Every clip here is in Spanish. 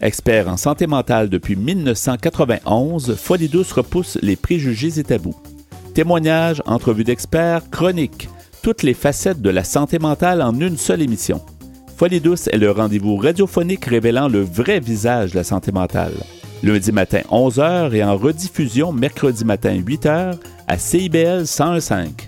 Expert en santé mentale depuis 1991, Folie repousse les préjugés et tabous. Témoignages, entrevues d'experts, chroniques, toutes les facettes de la santé mentale en une seule émission. Folie Douce est le rendez-vous radiophonique révélant le vrai visage de la santé mentale. Lundi matin 11h et en rediffusion mercredi matin 8h à CIBL 101.5.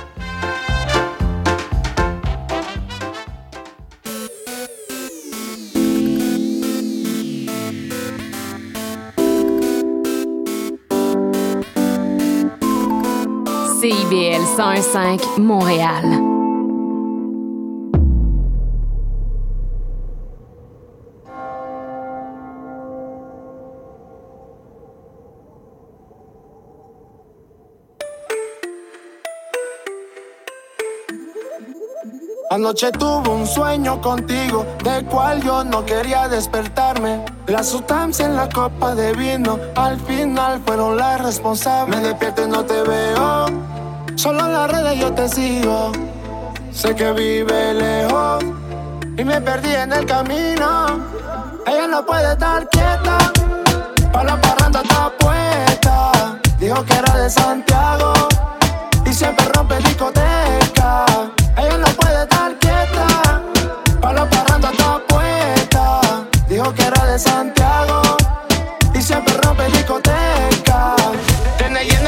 CIBL 105 Montréal. Anoche tuve un sueño contigo, del cual yo no quería despertarme. La sustancia en la copa de vino, al final fueron las responsables. Me despierto y no te veo, solo en las redes yo te sigo. Sé que vive lejos y me perdí en el camino. Ella no puede estar quieta, para la parranda está puesta. Dijo que era de Santiago y siempre rompe discoteca. Ella no puede estar quieta, para la parranda está puesta. Dijo que era de Santiago y siempre rompe discoteca.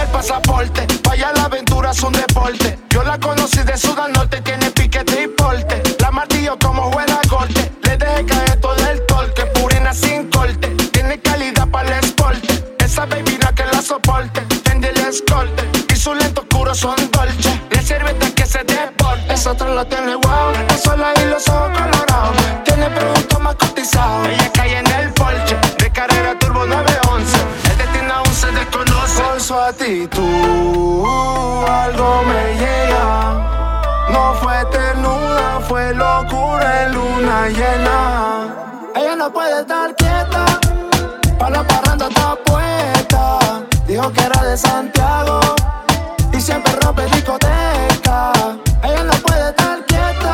El pasaporte, vaya la aventura es un deporte. Yo la conocí de sur al norte, tiene piquete y porte. La martillo como juega corte, le dejé caer todo el torque. Purina sin corte, tiene calidad para el esporte. Esa baby no que la soporte, tende el escorte y su lento oscuro son dolce. Le sirve hasta que se deporte. Esa otra la tiene wow, la sola y los ojos colorados. Tiene producto más cotizado. Ella cae en el Porsche, Por su actitud, algo me llega. No fue ternura, fue locura en luna llena. Ella no puede estar quieta, para la parranda está puesta. Dijo que era de Santiago y siempre rompe discoteca. Ella no puede estar quieta,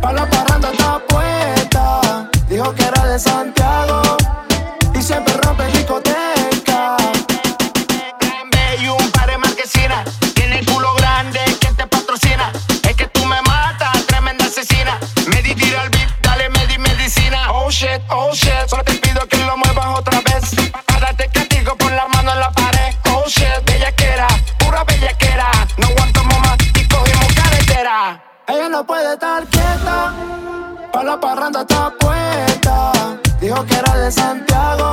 para la parranda está puesta. Dijo que era de Santiago Oh shit. Solo te pido que lo muevas otra vez. Para darte castigo con la mano en la pared. Oh shit, bellaquera, pura bellaquera. No aguantamos más y cogimos carretera. Ella no puede estar quieta. Pa' la parranda está puesta. Dijo que era de Santiago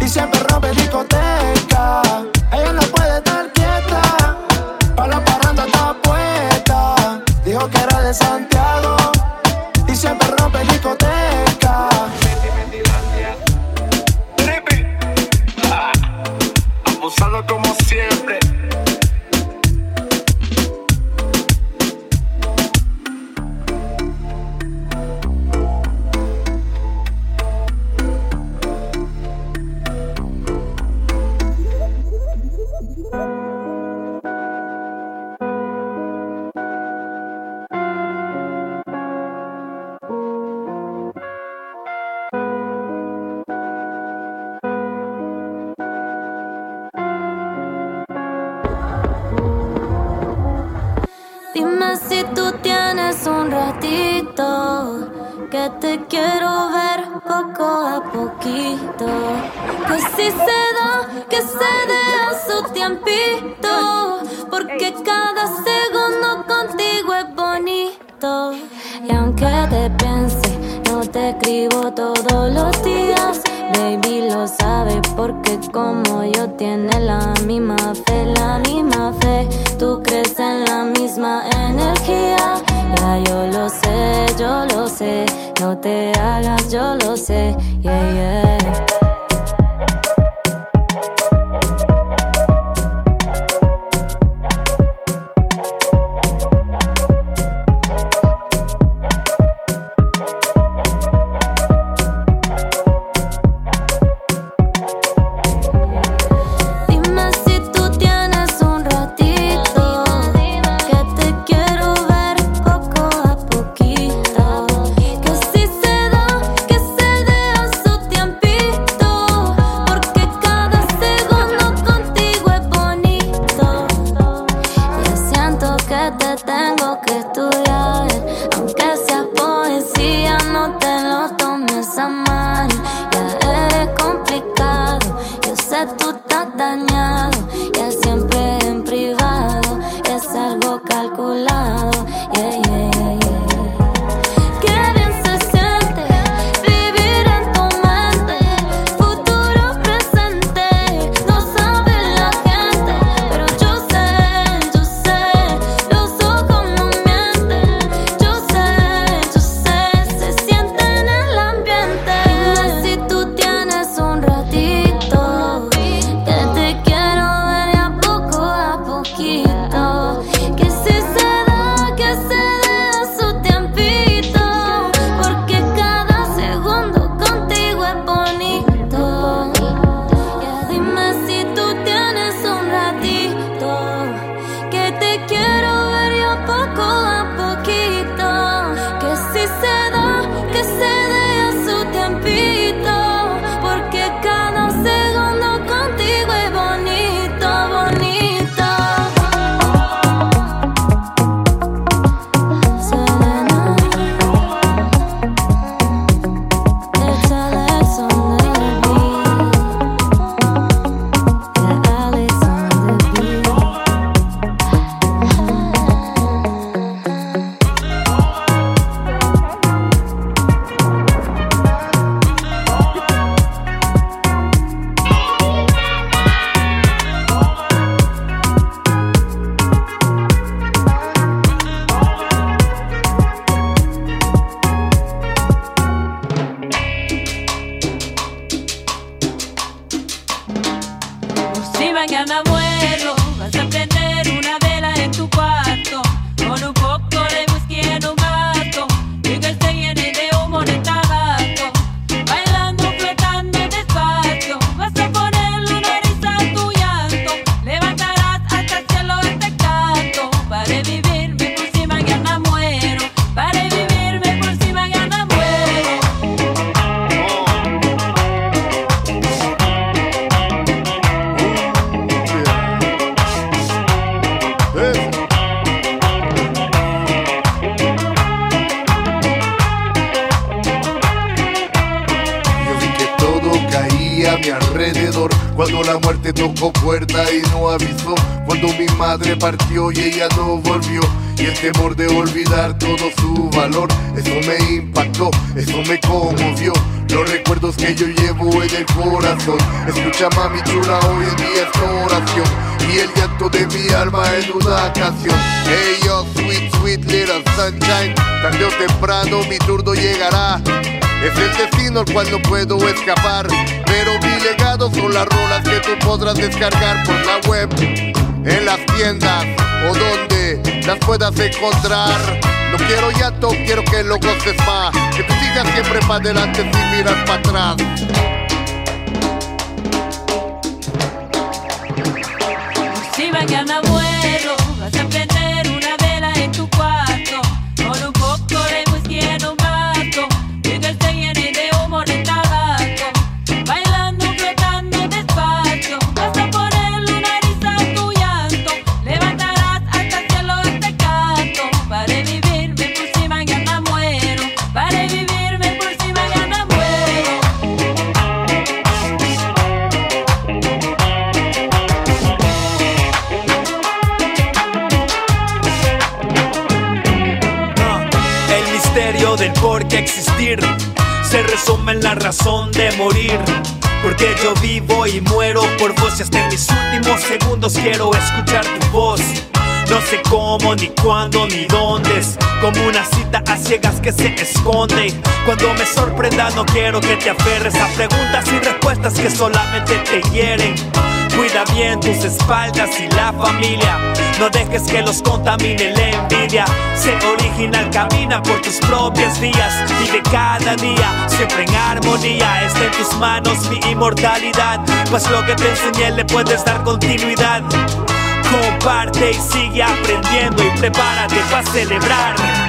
y siempre rompe discoteca. Ella no puede estar quieta, pa' la parranda está puesta. Dijo que era de Santiago tú tienes un ratito que te quiero ver poco a poquito. Que si se da, que se dé a su tiempito. Porque cada segundo contigo es bonito. Y aunque te piense, no te escribo todos los días. Baby lo sabe porque como yo tiene la misma fe, la misma fe. Tú crees en la misma energía. Ya yo lo sé, yo lo sé. No te hagas, yo lo sé. Yeah, yeah. Тебе тут надо destino al cual no puedo escapar. Pero mi legado son las rolas que tú podrás descargar por la web en las tiendas o donde las puedas encontrar. No quiero llanto, quiero que lo goces más. Que tú sigas siempre para adelante sin mirar para atrás. Si mañana muero, razón de morir. Porque yo vivo y muero por vos y hasta en mis últimos segundos quiero escuchar tu voz. No sé cómo, ni cuándo, ni dónde Como una cita a ciegas que se esconde Cuando me sorprenda no quiero que te aferres A preguntas y respuestas que solamente te hieren Cuida bien tus espaldas y la familia. No dejes que los contamine la envidia. Sé original, camina por tus propias vías. Vive cada día, siempre en armonía. Está en tus manos mi inmortalidad. Pues lo que te enseñé le puedes dar continuidad. Comparte y sigue aprendiendo y prepárate para celebrar.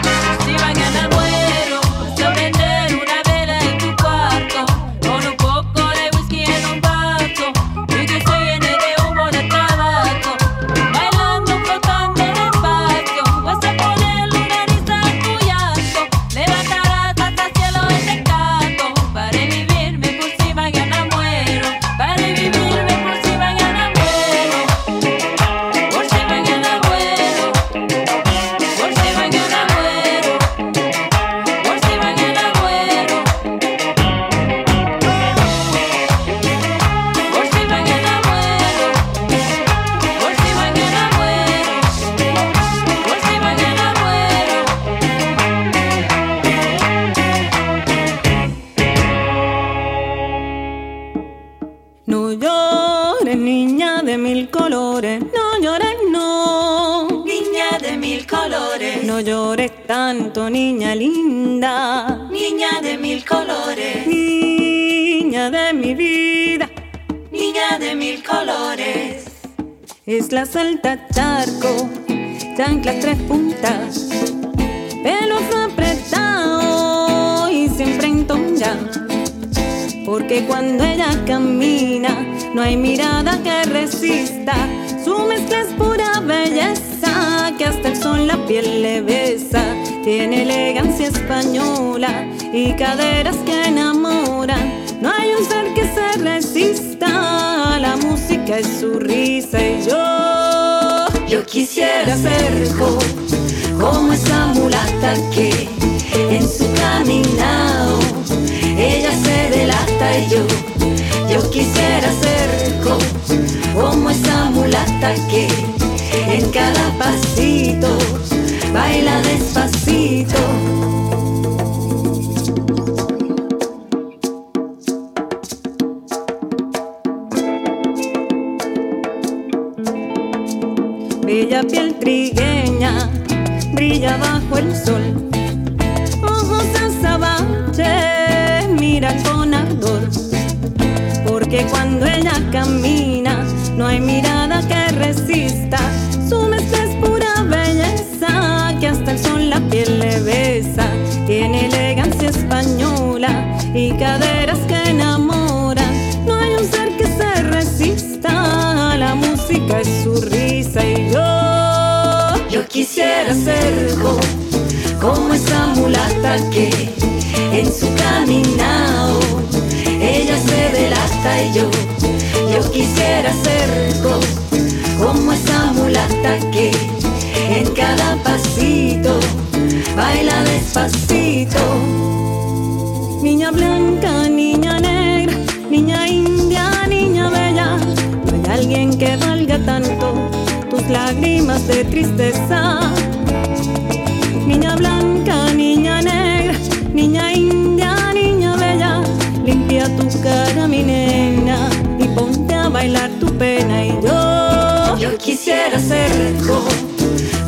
Mil colores, No llores tanto, niña linda. niña de mil colores, Niña de mi vida, niña de mil colores. es la salta charco, chanclas tres puntas, pelo apretado y siempre en tonja. Porque cuando ella camina, no hay mirada que resista. Su mezcla es pura belleza, que hasta el sol la piel le besa. Tiene elegancia española y caderas que enamoran. No hay un ser que se resista la música es su risa y yo. Yo quisiera ser co- como esa mulata que en su caminado ella se delata y yo. Yo quisiera ser co- como esa mulata que en cada pasito baila despacito. bella piel trigueña, brilla bajo el sol. Ojos azabache, mira con ardor, porque cuando Tiene elegancia española y caderas que enamoran. No hay un ser que se resista, la música es su risa y yo, yo quisiera ser como esa mulata que en su caminado ella se delata y yo, yo quisiera ser como esa mulata que en cada pasito baila despacito. Niña blanca, niña negra, niña india, niña bella, no hay alguien que valga tanto tus lágrimas de tristeza. Niña blanca, niña negra, niña india, niña bella, limpia tu cara, mi nena, y ponte a bailar tu pena. Y yo, yo quisiera ser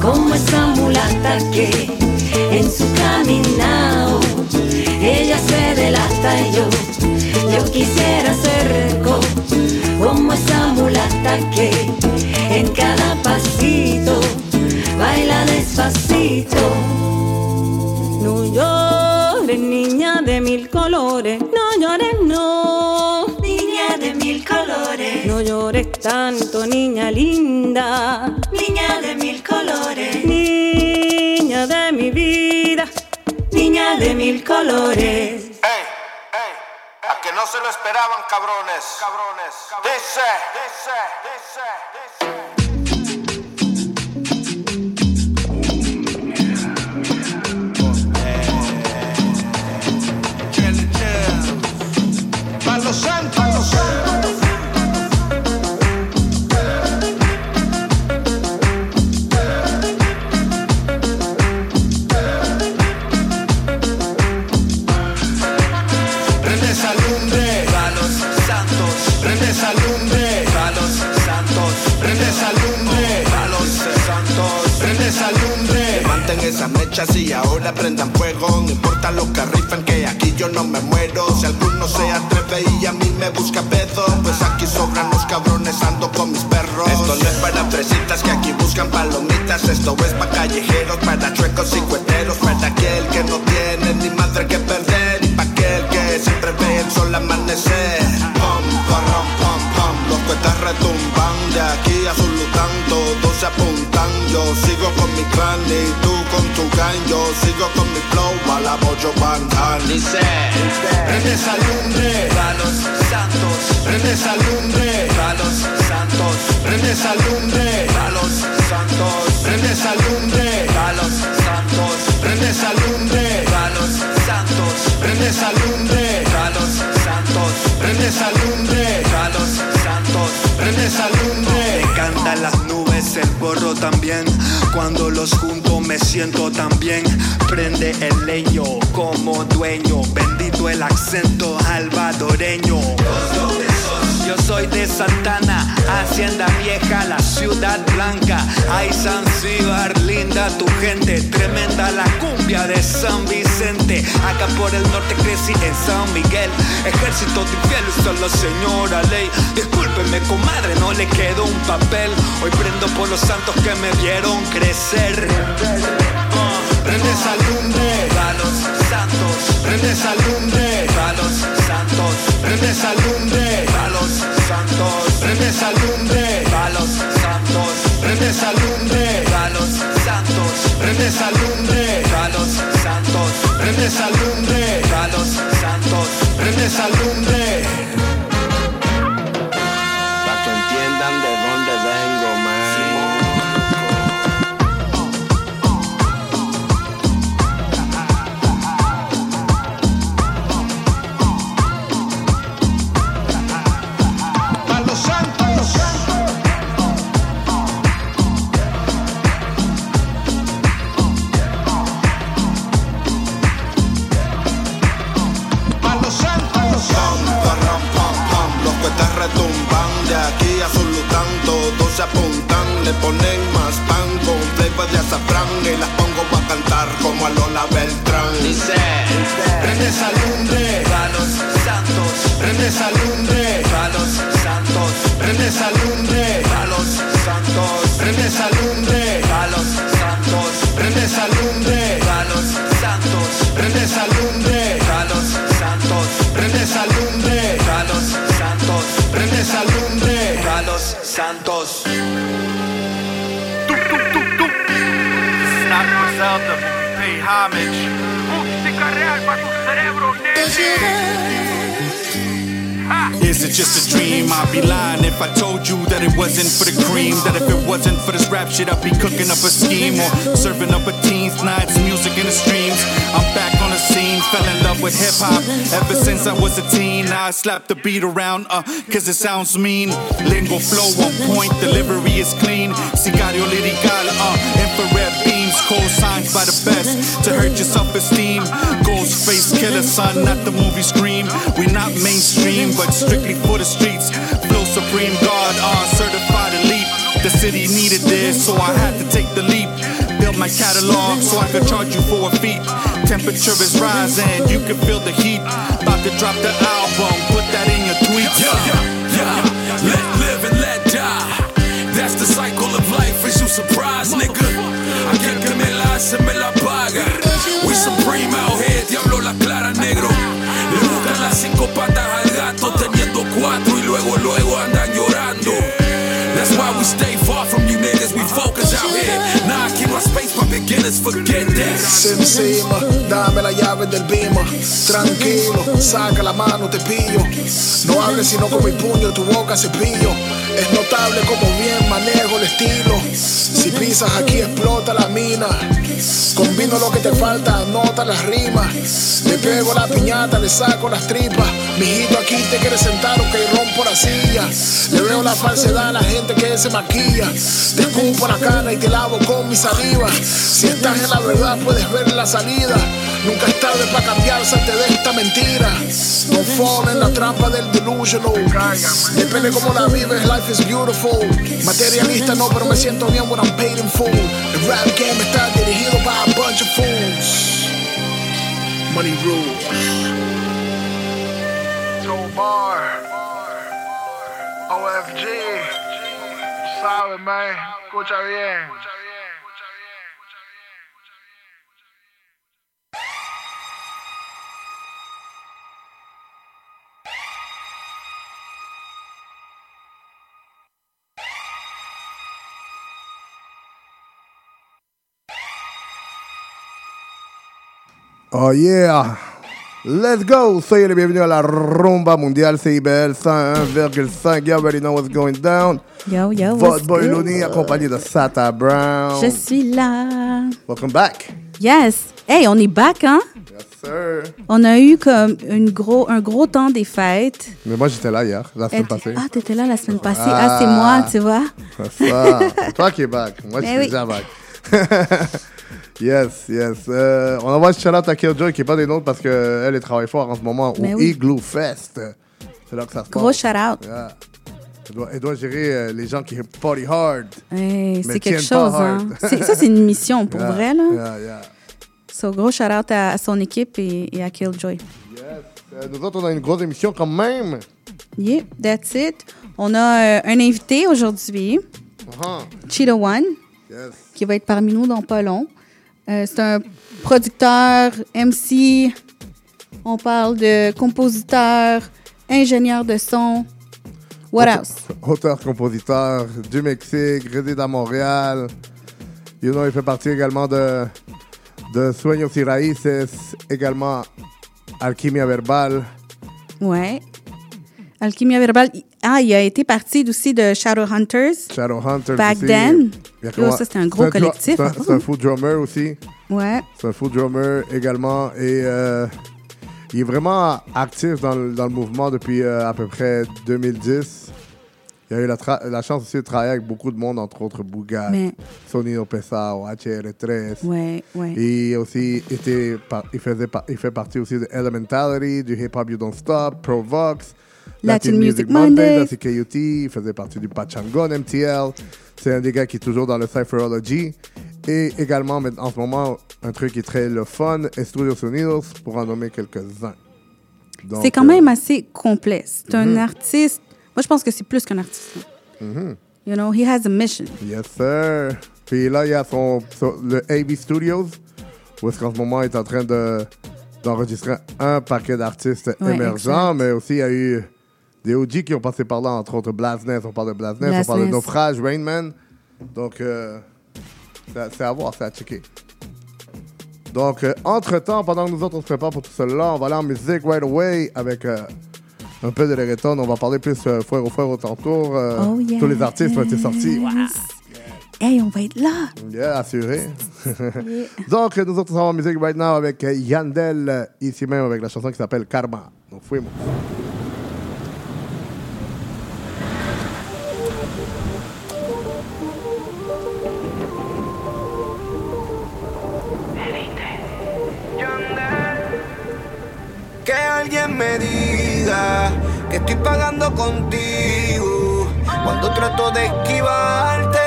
como esa mulata que en su caminado ella se delata y yo, yo quisiera ser como esa mulata que en cada pasito baila despacito. No llores, niña de mil colores, no llores, no. Niña de mil colores, no llores tanto, niña linda. De mil colores. ¡Ey! ¡Ey! A que no se lo esperaban, cabrones. Cabrones. Dice, dice, dice, dice. Y ahora prendan fuego. No importa lo que rifen, que aquí yo no me muero. Si alguno se atreve y a mí me busca pedo, pues aquí sobran los cabrones, ando con mis perros. Esto no es para fresitas que aquí buscan palomitas. Esto es para callejeros, para chuecos y cueteros. Para aquel que no tiene ni madre que perder. Y para aquel que siempre ve el sol amanecer. Pom, pom, pom, pom, los cuetas retumban. De aquí a todos se apuntan. Yo sigo con mi clan y tú con tu gang. Yo sigo con mi flow, bala bollo bantan. Dice, Prende esa lumbre, Palos santos, prende esa lumbre, palos santos, prende esa lumbre, palos santos, prende esa lumbre, palos santos, prende esa lumbre, santos, prende esa lumbre, santos, prende esa lumbre, santos. prende esa lumbre. Me cantan las nubes, el borro también. Cuando los junto me siento tan bien. Prende el leño como dueño. Bendito el acento alvadoreño. Yo soy de Santana, Hacienda Vieja, la ciudad blanca. Ay, Zanzíbar, linda tu gente, tremenda la cumbia de San Vicente. Acá por el norte crecí en San Miguel, ejército de infieles, solo señora ley. Discúlpeme, comadre, no le quedó un papel. Hoy prendo por los santos que me vieron crecer. Uh, Prende esa lumbre, palos santos, prende esa lumbre, palos santos, prende esa lumbre, santos, prende esa lumbre, palos santos, prende esa lumbre, palos santos. prende esa lumbre, Palos santos, prende esa lumbre, palos santos, prende esa lumbre. I slap the beat around, uh, cause it sounds mean. Lingo flow on point, delivery is clean. Sicario lyrical, uh, infrared beams, cold signs by the best to hurt your self esteem. Ghost face killer, son, not the movie Scream. We not mainstream, but strictly for the streets. Flow supreme, God, uh, certified elite. The city needed this, so I had to take the leap. Build my catalog so I could charge you for a feat. Temperature is rising, you can feel the heat. About to drop the album, put that in your tweets. Yeah, yeah, yeah. Let live and let die. That's the cycle of life. Is you surprised, nigga? Aquel que me la hace me la paga. We supreme out here, diablo la clara, negro. Le buscan las cinco patas al gato teniendo cuatro y luego, luego andan llorando. That's why we stay far from you niggas. We focus out keep my space for beginners. Forget that. encima, dame la llave del bima. Tranquilo, saca la mano, te pillo. No hables sino con mi puño, tu boca cepillo. Es notable como bien manejo el estilo. Si pisas aquí explota la mina. Combino lo que te falta, anota las rimas. Le pego la piñata, le saco las tripas. Mijito, aquí te quieres sentar o que rompo la silla. Le veo la falsedad a la gente que se maquilla. Te la cara y te lavo con mi saliva. Si estás en la verdad, puedes ver la salida. Nunca es tarde para cambiarse ante de esta mentira. No fall en la trampa del delusional. Depende cómo la vives, life is beautiful. Materialista no, pero me siento bien when I'm paid in full. El rap game está dirigido by a bunch of fools. Money rules. Joe Bar, OFG, sabes, man, escucha bien. Oh yeah! Let's go! Soyez les bienvenus à la Rumba Mondiale CIBL 101,5. You already know what's going down. Yo, yo, Votre boy? Looney accompagné de Sata Brown. Je suis là. Welcome back. Yes. Hey, on est back, hein? Yes, sir. On a eu comme une gros, un gros temps des fêtes. Mais moi, j'étais là hier, la semaine passée. Ah, t'étais là la semaine passée. Ah, c'est moi, tu vois. C'est ça. Toi qui es back. Moi, je Mais suis oui. déjà back. yes, yes. Euh, on envoie un shout-out à Killjoy qui n'est pas des nôtres parce qu'elle, elle travaille fort en ce moment Mais au oui. Igloo Fest. C'est là que ça se Gros passe. shout-out. Yeah. Elle doit, elle doit gérer euh, les gens qui party hard. Hey, c'est quelque chose, hein. Ça, c'est une mission pour Yeah, vrai, là. yeah, yeah. So, gros shout-out à, à son équipe et, et à Killjoy. Euh, nous autres, on a une grosse émission quand même. Yeah, that's it. On a euh, un invité aujourd'hui, Uh-huh. Cheetah One, Yes. qui va être parmi nous dans pas long. Euh, c'est un producteur, MC, on parle de compositeur, ingénieur de son. What Auteur- else? Auteur-compositeur du Mexique, réside à Montréal. You know, il fait partie également de, de Sueños y Raíces, également Alquimia Verbal. Ouais. Alchimia Verbal. Ah, il a été parti aussi de Shadowhunters. Shadowhunters Back aussi. then. Yo, ça, c'était un gros collectif. C'est un, hein. full drummer aussi. Ouais. C'est un full drummer également. Et euh, il est vraiment actif dans, le- dans le mouvement depuis euh, à peu près 2010. Il a eu la, chance aussi de travailler avec beaucoup de monde, entre autres Bougat, Mais- Sonido Pesao, HR3. Ouais, ouais. Et aussi par- il, faisait il fait partie aussi de Elementality, du Hip Hop You Don't Stop, Provox. Latin Music Monday. Monday. CKUT, il faisait partie du Pachangon MTL. C'est un des gars qui est toujours dans le Cypherology. Et également, en ce moment, un truc qui est très le fun, Estudios Unidos, pour en nommer quelques-uns. C'est quand euh, même assez complet. C'est un Mhm. artiste. Moi, je pense que c'est plus qu'un artiste. là. mhm. You know, he has a mission. Yes, sir. Puis là, il y a son, son- le AB Studios, où est-ce qu'en ce moment, il est en train de, d'enregistrer un paquet d'artistes Ouais, émergents, mais aussi il y a eu des OG qui ont passé par là, entre autres Blasness, on parle de Blasness, on parle de. Naufrage, Rainman. Donc, euh, c'est à voir, c'est à checker. Donc, euh, entre-temps, pendant que nous autres, on se prépare pour tout cela, on va aller en musique right away avec euh, un peu de reggaeton. On va parler plus euh, frère au frère au tantôt. Oh. Tous les artistes ont été sortis. Hey, on va être là. Yeah, assuré. Donc, nous autres, on va en musique right now avec Yandel, ici même, avec la chanson qui s'appelle Karma. Donc, fuimos. Me diga que estoy pagando contigo. Cuando trato de esquivarte,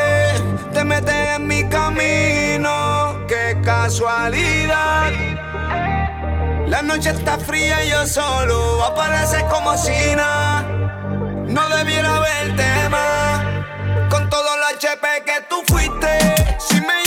te metes en mi camino. Qué casualidad. La noche está fría y yo solo apareces como si nada. No debiera verte más. Con todo el HP que tú fuiste. Si me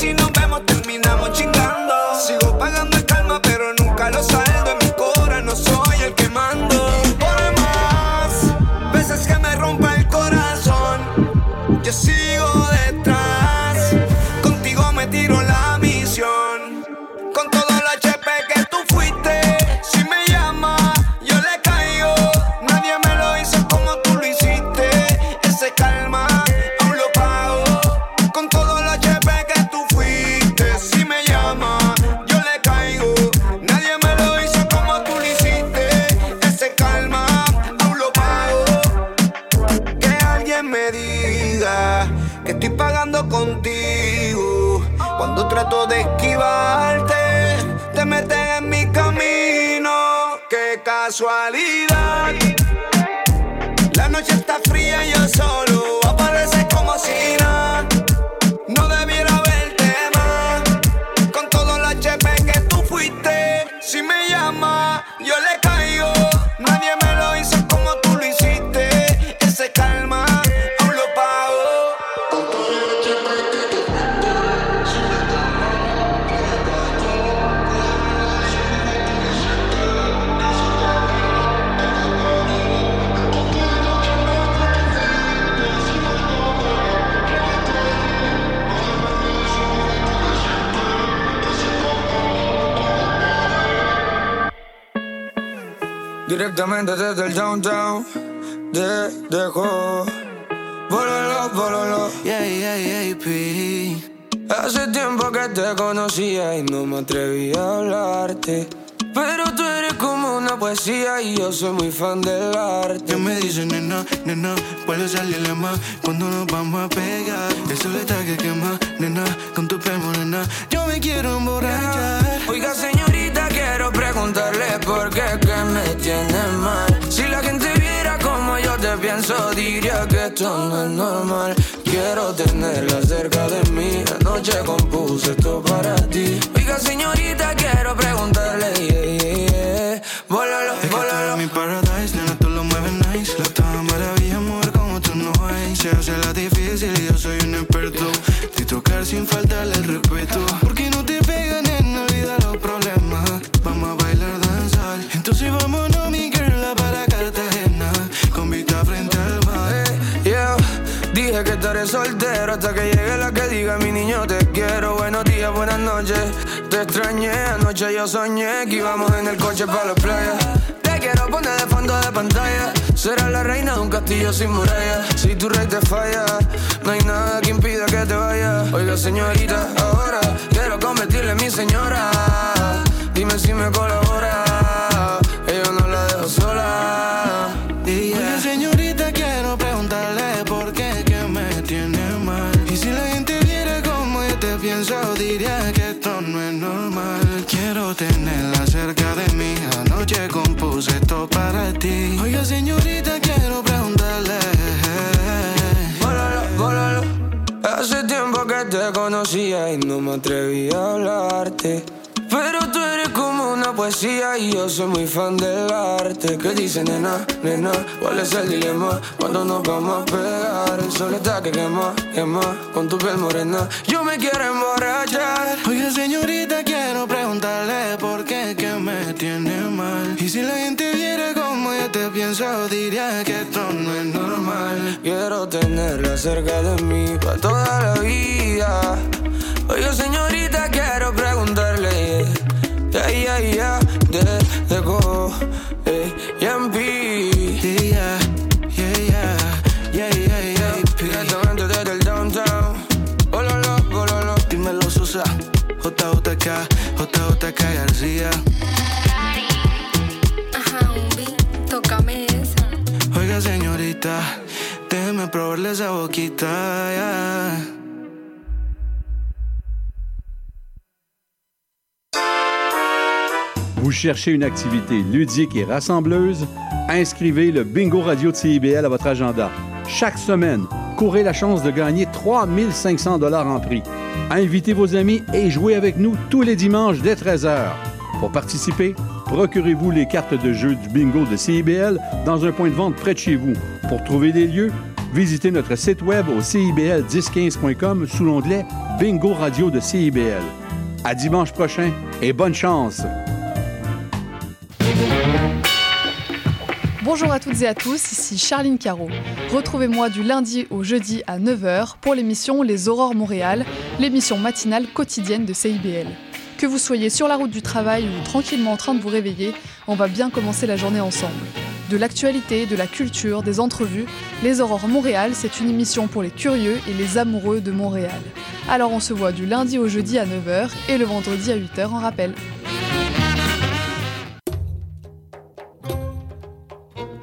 si nos vemos terminamos chingando. Sigo pagando te metes en mi camino. Qué casualidad. La noche está fría y yo solo Directamente desde el downtown de Dejo. Vololo, vololo. Yeah, yeah, yeah, P. Hace tiempo que te conocía y no me atreví a hablarte. Pero tú eres como una poesía y yo soy muy fan del arte. Que me dice nena, nena, puede salirle más cuando nos vamos a pegar. El sol está que quema, nena, con tu piel morena. Yo me quiero emborrachar. Oiga, señorita, quiero preguntarle por qué Si la gente viera como yo te pienso, diría que esto no es normal. Quiero tenerla cerca de mí. Anoche compuse esto para ti. Oiga, señorita, quiero Hasta que llegue la que diga mi niño te quiero. Buenos días, buenas noches. noche. Te extrañé, anoche yo soñé que íbamos en el coche para la playa. Te quiero poner de fondo de pantalla. Serás la reina de un castillo sin muralla. Si tu rey te falla, no hay nada que impida que te vaya. Oiga, señorita, ahora quiero convertirle en mi señora. Dime si me colabora. Compuse esto para ti. Oiga, señorita, quiero preguntarle. Hace tiempo que te conocía y no me atreví a hablarte. Pero tú eres como una poesía y yo soy muy fan del arte. ¿Qué dice nena, nena? ¿Cuál es el dilema? Cuando nos vamos a pegar, el sol está que quema, quema con tu piel morena. Yo me quiero emborrachar. Oiga, señorita, quiero preguntarle por pienso, diría que esto no es normal. Quiero tenerla cerca de mí para toda la vida. Oiga, señorita, quiero preguntarle. Ya, ya, ya, de, de go, eh, Yampi. Yeah, yeah, yeah, yeah, yeah, yeah. Directamente desde el downtown. Ololo, ololo. Dímelo, Sosa. JJK, JJK García. Vous cherchez une activité ludique et rassembleuse? Inscrivez le Bingo Radio de CIBL à votre agenda. Chaque semaine, courez la chance de gagner 3500 dollars en prix. Invitez vos amis et jouez avec nous tous les dimanches dès 13h. Pour participer, procurez-vous les cartes de jeu du bingo de CIBL dans un point de vente près de chez vous. Pour trouver des lieux, visitez notre site web au cibl1015.com sous l'onglet Bingo Radio de CIBL. À dimanche prochain et bonne chance! Bonjour à toutes et à tous, ici Charline Caro. Retrouvez-moi du lundi au jeudi à 9h pour l'émission Les Aurores Montréal, l'émission matinale quotidienne de CIBL. Que vous soyez sur la route du travail ou tranquillement en train de vous réveiller, on va bien commencer la journée ensemble. De l'actualité, de la culture, des entrevues, Les Aurores Montréal, c'est une émission pour les curieux et les amoureux de Montréal. Alors on se voit du lundi au jeudi à 9h et le vendredi à 8h en rappel.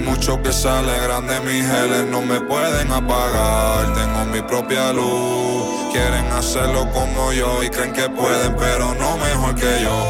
Muchos que se alegran de mis geles, no me pueden apagar. Tengo mi propia luz. Quieren hacerlo como yo y creen que pueden, pero no mejor que yo.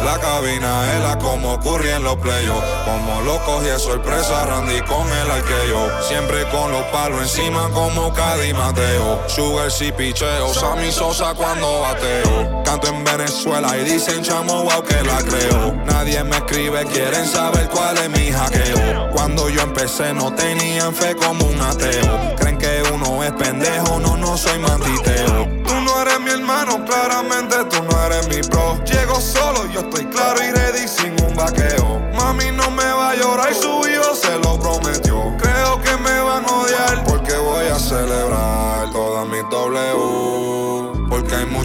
En la cabina, ella como ocurría en los playos. Como lo cogí de sorpresa, Randy con el arqueo. Siempre con los palos encima como Cadi Mateo. Sugar si picheo, Sammy Sosa cuando bateo. Canto en Venezuela y dicen chamo wow que la creo. Nadie me escribe, quieren saber cuál es mi hackeo. Cuando yo empecé no tenían fe como un ateo. Creen que uno es pendejo, no, no soy mantiteo. Tú no eres mi hermano, claramente tú no eres mi bro. Llego solo, yo estoy claro y ready sin un vaqueo. Mami no me va a llorar, su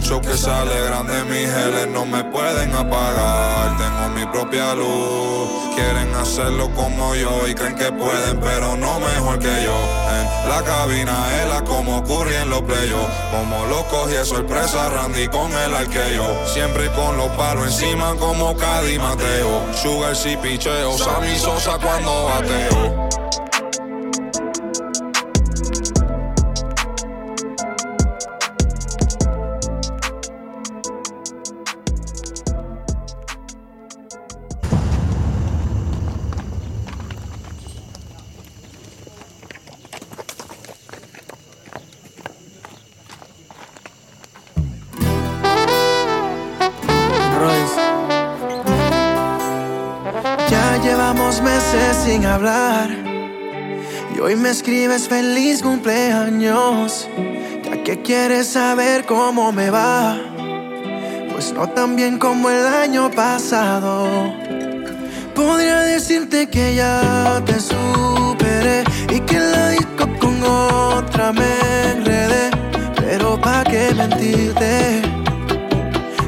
Muchos que se alegran de mis geles, no me pueden apagar. Tengo mi propia luz. Quieren hacerlo como yo y creen que pueden, pero no mejor que yo. En la cabina, ella como ocurría en los playos. Como lo cogí de sorpresa, Randy con el arqueo. Siempre con los palos encima como Cadi Mateo. Sugar si picheo, Sammy Sosa cuando bateo. Hoy me escribes feliz cumpleaños. Ya que quieres saber cómo me va. Pues no tan bien como el año pasado. Podría decirte que ya te superé y que en la disco con otra me enredé. Pero pa' qué mentirte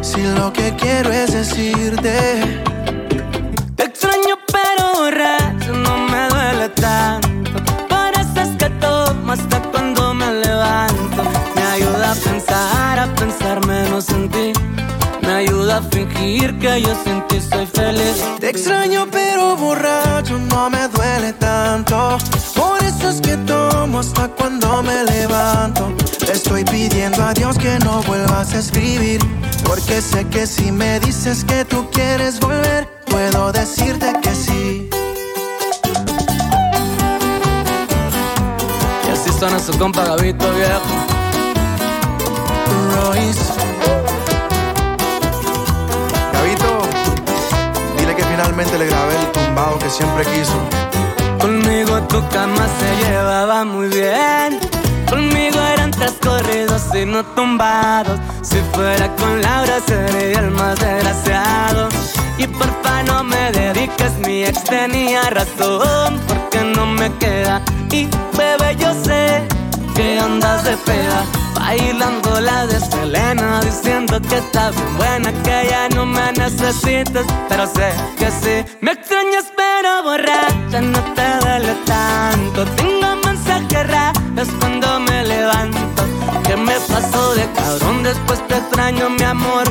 si lo que quiero es decirte. Fingir que yo sin soy feliz. Te extraño pero borracho no me duele tanto. Por eso es que tomo hasta cuando me levanto. Le estoy pidiendo a Dios que no vuelvas a escribir. Porque sé que si me dices que tú quieres volver, puedo decirte que sí. Y así suena su compa Gabito viejo. Finalmente le grabé el tumbado que siempre quiso. Conmigo tu cama se llevaba muy bien. Conmigo eran tres corridos y no tumbados. Si fuera con Laura sería el más desgraciado. Y porfa no me dediques, mi ex tenía razón. Porque no me queda. Y bebé, yo sé que andas de peda. Bailando la de Selena, diciendo que está bien buena, que ya no me necesitas, pero sé que sí. Me extrañas, pero borracha no te duele tanto. Tengo mensajes raros cuando me levanto. Que me pasó de cabrón, después te extraño, mi amor.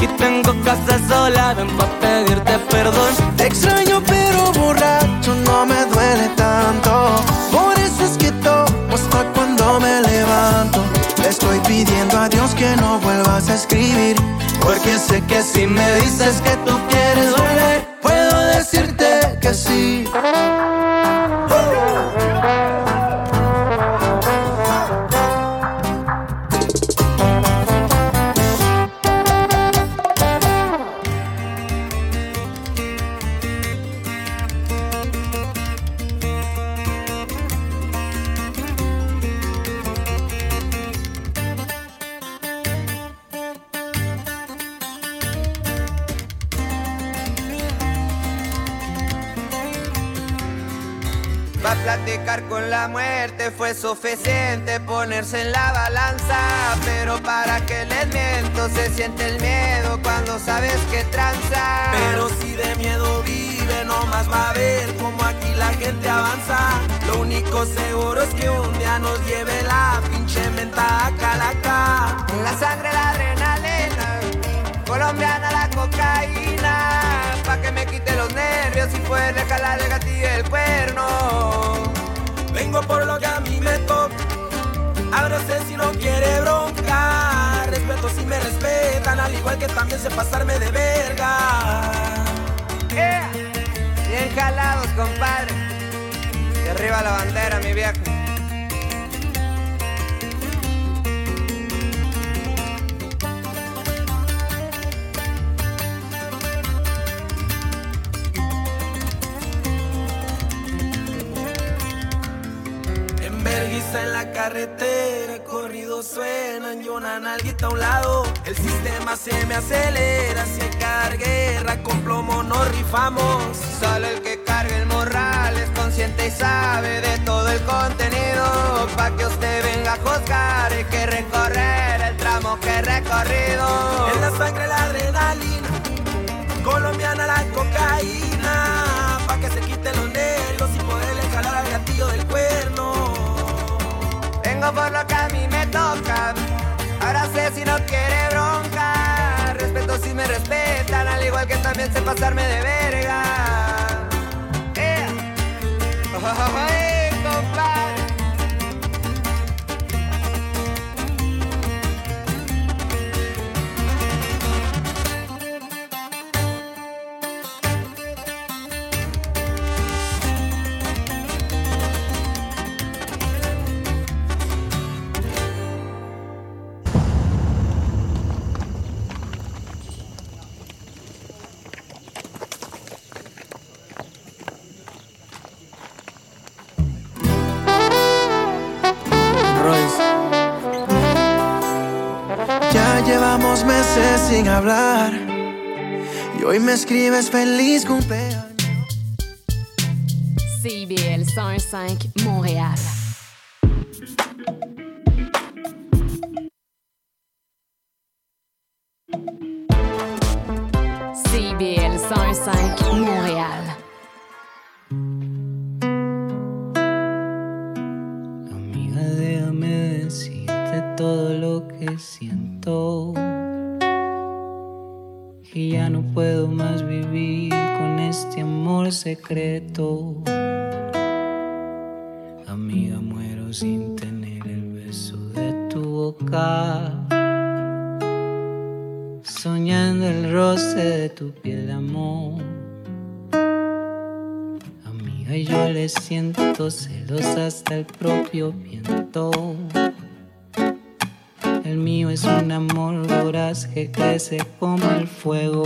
Y tengo casa sola, ven pa' pedirte perdón. Te extraño pero borracho no me duele tanto. Por eso es que tomo hasta cuando me levanto. Estoy pidiendo a Dios que no vuelvas a escribir. Porque sé que si me dices que tú quieres volver, puedo decirte que sí. Con la muerte fue suficiente ponerse en la balanza. Pero para que les miento, se siente el miedo cuando sabes que tranza. Pero si de miedo vive, no más va a ver cómo aquí la gente avanza. Lo único seguro es que un día nos lleve la pinche menta a calaca. La sangre la adrenalina, colombiana la cocaína. Pa' que me quite los nervios y poderle jalar el gatillo del cuerno. Vengo por lo que a mí me toca. Ábrese si no quiere bronca. Respeto si me respetan, al igual que también sé pasarme de verga. Yeah. Bien jalados, compadre. Y arriba la bandera, mi viejo. En la carretera, corridos suenan y una nalguita a un lado. El sistema se me acelera, si hay carguera, con plomo nos rifamos. Solo el que cargue el morral es consciente y sabe de todo el contenido. Pa' que usted venga a juzgar y que recorrer el tramo que he recorrido. En la sangre la adrenalina, colombiana la cocaína. Pa' que se quiten los nervios y poderle jalar al gatillo del cuerno. Por lo que a mí me toca. Ahora sé si no quiere bronca. Respeto si me respetan, al igual que también sé pasarme de verga. Eh. Oye, compadre. Dos meses sin hablar y hoy me escribes feliz cumpleaños. CBL 105 Montréal. CBL 105 Montréal. Amiga, déjame decirte todo lo que siento. Que ya no puedo más vivir con este amor secreto. Amiga, muero sin tener el beso de tu boca. Soñando el roce de tu piel, amor. Amiga, yo le siento celos hasta el propio viento. El mío es un amor voraz que crece como el fuego.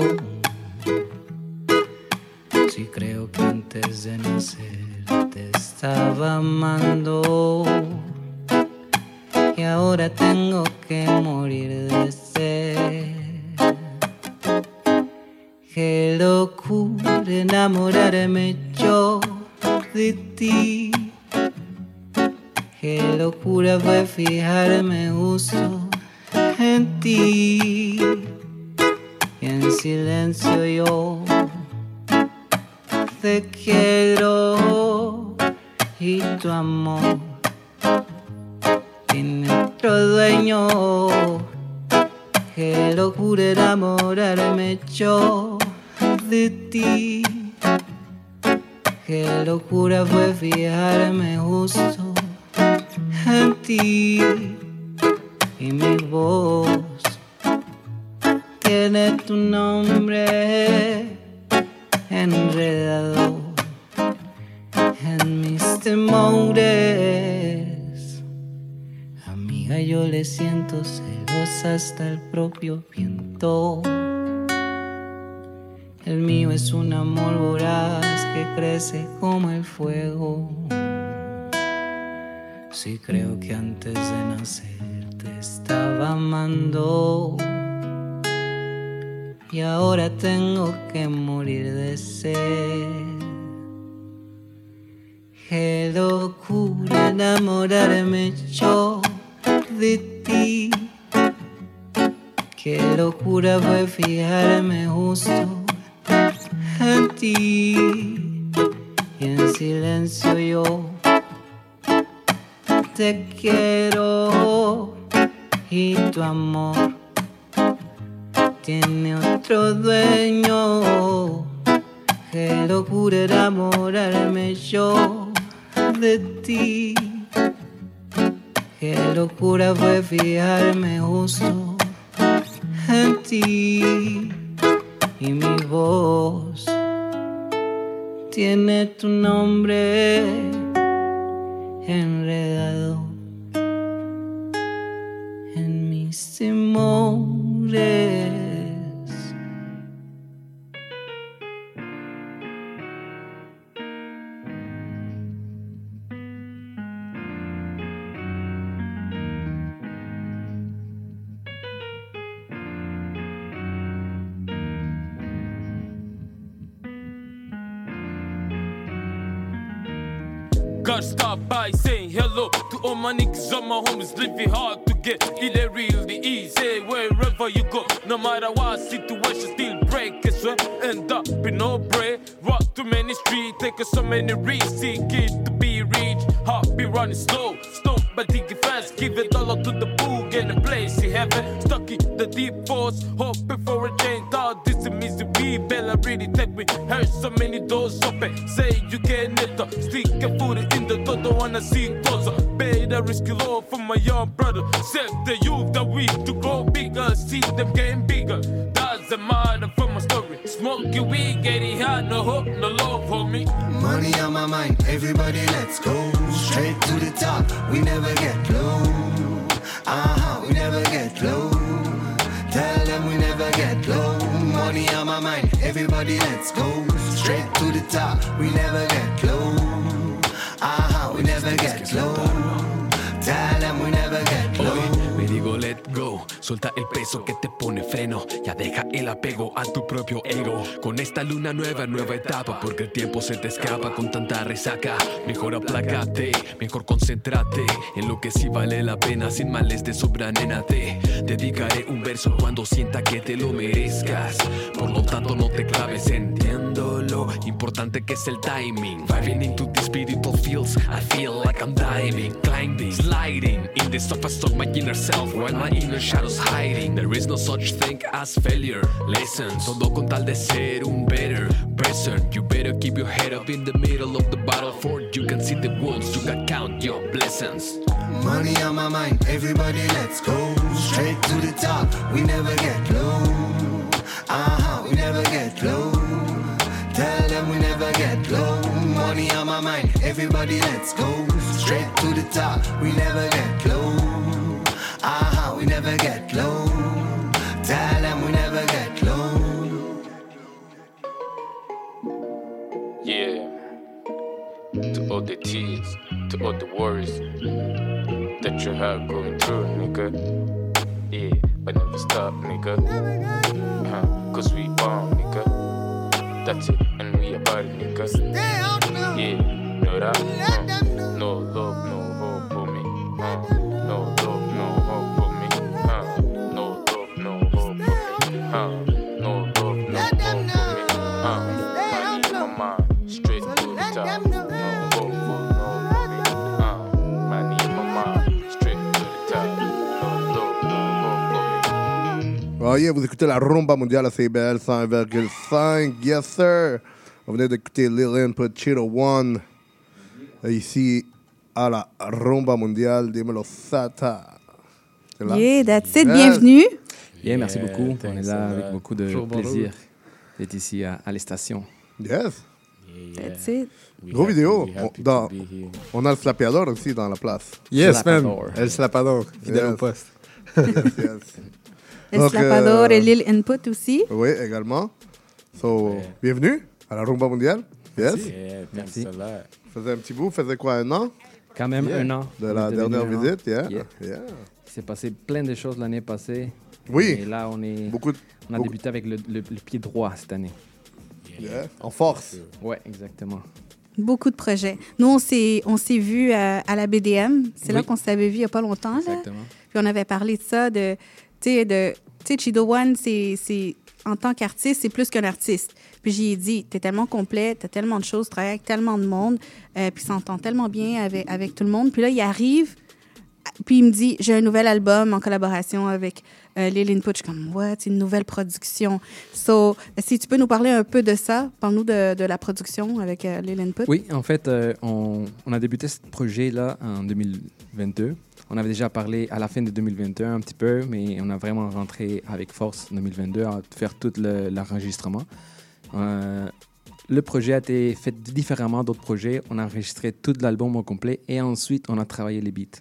Sí creo que antes de nacer te estaba amando. Y ahora tengo que morir de sed. Qué locura enamorarme yo de ti. Qué locura fue fijarme justo en ti. Y en silencio yo te quiero y tu amor tiene otro dueño. Qué locura enamorarme yo de ti. Qué locura fue fijarme justo en ti. Y mi voz tiene tu nombre enredado en mis temores. Amiga, yo le siento celos hasta el propio viento. El mío es un amor voraz que crece como el fuego. Sí creo que antes de nacer te estaba amando. Y ahora tengo que morir de sed. Qué locura enamorarme yo de ti. Qué locura fue fijarme justo en ti. Y en silencio yo te quiero y tu amor tiene otro dueño. Qué locura enamorarme yo de ti. Qué locura fue fijarme justo en ti. Y mi voz tiene tu nombre enredado temores. Gotta start by saying hello to all my niggas, all my homies living hard to get it ain't really easy wherever you go. No matter what situation, still break it, sweat, end up in no break. Too many streets, take so many risks, it to be reached. Heart be running slow, but dig it fast, give it all up to the boog and the place in heaven. Stuck in the deep force, hoping for a change. Thought this is misery, Bella really take me. Heard so many doors open, say you can it up. Stick a foot in the door, don't wanna see closer. Better risk it all for my young brother. Set the youth that we to grow bigger, see them getting bigger. Doesn't matter for my story. Smoking weed, getting high, no hope, no love, homie. Money on my mind, everybody let's go straight to the top. We never get low. Uh huh, we never get low. Tell them we never get low. Money on my mind, everybody let's go straight to the top. We never get low. Uh huh, we never get low. Suelta el peso que te pone freno. Ya deja el apego a tu propio ego. Con esta luna nueva, nueva etapa. Porque el tiempo se te escapa con tanta resaca. Mejor aplácate, mejor concéntrate en lo que sí vale la pena. Sin males de sobra, nena. Te dedicaré un verso cuando sienta que te lo merezcas. Por lo tanto, no te claves, entiendo lo importante que es el timing. Vibing into the spiritual fields, I feel like I'm diving, climbing, sliding in the surface of my inner self while my inner shadows hiding. There is no such thing as failure. Listen, todo con tal de ser un better person. You better keep your head up in the middle of the battle, for you can see the wolves. You can count your blessings. Money on my mind, everybody let's go straight to the top. We never get low. Uh huh, we never get low. Tell them we never get low. Money on my mind, everybody let's go straight to the top. We never get low. Uh huh, the tears, to all the worries that you have going through, nigga. Yeah, but never stop, nigga. Uh, Cause we bomb, nigga. That's it, and we about it, nigga. Yeah, know that? Uh, no love, no hope for me. No love, no hope for me. No love, no hope for me. Oh yeah, vous écoutez la rumba mondiale à CBL 100,5. Yes, sir. On venait d'écouter Lil Input Cheeto One. Ici, à la rumba mondiale. Dímelo Sata. C'est là? Yeah, that's it. Yes. Bienvenue. Bien, merci Yeah, beaucoup. On est là a avec beaucoup de plaisir d'être ici à, à la station. Yes. That's it. Gros vidéo. On, dans- on a le Slapiador aussi dans la place. Yes, man. El Slapador, fidèle au poste. Yes, yes. El Donc, Slapador euh, et Lil Input aussi? Oui, également. So, bienvenue à la rumba mondiale. Yes. Merci. A lot. Faisait un petit bout, faisait quoi, un an? Quand même Yeah. un an. De On la dernière visite, yeah. Yeah. Yeah. Il s'est passé plein de choses l'année passée. Oui. Et là, on est. Beaucoup de- on a beaucoup- débuté avec le, le- le pied droit cette année. Yeah. En force. Ouais, exactement. Beaucoup de projets. Nous, on s'est, on s'est vus à, à la BDM. C'est là qu'on s'avait vu il n'y a pas longtemps. Là. Exactement. Puis on avait parlé de ça, de, tu sais, Chido One, c'est, en tant qu'artiste, c'est plus qu'un artiste. Puis j'y ai dit, t'es tellement complet, t'as tellement de choses, travailles avec tellement de monde, euh, puis s'entend tellement bien avec, avec tout le monde. Puis là, il arrive, puis il me dit, j'ai un nouvel album en collaboration avec euh, Lil Input. Je suis comme, what? Une nouvelle production. So, si tu peux nous parler un peu de ça, parle-nous de, de la production avec euh, Lil Input. Oui, en fait, euh, on, on a débuté ce projet-là en 2022. On avait déjà parlé à la fin de 2021 un petit peu, mais on a vraiment rentré avec force en 2022 à faire tout le- l'enregistrement. Euh, le projet a été fait différemment d'autres projets. On a enregistré tout l'album au complet et ensuite on a travaillé les beats.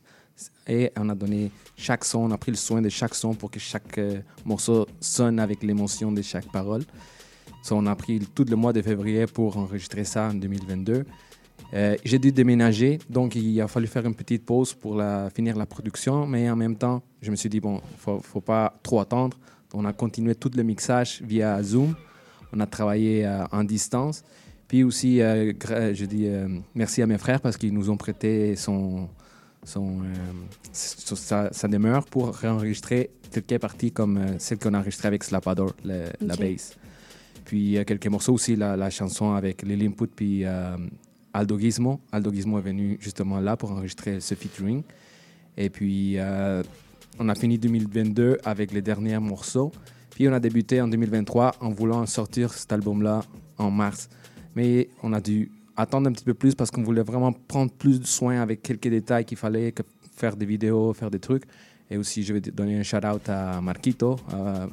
Et on a donné chaque son, on a pris le soin de chaque son pour que chaque euh, morceau sonne avec l'émotion de chaque parole. So, on a pris tout le mois de février pour enregistrer ça en 2022. Euh, J'ai dû déménager, donc il a fallu faire une petite pause pour la, finir la production, mais en même temps, je me suis dit, bon, il ne faut, pas trop attendre. On a continué tout le mixage via Zoom. On a travaillé euh, en distance. Puis aussi, euh, je dis merci à mes frères parce qu'ils nous ont prêté son, son, sa, sa demeure pour réenregistrer quelques parties comme celle qu'on a enregistrée avec Slapador, le- la bass. Puis euh, quelques morceaux aussi, la, la chanson avec Lil Input puis euh, Aldo Gizmo. Aldo Gizmo est venu justement là pour enregistrer ce featuring. Et puis euh, on a fini 2022 avec les derniers morceaux. Puis on a débuté en 2023 en voulant sortir cet album-là en mars. Mais on a dû attendre un petit peu plus parce qu'on voulait vraiment prendre plus de soin avec quelques détails qu'il fallait, que faire des vidéos, faire des trucs. Et aussi, je vais donner un shout-out à Marquito, à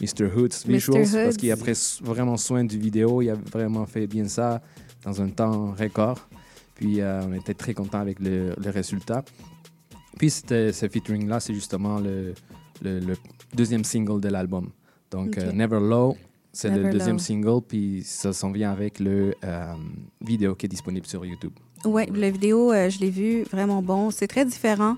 Mr. Hoods Mr. Visuals, parce qu'il a pris vraiment soin du vidéo. Il a vraiment fait bien ça dans un temps record. Puis euh, on était très content avec le, le résultat. Puis ce featuring-là, c'est justement le, le- le deuxième single de l'album. Donc euh, Never Low, c'est le deuxième Low. single, puis ça s'en vient avec le euh, vidéo qui est disponible sur YouTube. Oui, la vidéo, je l'ai vue, vraiment bon. C'est très différent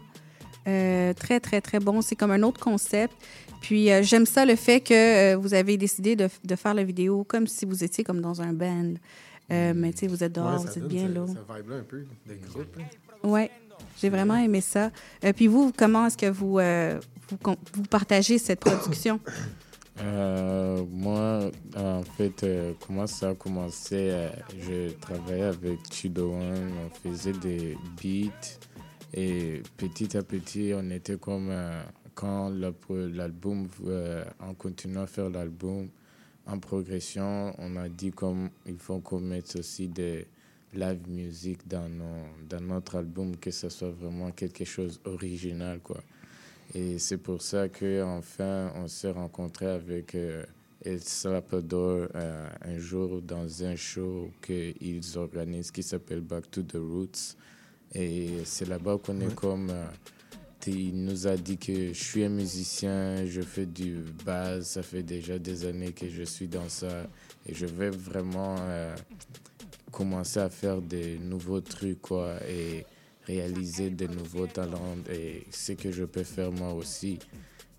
très, très, très bon. C'est comme un autre concept. Puis euh, j'aime ça, le fait que euh, vous avez décidé de, de faire la vidéo comme si vous étiez comme dans un band. Euh, mais tu sais, vous êtes dehors, Ouais, ça vous êtes bien là. Ce vibe-là un peu de groupe. hein. Oui, j'ai vraiment aimé ça. Euh, puis vous, comment est-ce que vous, euh, vous, partagez cette production? Euh, moi, en fait, euh, comment ça a commencé euh, Je travaillais avec Chido One, on faisait des beats et petit à petit, on était comme euh, quand la- l'album, euh, en continuant à faire l'album en progression, on a dit comme il faut qu'on mette aussi des live music dans, nos- dans notre album, que ce soit vraiment quelque chose original, quoi. Et c'est pour ça qu'enfin, on s'est rencontré avec euh, El Salvador euh, un jour dans un show qu'ils organisent qui s'appelle Back to the Roots. Et c'est là-bas qu'on est comme. euh, il nous a dit que je suis un musicien, je fais du bass, ça fait déjà des années que je suis dans ça. Et je vais vraiment euh, commencer à faire des nouveaux trucs, quoi. Et réaliser de nouveaux talents et ce que je peux faire moi aussi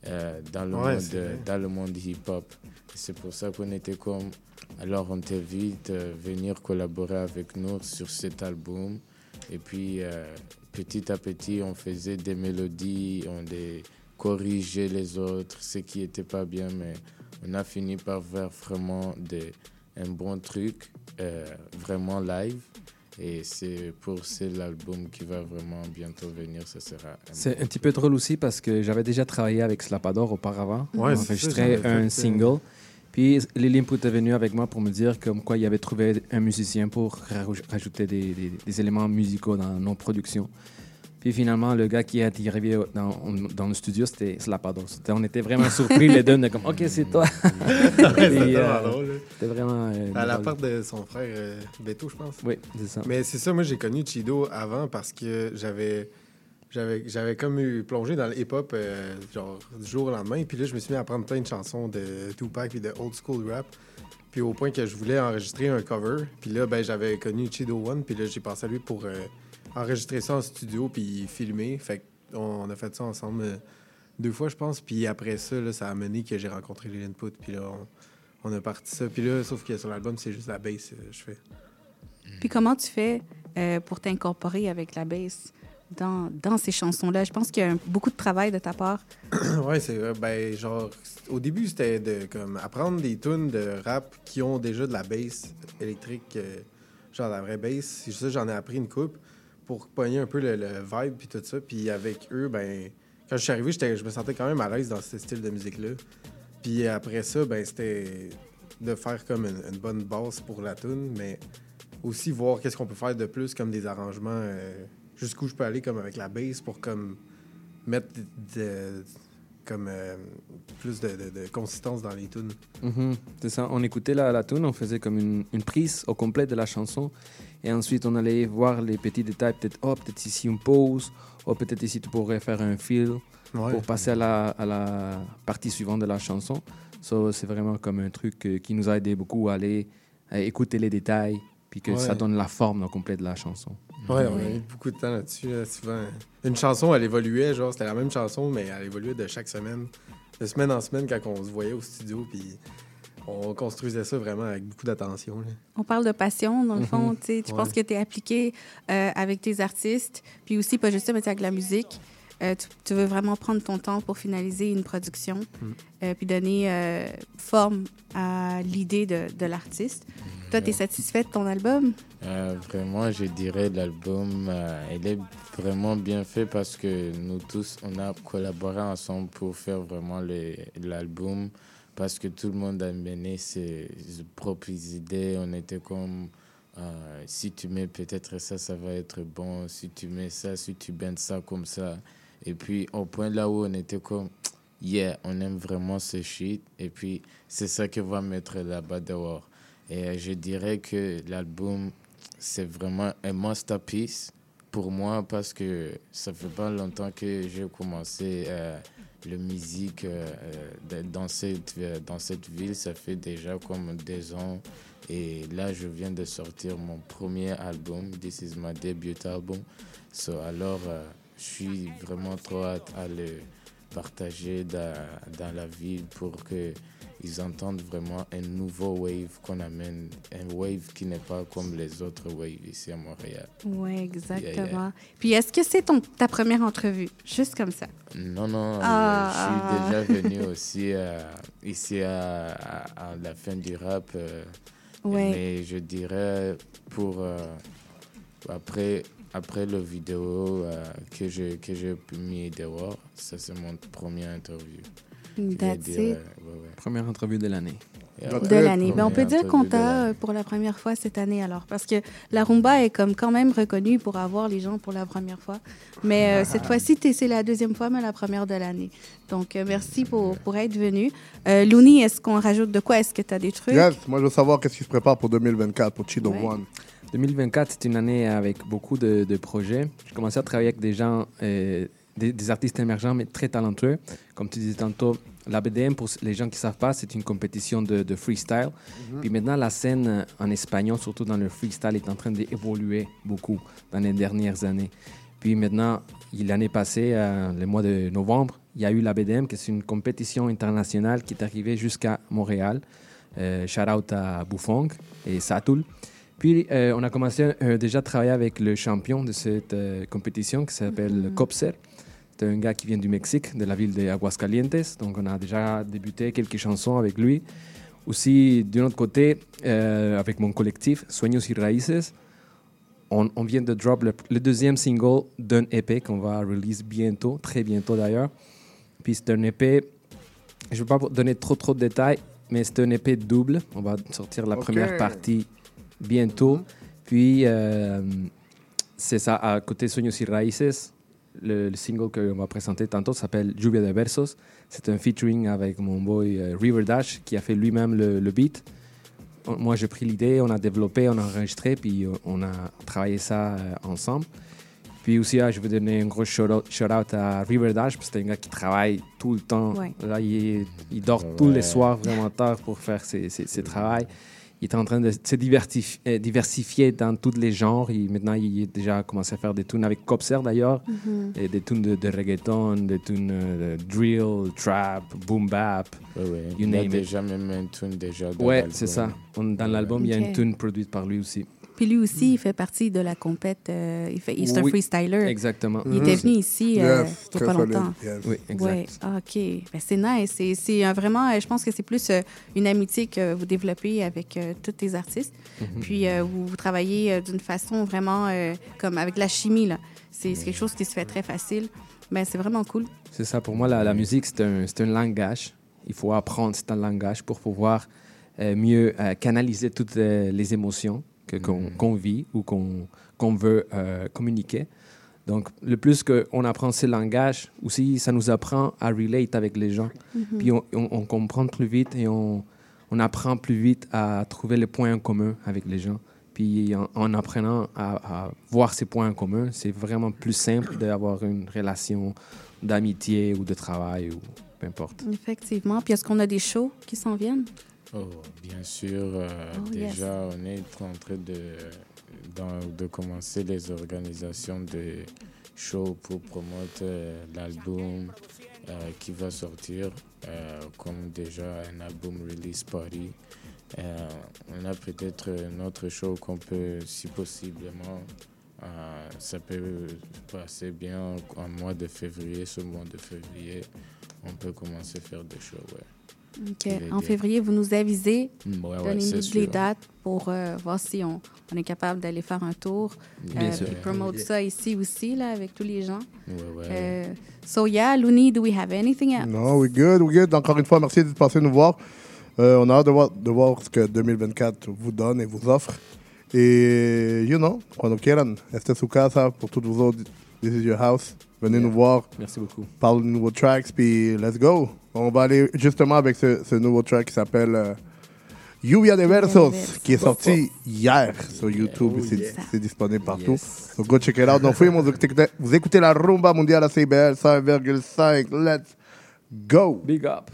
euh, dans, le Ouais, monde, dans le monde hip-hop. C'est pour ça qu'on était comme, alors on t'invite à venir collaborer avec nous sur cet album. Et puis euh, petit à petit, on faisait des mélodies, on les corrigeait les autres, ce qui n'était pas bien, mais on a fini par faire vraiment des, un bon truc, euh, vraiment live. Et c'est pour c'est l'album qui va vraiment bientôt venir, ce sera. C'est un petit peu drôle aussi parce que j'avais déjà travaillé avec Slapador auparavant. Ouais, on c'est ça, enregistrait un euh, single. Puis Lily est venu avec moi pour me dire comme quoi il avait trouvé un musicien pour raj- rajouter des, des- des éléments musicaux dans nos productions. Puis finalement, le gars qui est arrivé dans, dans le studio, c'était Slapador. C'était- On était vraiment surpris les deux, on était comme OK, c'est toi. Euh, là. C'était vraiment. euh, À la part de son frère euh, Beto, je pense. Oui, c'est ça. Mais c'est ça, moi j'ai connu Chido avant parce que j'avais j'avais j'avais comme eu plongé dans le hip-hop euh, genre du jour au lendemain. Puis là, je me suis mis à prendre plein de chansons de Tupac et de old school rap. Puis au point que je voulais enregistrer un cover. Puis là, ben, j'avais connu Chido One. Puis là, j'ai pensé à lui pour euh, enregistrer ça en studio puis filmer. Fait qu'on on a fait ça ensemble euh, deux fois, je pense. Puis après ça, là, ça a mené que j'ai rencontré les Input. Puis là, on, on a parti ça. Puis là, sauf que sur l'album, c'est juste la bass je fais. Puis comment tu fais pour t'incorporer avec la bass? Dans, ces chansons-là? Je pense qu'il y a beaucoup de travail de ta part. ouais, c'est vrai. Ben, genre, au début, c'était de comme apprendre des tunes de rap qui ont déjà de la bass électrique, euh, genre la vraie bass. Ça, j'en ai appris une coupe pour pogner un peu le, vibe puis tout ça. Puis avec eux, ben, quand je suis arrivé, je me sentais quand même à l'aise dans ce style de musique-là. Puis après ça, ben, c'était de faire comme une, une bonne base pour la tune, mais aussi voir qu'est-ce qu'on peut faire de plus, comme des arrangements, euh, jusqu'où je peux aller comme avec la bass pour comme mettre de- comme euh, plus de, de- de consistance dans les tunes. Mhm, c'est ça. On écoutait la, la tune, on faisait comme une, une prise au complet de la chanson. Et ensuite, on allait voir les petits détails. Peut-être, oh, peut-être ici une pause. Oh, peut-être ici, tu pourrais faire un fil Ouais. pour passer à la, à la partie suivante de la chanson. So, c'est vraiment comme un truc euh, qui nous a aidé beaucoup à aller à écouter les détails, puis que ça donne la forme au complet de la chanson. Ouais, on a eu beaucoup de temps là-dessus. là, souvent. Une chanson, elle évoluait, genre, c'était la même chanson, mais elle évoluait de chaque semaine, de semaine en semaine, quand on se voyait au studio, puis on construisait ça vraiment avec beaucoup d'attention. On parle de passion, dans le fond. Mhm. tu Ouais. pense que tu es appliqué euh, avec tes artistes. Puis aussi, pas juste ça, mais avec la musique. Euh, tu, tu veux vraiment prendre ton temps pour finaliser une production, Mm. euh, puis donner euh, forme à l'idée de, de l'artiste. Toi, tu es satisfait de ton album? Vraiment, je dirais l'album, il est vraiment bien fait parce que nous tous, on a collaboré ensemble pour faire vraiment l'album parce que tout le monde a mené ses propres idées. On était comme, si tu mets peut-être ça, ça va être bon. Si tu mets ça, si tu bendes ça comme ça. Et puis, au point là où on était comme, yeah, on aime vraiment ce shit. Et puis, c'est ça qui va mettre là-bas dehors. Et euh, je dirais que l'album, c'est vraiment un masterpiece pour moi parce que ça fait pas longtemps que j'ai commencé euh, la musique euh, euh, dans, cette, dans cette ville. Ça fait déjà comme deux ans. Et là, je viens de sortir mon premier album. This is my debut album. So, alors, je suis vraiment trop hâte à le partager dans, dans la ville pour que ils entendent vraiment un nouveau wave qu'on amène, un wave qui n'est pas comme les autres waves ici à Montréal. Oui, exactement. Yeah, yeah. Puis est-ce que c'est ta première entrevue? Juste comme ça. Non, non, Ah. euh, je suis déjà venu aussi euh, ici à, à- à la fin du rap. euh, Ouais. Mais je dirais pour euh, après, après le vidéo euh, que j'ai que j'ai mis dehors, ça c'est mon premier interview. That's dire, it. euh, ouais, ouais. Première entrevue de l'année. De l'année. Ben, on peut Première dire qu'on t'a euh, pour la première fois cette année alors, parce que la rumba est comme quand même reconnue pour avoir les gens pour la première fois. Mais euh, cette fois-ci, t'es- c'est la deuxième fois, mais la première de l'année. Donc, euh, merci pour, pour être venu. Euh, Looney, est-ce qu'on rajoute de quoi? Est-ce que tu as des trucs? Yes, moi je veux savoir qu'est-ce qui se prépare pour 2024 pour Chido Ouais. One. 2024, c'est une année avec beaucoup de, de projets. J'ai commencé à travailler avec des gens, euh, des, des artistes émergents, mais très talentueux. Comme tu disais tantôt, la BDM, pour les gens qui ne savent pas, c'est une compétition de, de freestyle. Mhm. Puis maintenant, la scène euh, en espagnol, surtout dans le freestyle, est en train d'évoluer beaucoup dans les dernières années. Puis maintenant, l'année passée, euh, le mois de novembre, il y a eu la BDM, qui est une compétition internationale qui est arrivée jusqu'à Montréal. Euh, shout out à Bouffong et Satul. Puis, euh, on a commencé euh, déjà à travailler avec le champion de cette euh, compétition qui s'appelle Copser. C'est un gars qui vient du Mexique, de la ville de Aguascalientes. Donc, on a déjà débuté quelques chansons avec lui. Aussi, d'un autre côté, avec mon collectif, Sueños y Raíces, on, on vient de drop le, le deuxième single d'un EP qu'on va release bientôt, très bientôt d'ailleurs. Puis, c'est un EP, je ne vais pas vous donner trop trop de détails, mais c'est un EP double. On va sortir la première partie bientôt. Puis, euh, c'est ça, à côté Sueños y Raíces, le, le single qu'on va présenter tantôt s'appelle Lluvia de Versos. C'est un featuring avec mon boy euh, River Dash qui a fait lui-même le, le beat. On- Moi, j'ai pris l'idée, on a développé, on a enregistré, puis on a travaillé ça euh, ensemble. Puis aussi, ah, je veux donner un gros shout-out à River Dash, parce que c'est un gars qui travaille tout le temps. Ouais. Là, il, il dort tous les soirs vraiment tard pour faire ses, ses, ses travails. Il est en train de se euh, diversifier dans tous les genres. Il, maintenant, il a déjà commencé à faire des tunes avec Copser d'ailleurs, Mhm. et des tunes de, de reggaeton, des tunes euh, de drill, trap, boom bap. Ouais, ouais. You Il y a name it. déjà même une tune déjà dans Ouais, l'album. c'est ça. On- dans l'album, il y a une tune produite par lui aussi. Puis lui aussi, il fait partie de la compète. euh, il fait, c'est un Oui, freestyler. exactement. Il était Mhm. venu ici euh, Yes, il y a très pas longtemps. yes. Oui, exact. Ouais, ah, OK. Ben, c'est nice. C'est, c'est un vraiment, euh, je pense que c'est plus euh, une amitié que vous développez avec euh, tous tes artistes. Mhm. Puis euh, vous, vous travaillez euh, d'une façon vraiment euh, comme avec la chimie. Là. C'est, c'est quelque chose qui se fait très facile. Ben, c'est vraiment cool. C'est ça, pour moi, la, la musique, c'est un, c'est un langage. Il faut apprendre c'est un langage pour pouvoir euh, mieux euh, canaliser toutes euh, les émotions que, qu'on, vit ou qu'on, veut euh, communiquer. Donc, le plus qu'on apprend ce langage, aussi, ça nous apprend à relate avec les gens. Mhm. Puis on, on- on comprend plus vite et on, on apprend plus vite à trouver les points en commun avec les gens. Puis en, en apprenant à, à voir ces points en commun, c'est vraiment plus simple d'avoir une relation d'amitié ou de travail ou peu importe. Effectivement. Puis est-ce qu'on a des shows qui s'en viennent? Oh, bien sûr. euh, Oh, yes. déjà, on est en train de, commencer les organisations de shows pour promouvoir euh, l'album euh, qui va sortir, comme déjà un album release party. On a peut-être un autre show qu'on peut, si possiblement, ça peut passer bien en mois de février, ce mois de février, on peut commencer à faire des shows, ouais. En février, vous nous avisez. Mm, ouais, Donnez-nous les sûr. dates pour euh, voir si on, on est capable d'aller faire un tour. Bien euh, sûr. puis promote ça ici aussi, là, avec tous les gens. Ouais, ouais. Euh, so, yeah, Looney, do we have anything else? Non, we good, we good. Encore une fois, merci de passer nous voir. Euh, on a hâte de voir, de voir ce que 2024 vous donne et vous offre. Et, you know, cuando quieran, este es su casa pour toutes vous autres. This is your house. Venez Yeah. nous voir. Merci beaucoup. Parle de nouveaux tracks, puis let's go. On va aller justement avec ce, ce nouveau track qui s'appelle euh, Lluvia de Versos, qui est sorti hier sur YouTube. et c'est c'est disponible partout. Donc, go check it out. Donc, fuimos, vous écoutez, vous écoutez la rumba mondiale à CBL 100,5. Let's go. Big up.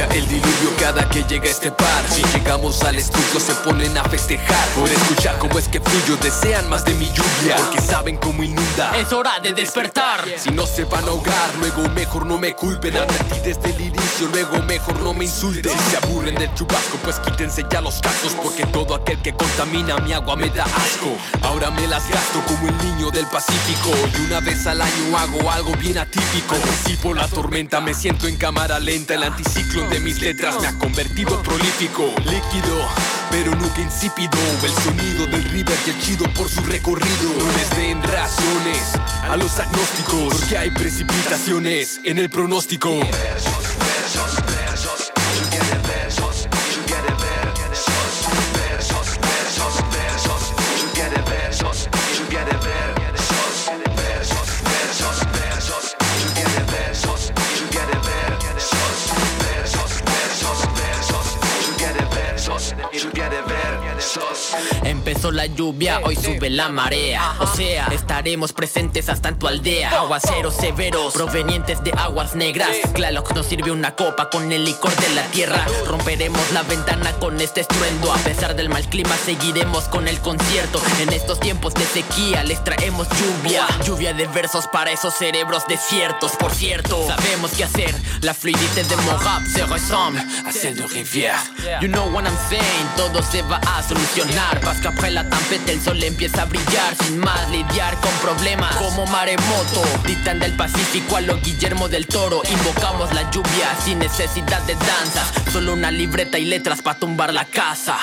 Llega el diluvio cada que llega este par. Si llegamos al estudio se ponen a festejar. Por escuchar cómo es que fluyo, desean más de mi lluvia. Porque saben cómo inunda. Es hora de despertar. Si no se van a ahogar, luego mejor no me culpen. Advertí desde el inicio, luego mejor no me insulten. Si se aburren del chubasco, pues quítense ya los cascos. Porque todo aquel que contamina mi agua me da asco. Ahora me las gasto como el niño del Pacífico. Y una vez al año hago algo bien atípico. Anticipo la tormenta, me siento en cámara lenta. El anticiclón de mis letras me ha convertido prolífico. Líquido, pero nunca insípido. El sonido del river el chido por su recorrido. No les den razones a los agnósticos. Porque hay precipitaciones en el pronóstico. Empezó la lluvia, hoy sube la marea. O sea, estaremos presentes hasta en tu aldea. Aguaceros severos, provenientes de aguas negras. Tlaloc nos sirve una copa con el licor de la tierra. Romperemos la ventana con este estruendo. A pesar del mal clima, seguiremos con el concierto. En estos tiempos de sequía, les traemos lluvia. Lluvia de versos para esos cerebros desiertos. Por cierto, sabemos qué hacer. La fluidité de mon rap se ressemble a celle de rivière. You know what I'm saying, todo se va a solucionar. Parce qu'après la tempête, el sol empieza a brillar. Sin más lidiar con problemas como maremoto. Titán del Pacífico a lo Guillermo del Toro. Invocamos la lluvia sin necesidad de danzas. Solo una libreta y letras para tumbar la casa.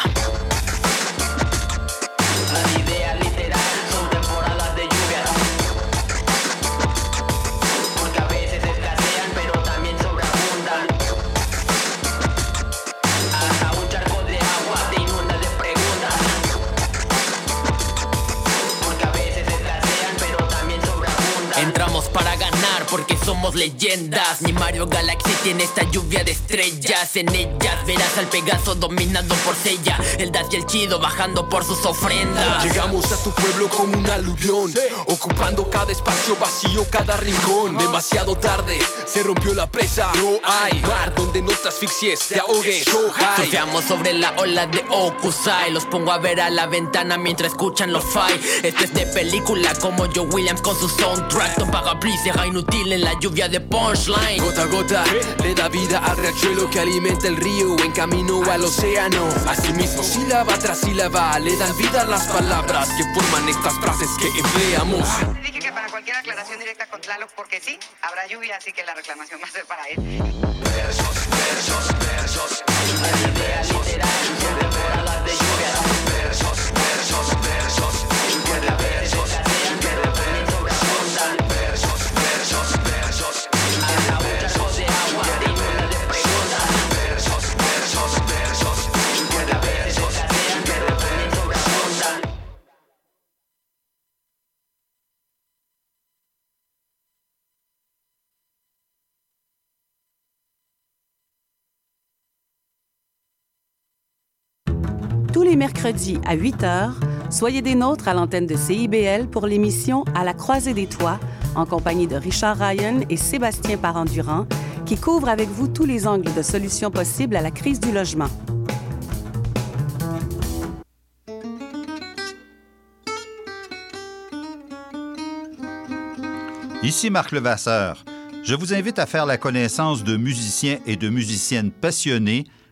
Porque somos leyendas. Ni Mario Galaxy tiene esta lluvia de estrellas. En ellas verás al Pegaso dominado por Sella. El Das y el Chido bajando por sus ofrendas. Llegamos a tu pueblo como un aluvión, ocupando cada espacio vacío, cada rincón. Demasiado tarde, se rompió la presa. No hay mar donde no te asfixies, te ahogues. Surfeamos sobre la ola de Okusai Los pongo a ver a la ventana mientras escuchan los fight Este es de película como Joe Williams con su soundtrack Ton parapluie será inútil en la lluvia de punchline Gota a gota le da vida al riachuelo que alimenta el río en camino al océano. Asimismo, sílaba tras sílaba le dan vida a las palabras que forman estas frases que empleamos. Dije que para cualquier aclaración directa con Tlaloc, porque sí, habrá lluvia, así que la reclamación va a ser para él. Tous les mercredis à 8 h, soyez des nôtres à l'antenne de CIBL pour l'émission À la croisée des toits, en compagnie de Richard Ryan et Sébastien Parent-Durand, qui couvrent avec vous tous les angles de solutions possibles à la crise du logement. Ici Marc Levasseur. Je vous invite à faire la connaissance de musiciens et de musiciennes passionnés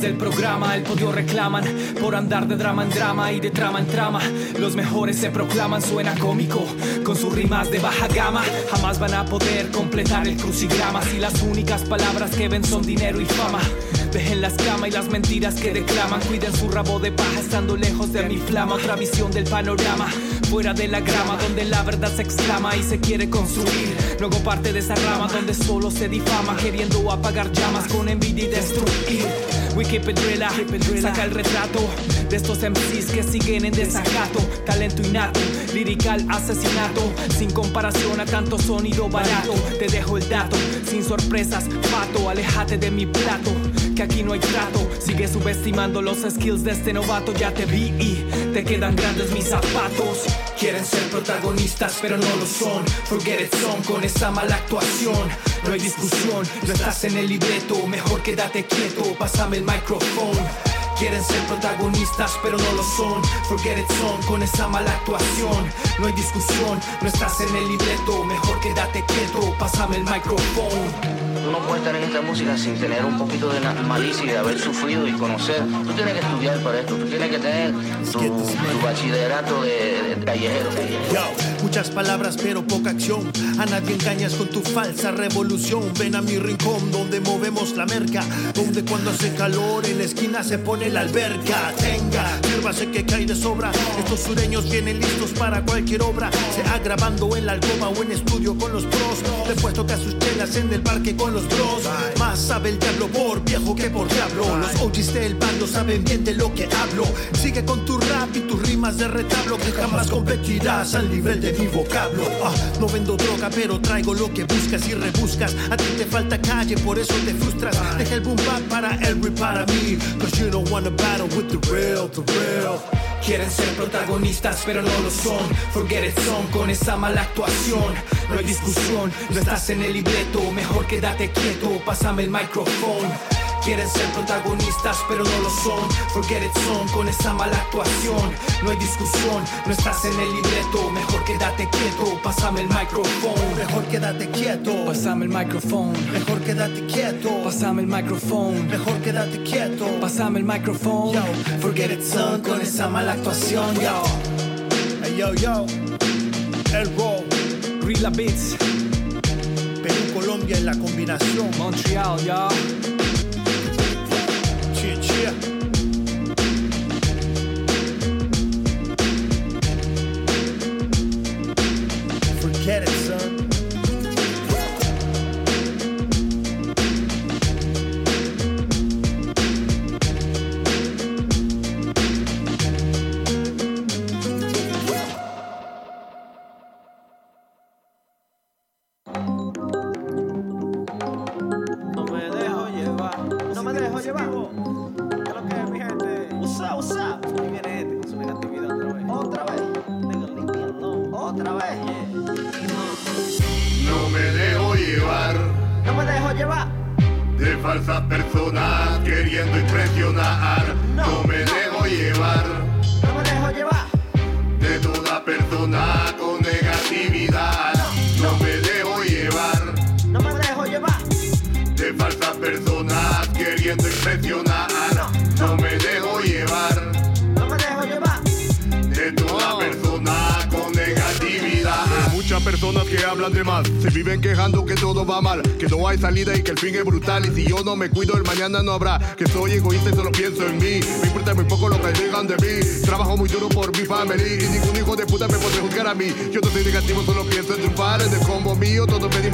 Del programa. El podio reclaman por andar de drama en drama y de trama en trama. Los mejores se proclaman, suena cómico. Con sus rimas de baja gama, jamás van a poder completar el crucigrama. Si las únicas palabras que ven son dinero y fama. Dejen la escama y las mentiras que declaman. Cuiden su rabo de paja estando lejos de mi flama. Otra visión del panorama, fuera de la grama, donde la verdad se exclama y se quiere construir. Luego parte de esa rama donde solo se difama, queriendo apagar llamas con envidia y destruir. Real, saca el retrato de estos MCs que siguen en desacato. Talento innato, lirical asesinato, sin comparación a tanto sonido barato. Te dejo el dato, sin sorpresas, pato, aléjate de mi plato. Que aquí no hay trato, sigue subestimando los skills de este novato. Ya te vi y te quedan grandes mis zapatos. Quieren ser protagonistas, pero no lo son. Forget it son con esa mala actuación. No hay discusión, no estás en el libreto. Mejor quédate quieto, pásame el micrófono. Quieren ser protagonistas, pero no lo son. Forget it son con esa mala actuación. No hay discusión, no estás en el libreto. Mejor quédate quieto, pásame el micrófono. Tú no puedes estar en esta música sin tener un poquito de malicia y de haber sufrido y conocer. Tú tienes que estudiar para esto, tú tienes que tener tu, tu bachillerato de, de callejero. Yo, muchas palabras pero poca acción. A nadie engañas con tu falsa revolución. Ven a mi rincón donde movemos la merca. Donde cuando hace calor en la esquina se pone la alberca. Tenga, sírvase que cae de sobra. Estos sureños vienen listos para cualquier obra. Sea grabando en la alcoba o en estudio con los pros. Le puesto que a sus chelas en el parque con los bros. Más sabe el diablo por viejo que por diablo. Los OGs del bando saben bien de lo que hablo. Sigue con tu rap y tus rimas de retablo que jamás competirás al nivel de mi vocablo. Ah, no vendo droga, pero traigo lo que buscas y rebuscas. A ti te falta calle, por eso te frustras. Deja el boom bap para él y para mí. Cause you don't wanna battle with the real, the real. Quieren ser protagonistas, pero no lo son. Forget it son con esa mala actuación. No hay discusión, no estás en el libreto. Mejor quédate quieto, pásame el micrófono. Quieren ser protagonistas, pero no lo son. Forget it son con esa mala actuación. No hay discusión, no estás en el libreto. Mejor quédate quieto, pásame el micrófono. Mejor quédate quieto. Pásame el micrófono. Mejor quédate quieto. Pásame el micrófono. Mejor quédate quieto. Pásame el micrófono. Yo, forget it son con esa mala actuación. Yo, hey, yo, yo. El Raw. Rila Beats. Perú, Colombia en la combinación. Montreal, yo. чуть-чуть. Que soy egoísta y solo pienso en mí. Me importa muy poco lo que digan de mí. Trabajo muy duro por mi family y ningún hijo de puta me puede juzgar a mí. Yo no soy negativo, solo pienso en triunfar. En el combo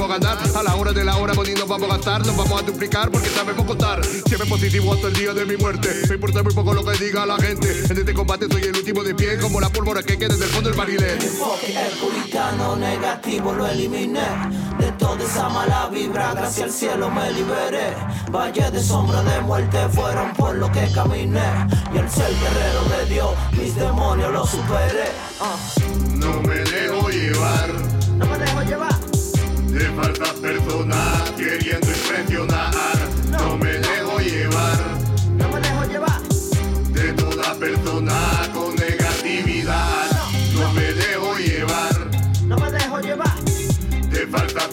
a ganar. A la hora de la hora, pues nos vamos a gastar. Nos vamos a duplicar porque sabemos contar. Siempre positivo hasta el día de mi muerte. Me importa muy poco lo que diga la gente. En este combate soy el último de pie, como la pólvora que queda desde el fondo del barilé. Enfoque el puritano negativo lo eliminé. De toda esa mala vibra, gracias al cielo me liberé. Valle de sombra de muerte fueron por lo que caminé. Y al ser guerrero de Dios, mis demonios los superé.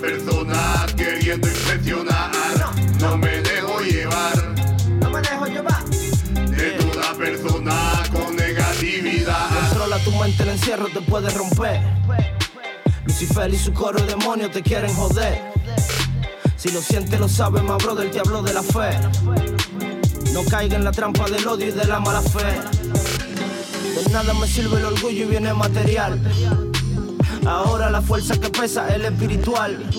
persona queriendo impresionar. No me dejo llevar. No me dejo llevar. De toda persona con negatividad. Controla tu mente, el encierro te puede romper. Lucifer y su coro de demonios te quieren joder. Si lo sientes, lo sabes, más brother, te habló de la fe. No caiga en la trampa del odio y de la mala fe. De nada me sirve el orgullo y viene material. Ahora la fuerza que pesa es el espiritual.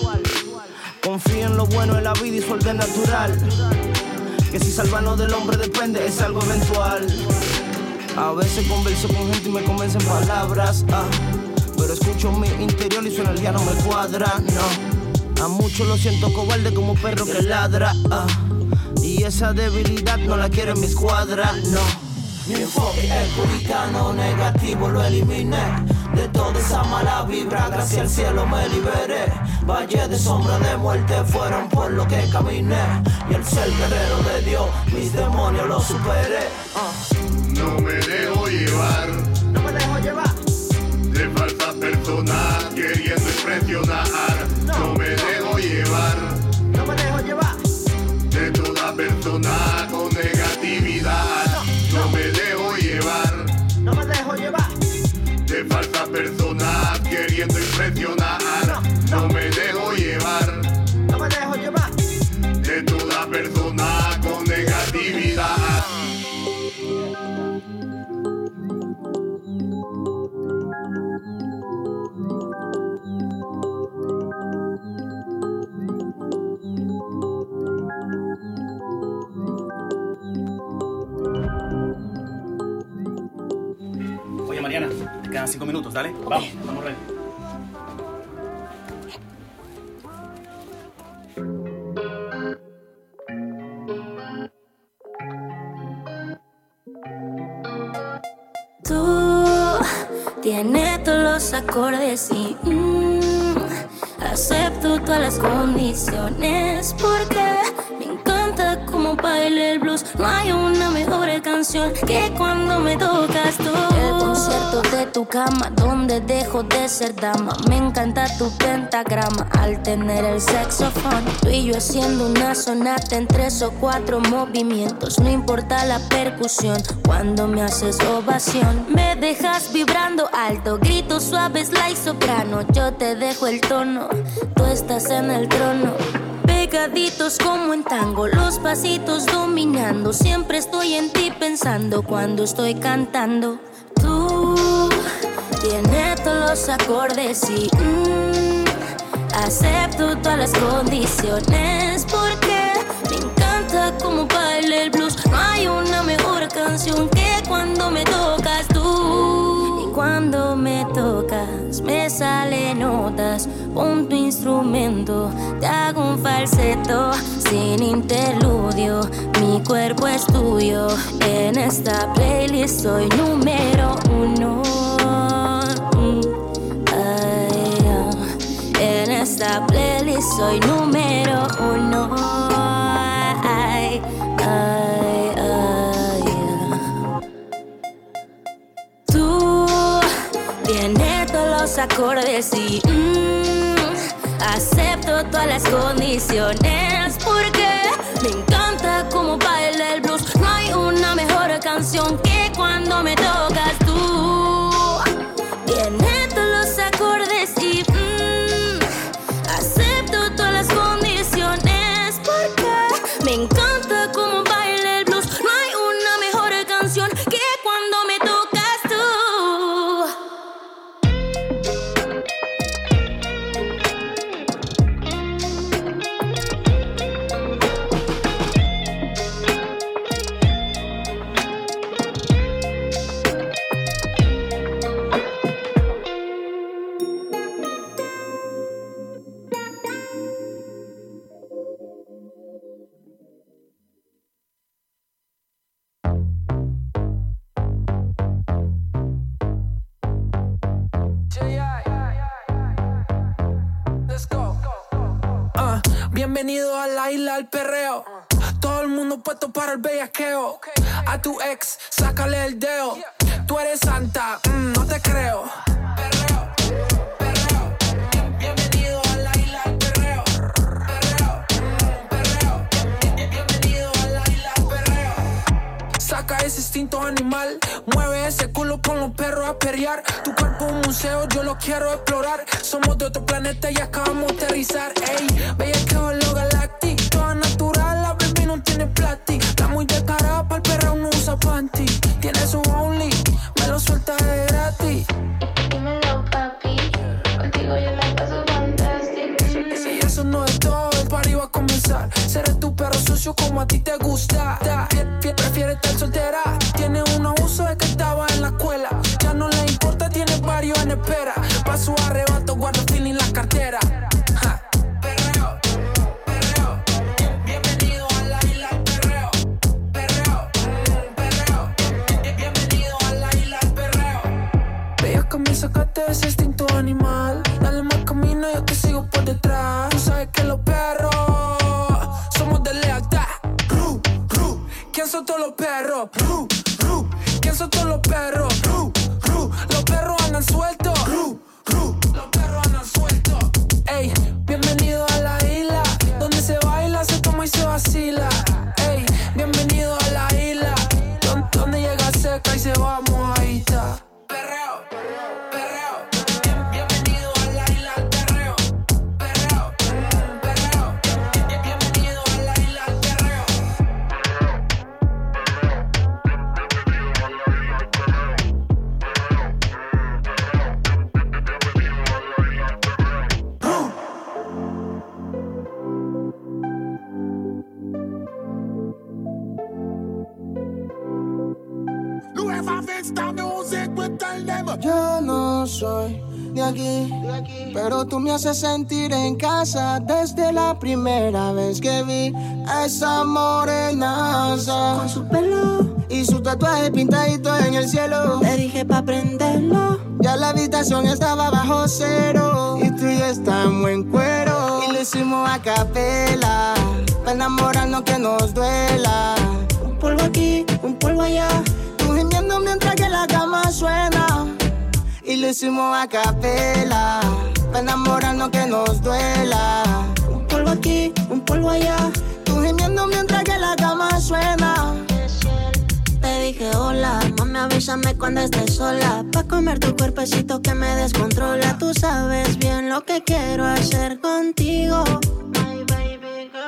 Confía en lo bueno de la vida y su orden natural. Que si salvarnos del hombre depende, es algo eventual. A veces converso con gente y me convencen palabras. ah, pero escucho mi interior y su energía no me cuadra, no. A muchos lo siento cobarde como perro que ladra. ah, y esa debilidad no la quiero en mi escuadra, no. Mi enfoque es puritano, negativo lo eliminé. De toda esa mala vibra, gracias al cielo me liberé. Valle de sombra de muerte fueron por lo que caminé. Y al ser guerrero de Dios, mis demonios los superé. No me dejo llevar No me dejo llevar. de falsas personas queriendo impresionar. No me dejo llevar No me dejo llevar No me dejo llevar. de toda persona con negatividad. Oye, Mariana, te quedan cinco minutos, dale. Vamos, vamos, ready. Tú tienes todos los acordes y mm, acepto todas las condiciones porque el blues. No hay una mejor canción que cuando me tocas tú. El concierto de tu cama donde dejo de ser dama. Me encanta tu pentagrama al tener el saxofón. Tú y yo haciendo una sonata en tres o cuatro movimientos. No importa la percusión cuando me haces ovación. Me dejas vibrando alto, gritos suaves, like soprano. Yo te dejo el tono, tú estás en el trono. Pegaditos como en tango, los pasitos dominando. Siempre estoy en ti pensando cuando estoy cantando. Tú tienes todos los acordes y mm, acepto todas las condiciones porque me encanta como baila el blues. No hay una mejor canción que cuando me tocas, me salen notas. Pon tu instrumento, te hago un falseto sin interludio. Mi cuerpo es tuyo. En esta playlist soy número uno. En esta playlist soy número uno. Los acordes y mm, acepto todas las condiciones porque me encanta como baila el blues. No hay una mejor canción que cuando me tocas bienvenido a la isla del perreo. Todo el mundo puesto para el bellaqueo. A tu ex, sácale el dedo. Tú eres santa, mm, no te creo. Saca ese instinto animal. Mueve ese culo con los perros a perrear. Tu cuerpo un museo, yo lo quiero explorar. Somos de otro planeta y acabamos de aterrizar. Ey, bella que lo galáctico, toda natural, la baby no tiene plástico. Está muy de cara para el perro no usa panty. Tiene su only, me lo suelta de gratis. Dímelo, papi. Contigo yo la a comenzar. Seré tu perro sucio como a ti te gusta. Fie- Prefiere estar soltera. Tiene un abuso de que estaba en la escuela. Ya no le importa, tiene varios en espera. Pa' su son casa desde la primera vez que vi a esa morenaza. Con su pelo y su tatuaje pintadito en el cielo. Le dije pa' prenderlo. Ya la habitación estaba bajo cero y tú y yo estamos en cuero. Y lo hicimos a capela, pa' enamorarnos que nos duela. Un polvo aquí, un polvo allá. Tú gimiendo mientras que la cama suena. Y lo hicimos a capela, pa' enamorarnos que nos duela. Un polvo aquí, un polvo allá. Tú gimiendo mientras que la cama suena. Te dije hola, mami avísame cuando estés sola Pa' comer tu cuerpecito que me descontrola. Tú sabes bien lo que quiero hacer contigo.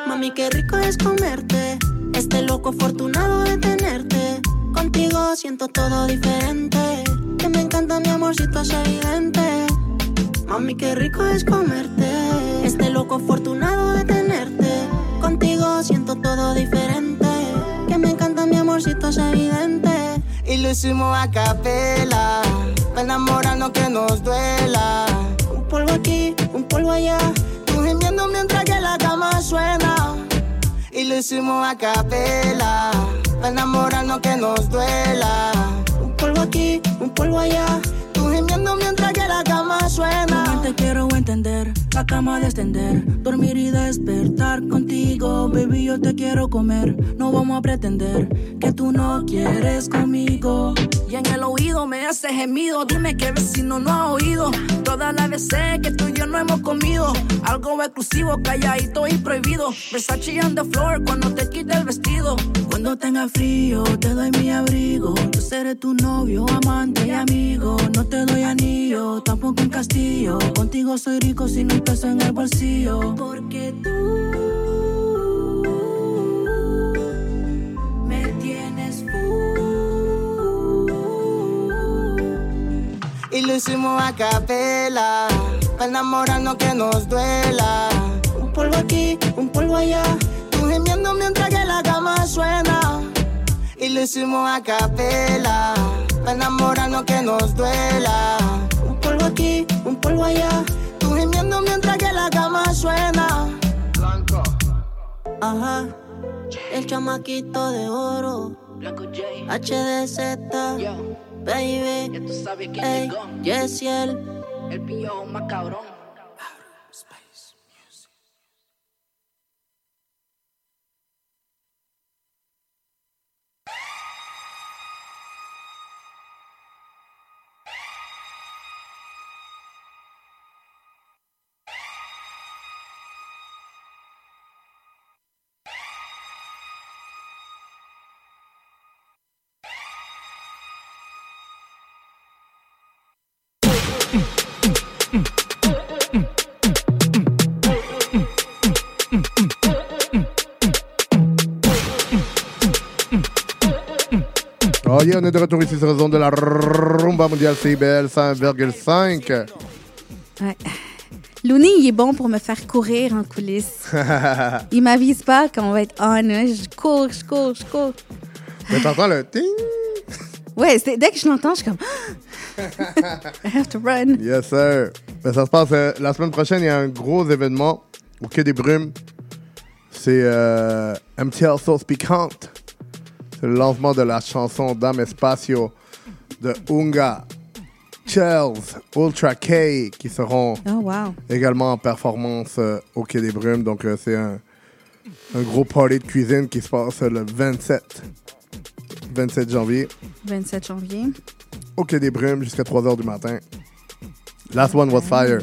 Mami, qué rico es comerte. Este loco afortunado de tenerte. Contigo siento todo diferente. Que me encanta mi amorcito, es evidente Mami, qué rico es comerte Este loco afortunado de tenerte Contigo siento todo diferente Que me encanta mi amorcito, es evidente Y lo hicimos a capela, pa' enamorarnos que nos duela. Un polvo aquí, un polvo allá. Tú gimiendo mientras que la cama suena. Y lo hicimos a capela, pa' enamorarnos que nos duela. Un polvo aquí, un polvo allá. Mientras que la cama suena. No te quiero entender, la cama descender, dormir y despertar contigo, baby yo te quiero comer, no vamos a pretender que tú no quieres conmigo. Y en el oído me hace gemido, dime que vecino no ha oído, todas las veces que tú y yo no hemos comido, algo exclusivo, calladito y prohibido, Versace on the floor cuando te quite el vestido, cuando tenga frío te doy mi abrigo, yo seré tu novio, amante y amigo, no te doy anillo, tampoco un castillo. Contigo soy rico sin un peso en el bolsillo. Porque tú me tienes Y lo hicimos a capela, pa' enamorarnos que nos duela. Un polvo aquí, un polvo allá. Tú gimiendo mientras que la cama suena. Y lo hicimos a capela, pa' enamorarnos que nos duela. Un polvo aquí, un polvo allá. Gimiendo mientras que la cama suena. Ajá. El chamaquito de oro. HDZ. Baby. Ya tú sabes quién llegó. Yesiel. El pillo más cabrón. Oh yeah, on est de retour ici sur la zone de la rumba mondiale CBL 5,5. Ouais. Looney, il est bon pour me faire courir en coulisses. il m'avise pas quand on va être on. hein. Je cours, je cours, je cours. Mais t'entends le ting? Ouais, dès que je l'entends, je suis comme. I have to run. Yes, sir. Ben, ça se passe euh, la semaine prochaine. Il y a un gros événement au Quai des Brumes. C'est euh, MTL Sauce Piquante. C'est le lancement de la chanson Dame Espacio de Unga, Chels, Ultra K qui seront Oh, wow. également en performance euh, au Quai des Brumes. Donc, euh, c'est un, un gros party de cuisine qui se passe le 27, 27 janvier 27 janvier. au Quai des Brumes jusqu'à 3 h du matin. Last One Was Fire.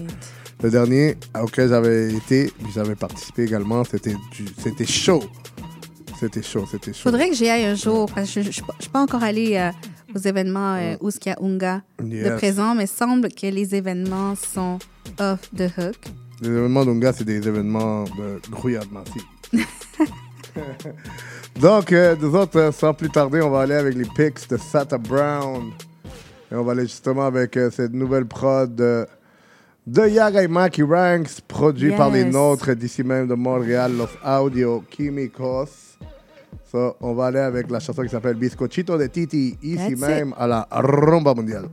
Le dernier auquel j'avais été, j'avais participé également, c'était chaud. C'était chaud, c'était chaud. Faudrait que j'y aille un jour, parce que je ne suis pas- encore allée euh, aux événements euh, où il y a Unga de Yes. présent, mais semble que les événements sont off the hook. Les événements d'Unga, c'est des événements de grouillade massive. Donc, euh, nous autres, euh, sans plus tarder, on va aller avec les pics de Sata Brown. Et on va aller justement avec cette nouvelle prod de, de Yaga et Maki Ranks, produit par les nôtres d'ici même de Montréal, Los Audio Químicos. Ça, on va aller avec la chanson qui s'appelle Biscochito de Titi, ici That's it. même à la Rumba Mondiale.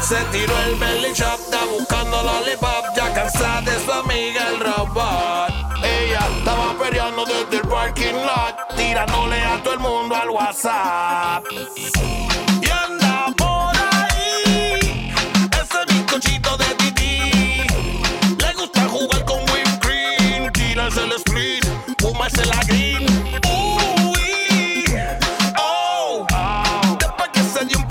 Se tiró el belly shop, está buscando lollipop, ya cansada de su amiga el robot. Ella estaba peleando desde el parking lot, tirándole a todo el mundo al WhatsApp. La oh, después que un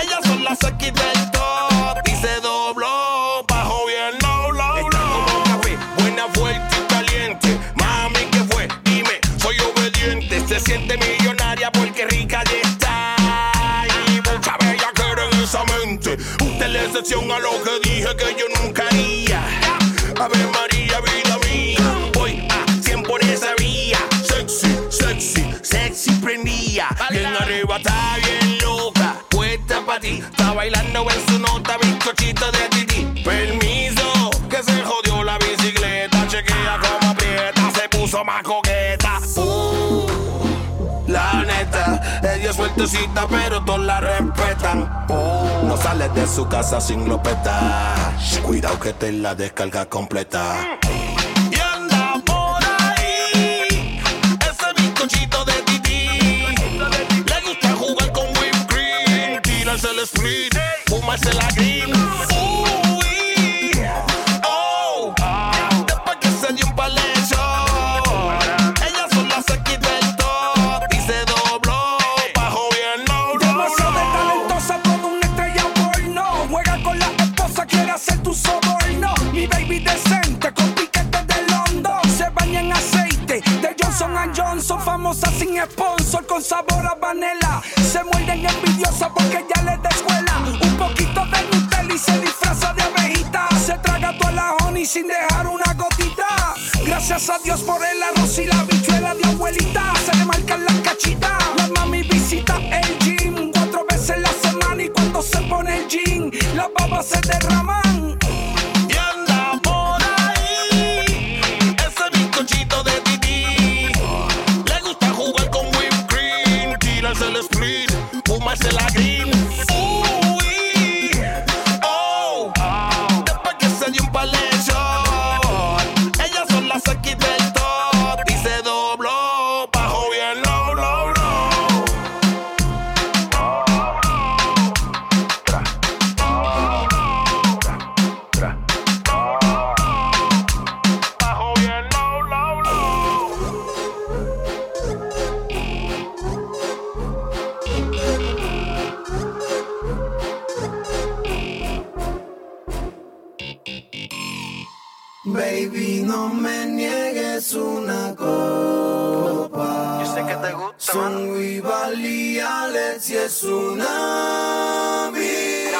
ellas son las top y se dobló bajo bien low, low, café, y caliente. Mami, ¿qué fue? Dime, soy obediente. Se siente millonaria porque rica ya está. A lo que dije que yo prendía. Bien arriba está bien loca. Puesta pa' ti. Está bailando en su nota, bizcochito de titi. Permiso, que se jodió la bicicleta. Chequea como aprieta. Se puso más coqueta. Uh, la neta, ella es sueltecita, pero todos la respetan. No sale de su casa sin glopeta. Cuidado que te la descarga completa. Tirarse el split, fumarse la green. Johnson Johnson. Famosa sin sponsor, con sabor a panela. Se muerden envidiosa porque ya le da escuela. Un poquito de Nutella y se disfraza de abejita. Se traga toda la honey sin dejar una gotita. Gracias a Dios por el arroz y la bichuela de abuelita. Se le marcan las cachitas. La mami visita el gym cuatro veces la semana y cuando se pone el jean, las babas se derraman. Fumarse la green. Niegues una copa. Yo sé que te gusta, Son Vival y Alex y es una vida.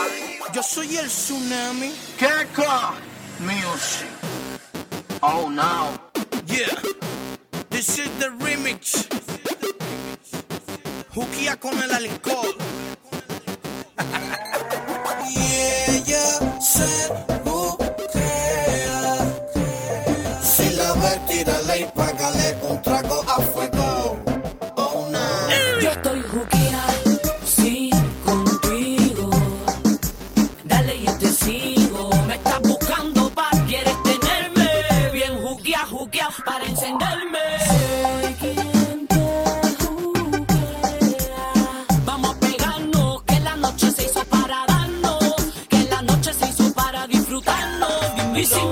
Yo soy el tsunami. Keka Music. Oh no. Yeah. This is the remix. Juquía con el alcohol. y ella se disfrutarnos. Y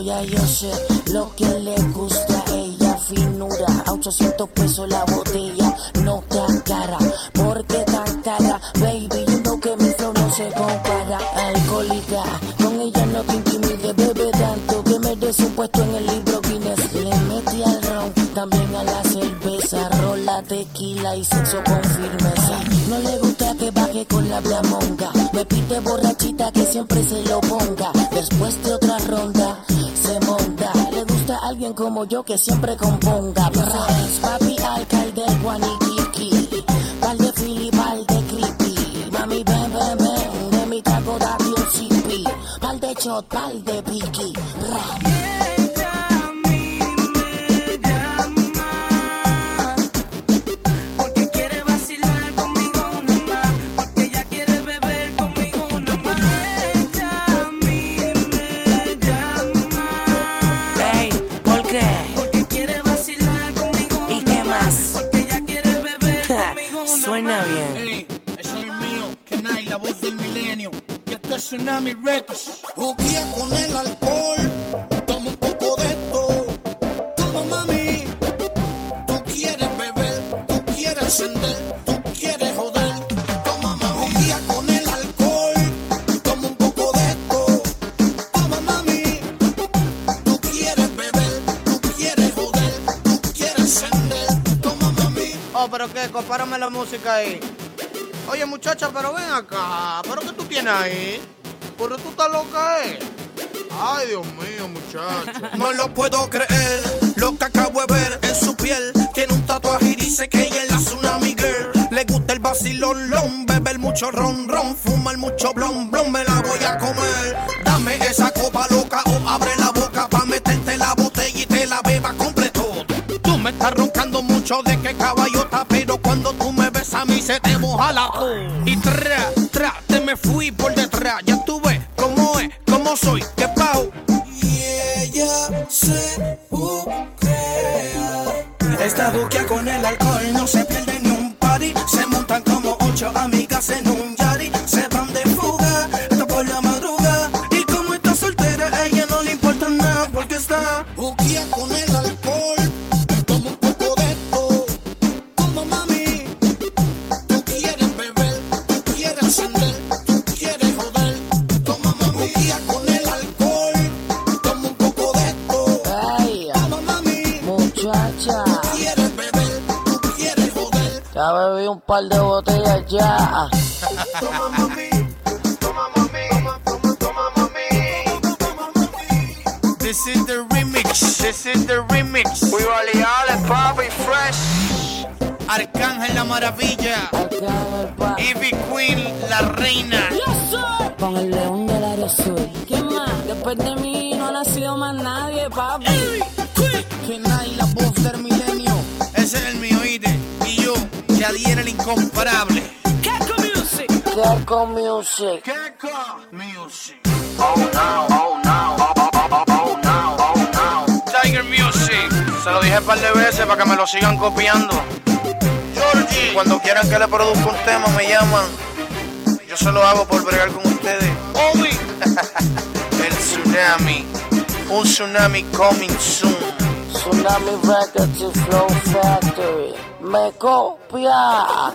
ya yo sé lo que le gusta a ella finura a 800 pesos la botella no te acara porque tan cara baby you know que mi flow no se compara alcohólica con ella no te intimide bebe tanto que me des un puesto en el libro Guinness le metí al ron también a la cerveza rola tequila y sexo con firmeza no le gusta que baje con la blamonga me pide borrachita que siempre se lo ponga después de otra ronda como yo que siempre componga. ¿Sabes? papi alcalde guaniquiqui pal de fili pal de creepy. Mami ven ven ven de mi taco dame un sipi pal de shot pal de piqui. Porque Tsunami Records. Juquea con el alcohol. Toma un poco de esto. Toma, mami. Tú quieres beber, tú quieres encender, tú quieres joder. Toma, mami. Juquea con el alcohol. Toma un poco de esto. Toma, mami. Tú quieres beber, tú quieres joder, tú quieres encender. Toma, mami. Oh, pero qué, compárame la música ahí. Oye, muchacha, pero ven acá. ¿Pero qué tú tienes ahí? ¿Pero tú estás loca, eh? Ay, Dios mío, muchacha. No lo puedo creer, lo que acabo de ver en su piel. Tiene un tatuaje y dice que ella es la Tsunami Girl. Le gusta el vacilón, lon, beber mucho ron, ron, fumar mucho blon, blon, me la voy a comer. Dame esa copa loca o abre la boca pa' meterte la botella y te la beba completo. Tú me estás roncando mucho de que caballota, pero cuando tú me ves a mí se te moja la co. Music. Keko Music. Oh no, oh no, oh, oh, oh, oh no, oh no. Tiger Music. Se lo dije un par de veces para que me lo sigan copiando. Georgie. Cuando quieran que le produzca un tema, me llaman. Yo se lo hago por bregar con ustedes. Obi. el tsunami. Un tsunami coming soon. Tsunami Records y Flow Factory. Me copia.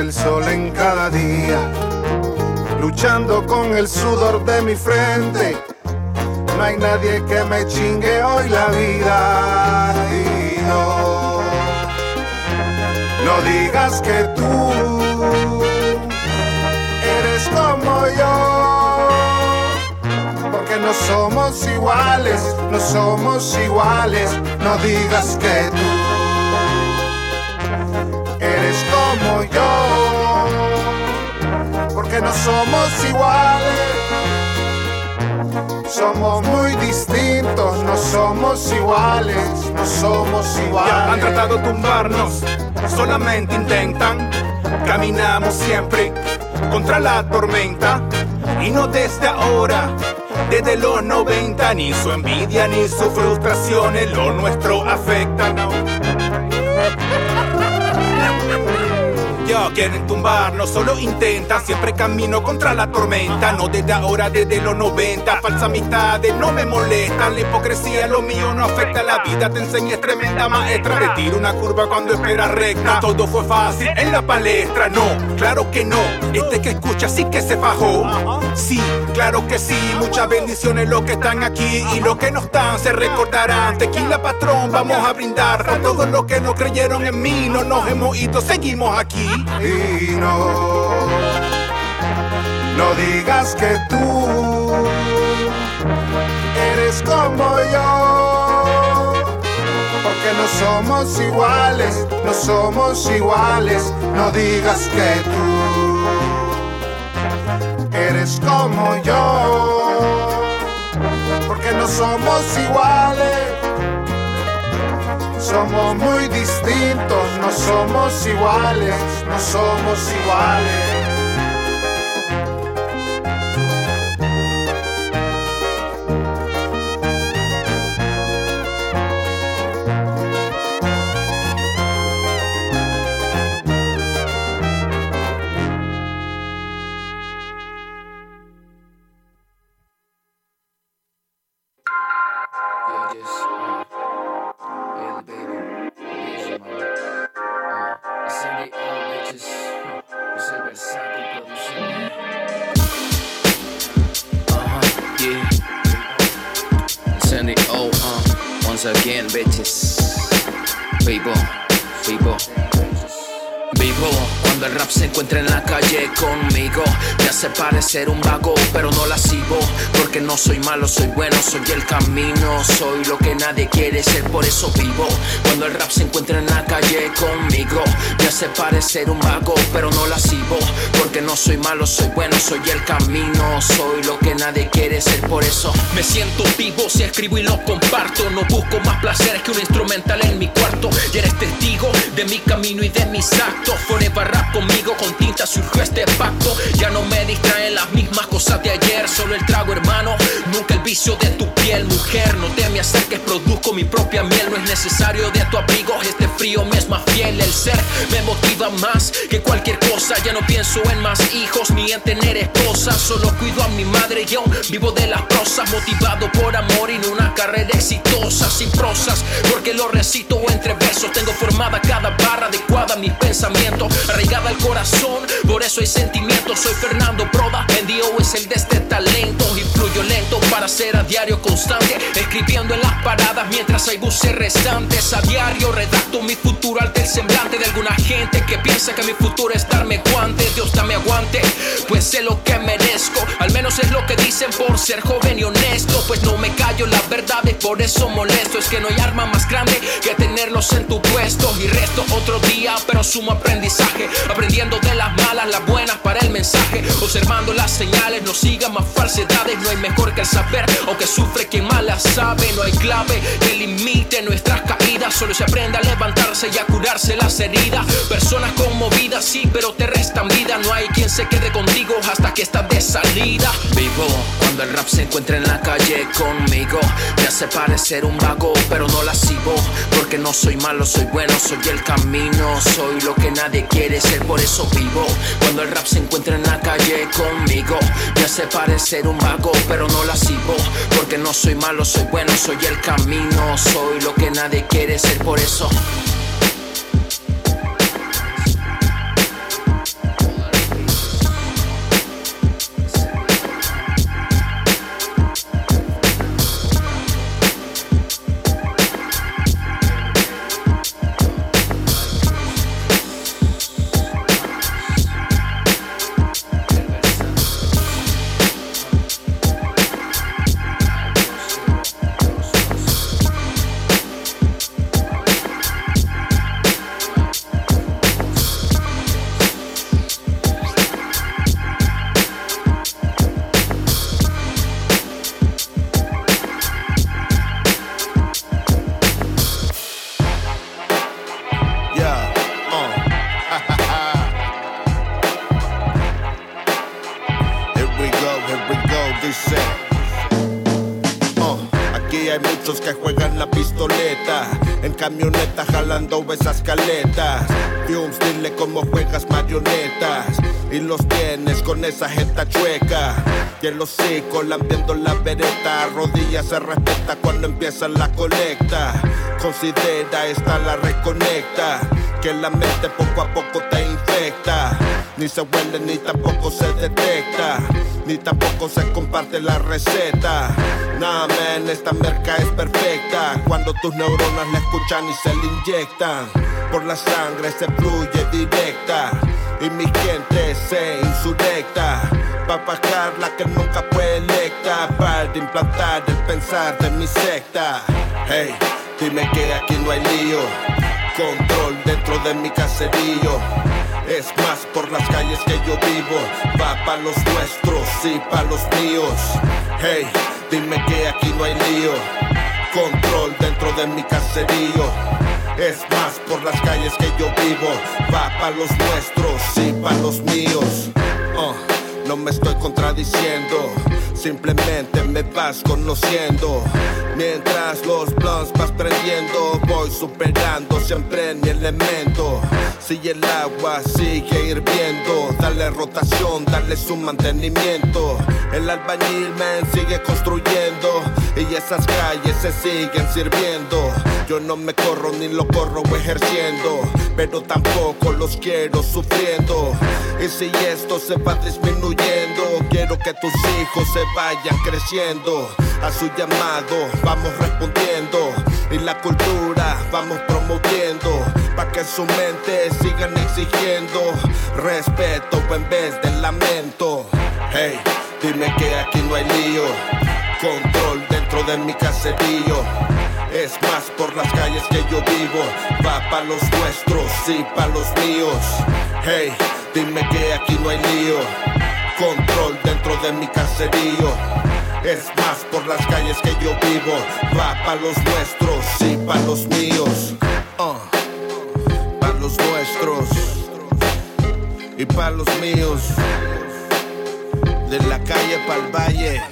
el sol en cada día, luchando con el sudor de mi frente. No hay nadie que me chingue hoy la vida. Y no, no digas que tú eres como yo. Porque no somos iguales, no somos iguales. No digas que tú como yo. Porque no somos iguales. Somos muy distintos, no somos iguales, no somos iguales. Ya han tratado de tumbarnos, solamente intentan. Caminamos siempre contra la tormenta y no desde ahora. Desde los 90 ni su envidia ni su frustración en lo nuestro afecta. no. Quieren tumbarnos, solo intentan. Siempre camino contra la tormenta. No desde ahora, desde los 90. Falsa amistades no me molestan. La hipocresía, lo mío no afecta la vida. Te enseñé tremenda maestra. Retiro una curva cuando espera recta. Todo fue fácil en la palestra. No, claro que no. Este que escucha sí que se fajó. Sí, claro que sí. Muchas bendiciones los que están aquí y los que no están se recordarán. Tequila patrón, vamos a brindar a todos los que no creyeron en mí. No nos hemos ido, seguimos aquí. Y no, no digas que tú eres como yo. Porque no somos iguales, no somos iguales. No digas que tú eres como yo. Porque no somos iguales. Somos muy distintos, no somos iguales, no somos iguales. Hace parecer un vago, no soy malo, soy bueno, soy el camino. Soy lo que nadie quiere ser, por eso vivo. Cuando el rap se encuentra en la calle conmigo. Me hace parecer un vago, pero no la sigo. Porque no soy malo, soy bueno, soy el camino. Soy lo que nadie quiere ser, por eso me siento vivo si escribo y lo comparto. No busco más placeres que un instrumental en mi cuarto. Y eres testigo de mi camino y de mis actos. Forever rap conmigo, con tinta surgió este pacto. Ya no me distraen las mismas cosas de ayer. Solo el trago, hermano. Nunca el vicio de tu piel, mujer. No te me acerques, produzco mi propia miel. No es necesario de tu abrigo. Este frío me es más fiel. El ser me motiva más que cualquier cosa. Ya no pienso en más hijos ni en tener esposa. Solo cuido a mi madre. Yo vivo de las prosas, motivado por amor y no una carrera exitosa. Sin prosas, porque lo recito entre versos. Tengo formada cada barra adecuada a mis pensamientos. Arraigada al corazón, por eso hay sentimientos. Soy Fernando Broda, en Dio es el de este talento. Influyo para ser a diario constante. Escribiendo en las paradas mientras hay buses restantes. A diario redacto mi futuro ante el semblante de alguna gente que piensa que mi futuro es darme guante. Dios dame aguante, pues sé lo que merezco. Al menos es lo que dicen por ser joven y honesto. Pues no me callo la verdad y por eso molesto. Es que no hay arma más grande que tenerlos en tu puesto. Y resto otro día, pero sumo aprendizaje. Aprendiendo de las malas, las buenas para el mensaje. Observando las señales, no sigan más falsedades. No hay mejor que el saber, aunque sufre quien más la sabe. No hay clave que limite nuestras caídas. Solo se aprende a levantarse y a curarse las heridas. Personas conmovidas, sí, pero te restan vida. No hay quien se quede contigo hasta que estás de salida. Vivo cuando el rap se encuentra en la calle conmigo. Me hace parecer un vago, pero no lascivo. Porque no soy malo, soy bueno, soy el camino. Soy lo que nadie quiere ser, por eso vivo. Cuando el rap se encuentra en la calle conmigo. Me hace parecer un vago, pero no lascivo. Porque no soy malo, soy bueno, soy el camino. Soy lo que nadie quiere ser, por eso. Hocico lambiendo la vereta. Rodillas se respeta cuando empieza la colecta. Considera esta la reconecta. Que la mente poco a poco te infecta. Ni se huele ni tampoco se detecta. Ni tampoco se comparte la receta. Nah, man, esta merca es perfecta. Cuando tus neuronas la escuchan y se le inyectan. Por la sangre se fluye directa. Y mi gente se insurrecta. Pa' bajar la que nunca fue electa. Para implantar el pensar de mi secta. Hey, dime que aquí no hay lío. Control dentro de mi caserío. Es más por las calles que yo vivo. Va pa' los nuestros y pa' los míos. Hey, dime que aquí no hay lío. Control dentro de mi caserío. Es más por las calles que yo vivo. Va pa' los nuestros y pa' los míos. Uh, no me estoy contradiciendo. Simplemente me vas conociendo. Mientras los blunts vas prendiendo, voy superando siempre mi elemento. Si el agua sigue hirviendo, dale rotación, dale su mantenimiento. El albañil man sigue construyendo y esas calles se siguen sirviendo. Yo no me corro ni lo corro ejerciendo, pero tampoco los quiero sufriendo. Y si esto se va disminuyendo, quiero que tus hijos se vayan creciendo. A su llamado vamos respondiendo y la cultura vamos promoviendo. Pa' que su mente sigan exigiendo respeto en vez de lamento. Hey, dime que aquí no hay lío. Control dentro de mi caserío. Es más por las calles que yo vivo. Va pa' los nuestros y pa' los míos. Hey, dime que aquí no hay lío. Control dentro de mi caserío. Es más por las calles que yo vivo. Va pa' los nuestros y pa' los míos. Uh, pa' los nuestros y pa' los míos. De la calle pa'l valle.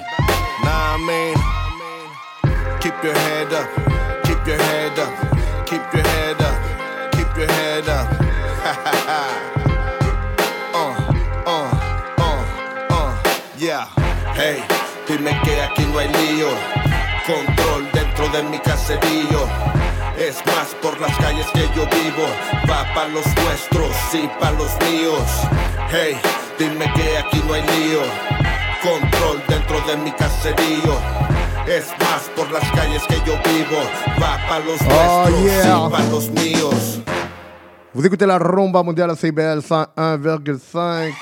Nah. Keep your head up, keep your head up, keep your head up, keep your head up. uh, uh, uh, uh, yeah. Hey, dime que aquí no hay lío. Control dentro de mi caserío. Es más por las calles que yo vivo. Va pa' los nuestros y pa' los míos. Hey, dime que aquí no hay lío. Control dentro de mi caserío. Es más por las calles que yo vivo. Va pa' los Oh, nuestros yeah. y pa' los míos. Vous écoutez la rumba mondiale à CBL 101,5.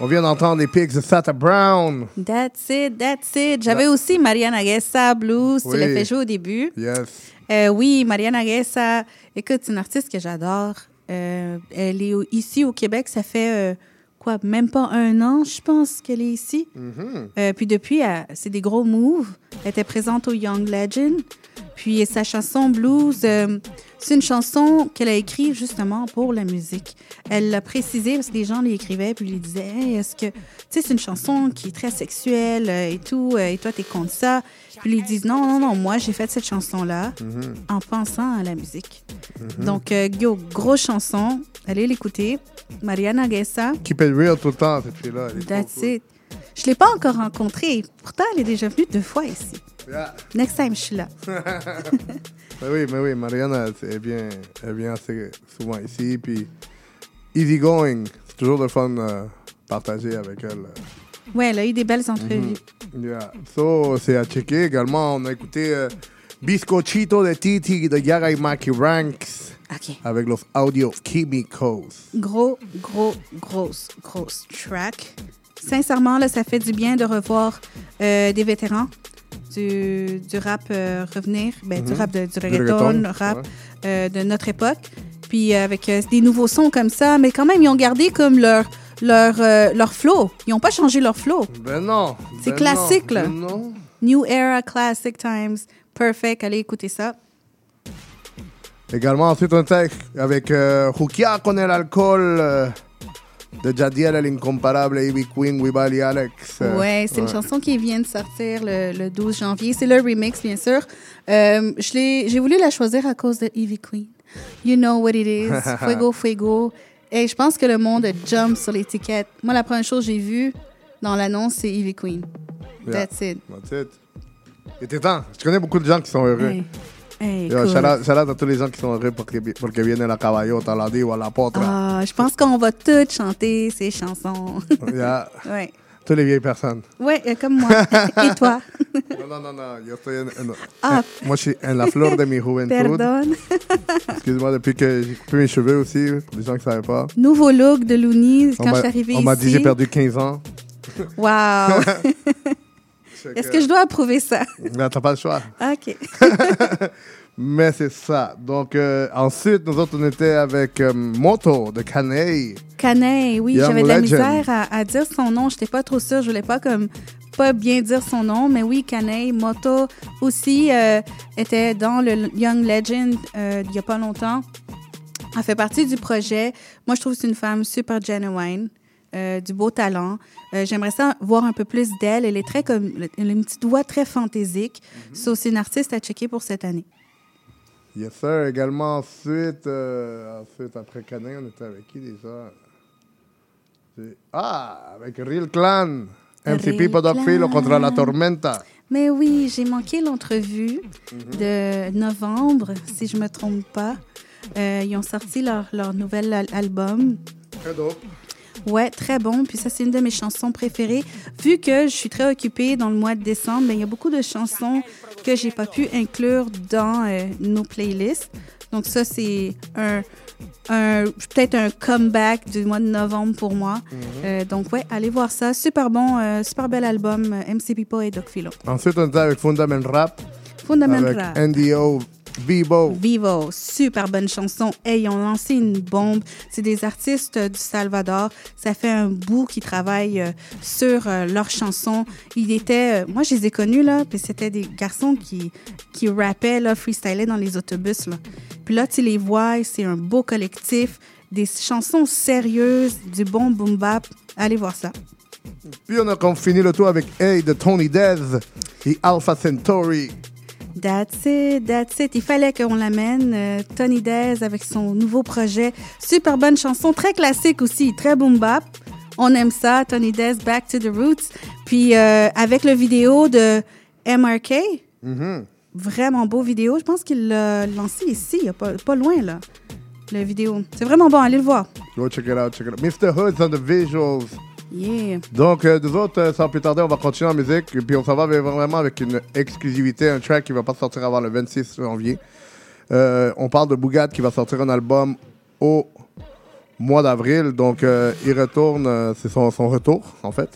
On vient d'entendre les pics de Sata Brown. That's it, that's it. J'avais aussi Mariana Guessa, Blues, tu Oui. l'as fait jouer au début. Yes. Euh, oui, Mariana Guessa, écoute, c'est une artiste que j'adore. Euh, elle est au- ici au Québec, ça fait euh, quoi, même pas un an, je pense qu'elle est ici. Mhm. Euh, puis depuis, c'est des gros moves. Elle était présente au Young Legend. Puis sa chanson Blues, euh, c'est une chanson qu'elle a écrite justement pour la musique. Elle l'a précisé parce que les gens lui écrivaient puis lui disaient Hey, est-ce que. Tu sais, c'est une chanson qui est très sexuelle euh, et tout, et toi, t'es contre ça. Puis ils disent Non, non, non, moi, j'ai fait cette chanson-là Mhm. en pensant à la musique. Mhm. Donc, euh, yo, grosse chanson. Allez l'écouter. Mariana Guessa. Keep it real tout le temps, cette fille-là. That's cool. it. Je l'ai pas encore rencontrée. Pourtant, elle est déjà venue deux fois ici. Yeah. Next time, je suis là. Mais oui, mais oui, Mariana, elle vient, elle vient assez souvent ici. Puis, easy going. C'est toujours le fun euh, partager avec elle. euh. Ouais, elle a eu des belles entrevues. Mhm. Yeah. So, c'est à checker également. On a écouté euh, Biscochito de Titi de Yaga y Maki Ranks. Avec los audios químicos. Gros, gros, grosse, grosse track. Sincèrement, là, ça fait du bien de revoir euh, des vétérans du, du rap euh, revenir, ben, du Mhm. rap, de- du Du reggaeton, reggaeton, rap ouais. euh, de notre époque. Puis avec des nouveaux sons comme ça, mais quand même, ils ont gardé comme leur, leur, euh, leur flow. Ils n'ont pas changé leur flow. Ben non. C'est ben classique, non, là. ben non. New Era, Classic Times, Perfect. Allez écouter ça. Également, ensuite, on était avec euh, Jukia con el alcool euh, de Jadiel, el incomparable Ivy Queen, Wibali Alex. euh, Ouais, c'est une chanson qui vient de sortir le, le 12 janvier. C'est le remix, bien sûr. Euh, J'ai voulu la choisir à cause de Evie Queen. You know what it is. Fuego, fuego. Et je pense que le monde jump sur l'étiquette. Moi, la première chose que j'ai vue dans l'annonce, c'est Evie Queen. Yeah. That's it. That's it. Il était temps. Je connais beaucoup de gens qui sont heureux. Hey. Hey, Yo, cool. shout, out, à tous les gens qui sont heureux porque, porque viene la caballota, la diva, la potra. Ah, je pense qu'on va toutes chanter ces chansons. Yeah. ouais. Toutes les vieilles personnes. Ouais, euh, comme moi. Et toi? Non, non, non, non. Yo estoy en, en- Ah. moi, je suis en la fleur de mi juventud. Pardon. Excuse-moi, depuis que j'ai coupé mes cheveux aussi, pour les gens qui ne savaient pas. Nouveau look de Looney On quand je suis arrivée On ici. m'a dit j'ai perdu 15 ans. Wow! Est-ce que je dois approuver ça? Mais t'as pas le choix. OK. Mais c'est ça. Donc, euh, ensuite, nous autres, on était avec euh, Moto de Caney. Canet, oui, j'avais de la misère à, à dire son nom. J'étais pas trop sûre. Je voulais pas comme pas bien dire son nom, mais oui, Canet. Moto aussi euh, était dans le Young Legend il y a pas longtemps. Elle fait partie du projet. Moi, je trouve que c'est une femme super genuine. euh, du beau talent. Euh, J'aimerais ça voir un peu plus d'elle. Elle est très comme, elle a une petite voix très fantaisique. So, c'est une artiste à checker pour cette année. Yes, sir. Également, ensuite, euh, ensuite après Caney, on était avec qui déjà? Ah, avec Real Clan. MCP Clan. contre la Tormenta. Mais oui, j'ai manqué l'entrevue Mhm. de novembre, si je me trompe pas. Euh, ils ont sorti leur, leur nouvel al- album. Très dope. Ouais, très bon. Puis ça, c'est une de mes chansons préférées. Vu que je suis très occupée dans le mois de décembre, mais il y a beaucoup de chansons que j'ai pas pu inclure dans euh, nos playlists. Donc ça, c'est un, un- peut-être un comeback du mois de novembre pour moi. Euh, donc ouais, allez voir ça. Super bon, euh, super bel album, MC Pipo et Doc Philo. Ensuite, on était avec Fundament Rap. Fundament avec Rap. NDO Vivo. Vivo, super bonne chanson. Hey, ils ont lancé une bombe. C'est des artistes euh, du Salvador. Ça fait un bout qu'ils travaillent euh, sur euh, leurs chansons. Ils étaient, moi je les ai connus là, puis c'était des garçons qui qui rappaient là, freestylaient dans les autobus là. Puis là tu les vois, c'est un beau collectif, des chansons sérieuses, du bon boom bap. Allez voir ça. Puis on a fini le tour avec Hey de Tony Dez et Alpha Centauri. That's it, that's it. Il fallait qu'on l'amène. euh, Tony Dez avec son nouveau projet. Super bonne chanson, très classique aussi, très boom bap. On aime ça, Tony Dez, Back to the Roots. Puis euh, avec le vidéo de MRK, Mhm. vraiment beau vidéo. Je pense qu'il l'a lancé ici, il y a pas, pas loin là, le vidéo. C'est vraiment bon, allez le voir. Go check it out, check it out. Mr. Hood's on the visuals. Yeah. Donc, euh, nous autres, euh, sans plus tarder, on va continuer en musique. Et puis, on s'en va vraiment avec une exclusivité, un track qui va pas sortir avant le 26 janvier. Euh, on parle de Bougat qui va sortir un album au mois d'avril. Donc, euh, il retourne, c'est son, son retour, en fait.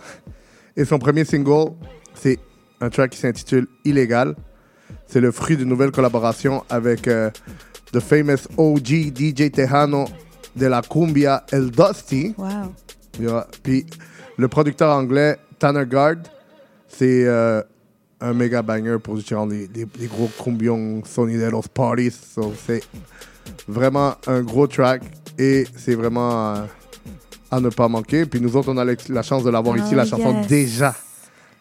Et son premier single, c'est un track qui s'intitule Illégal. C'est le fruit d'une nouvelle collaboration avec the famous OG DJ Tejano de la cumbia El Dusty. Wow. Puis le producteur anglais Tanner Guard, c'est euh, un méga banger pour genre des gros combien sonideros parties. So, c'est vraiment un gros track et c'est vraiment euh, à ne pas manquer. Puis nous autres, on a la chance de l'avoir ici, la chanson yes. déjà.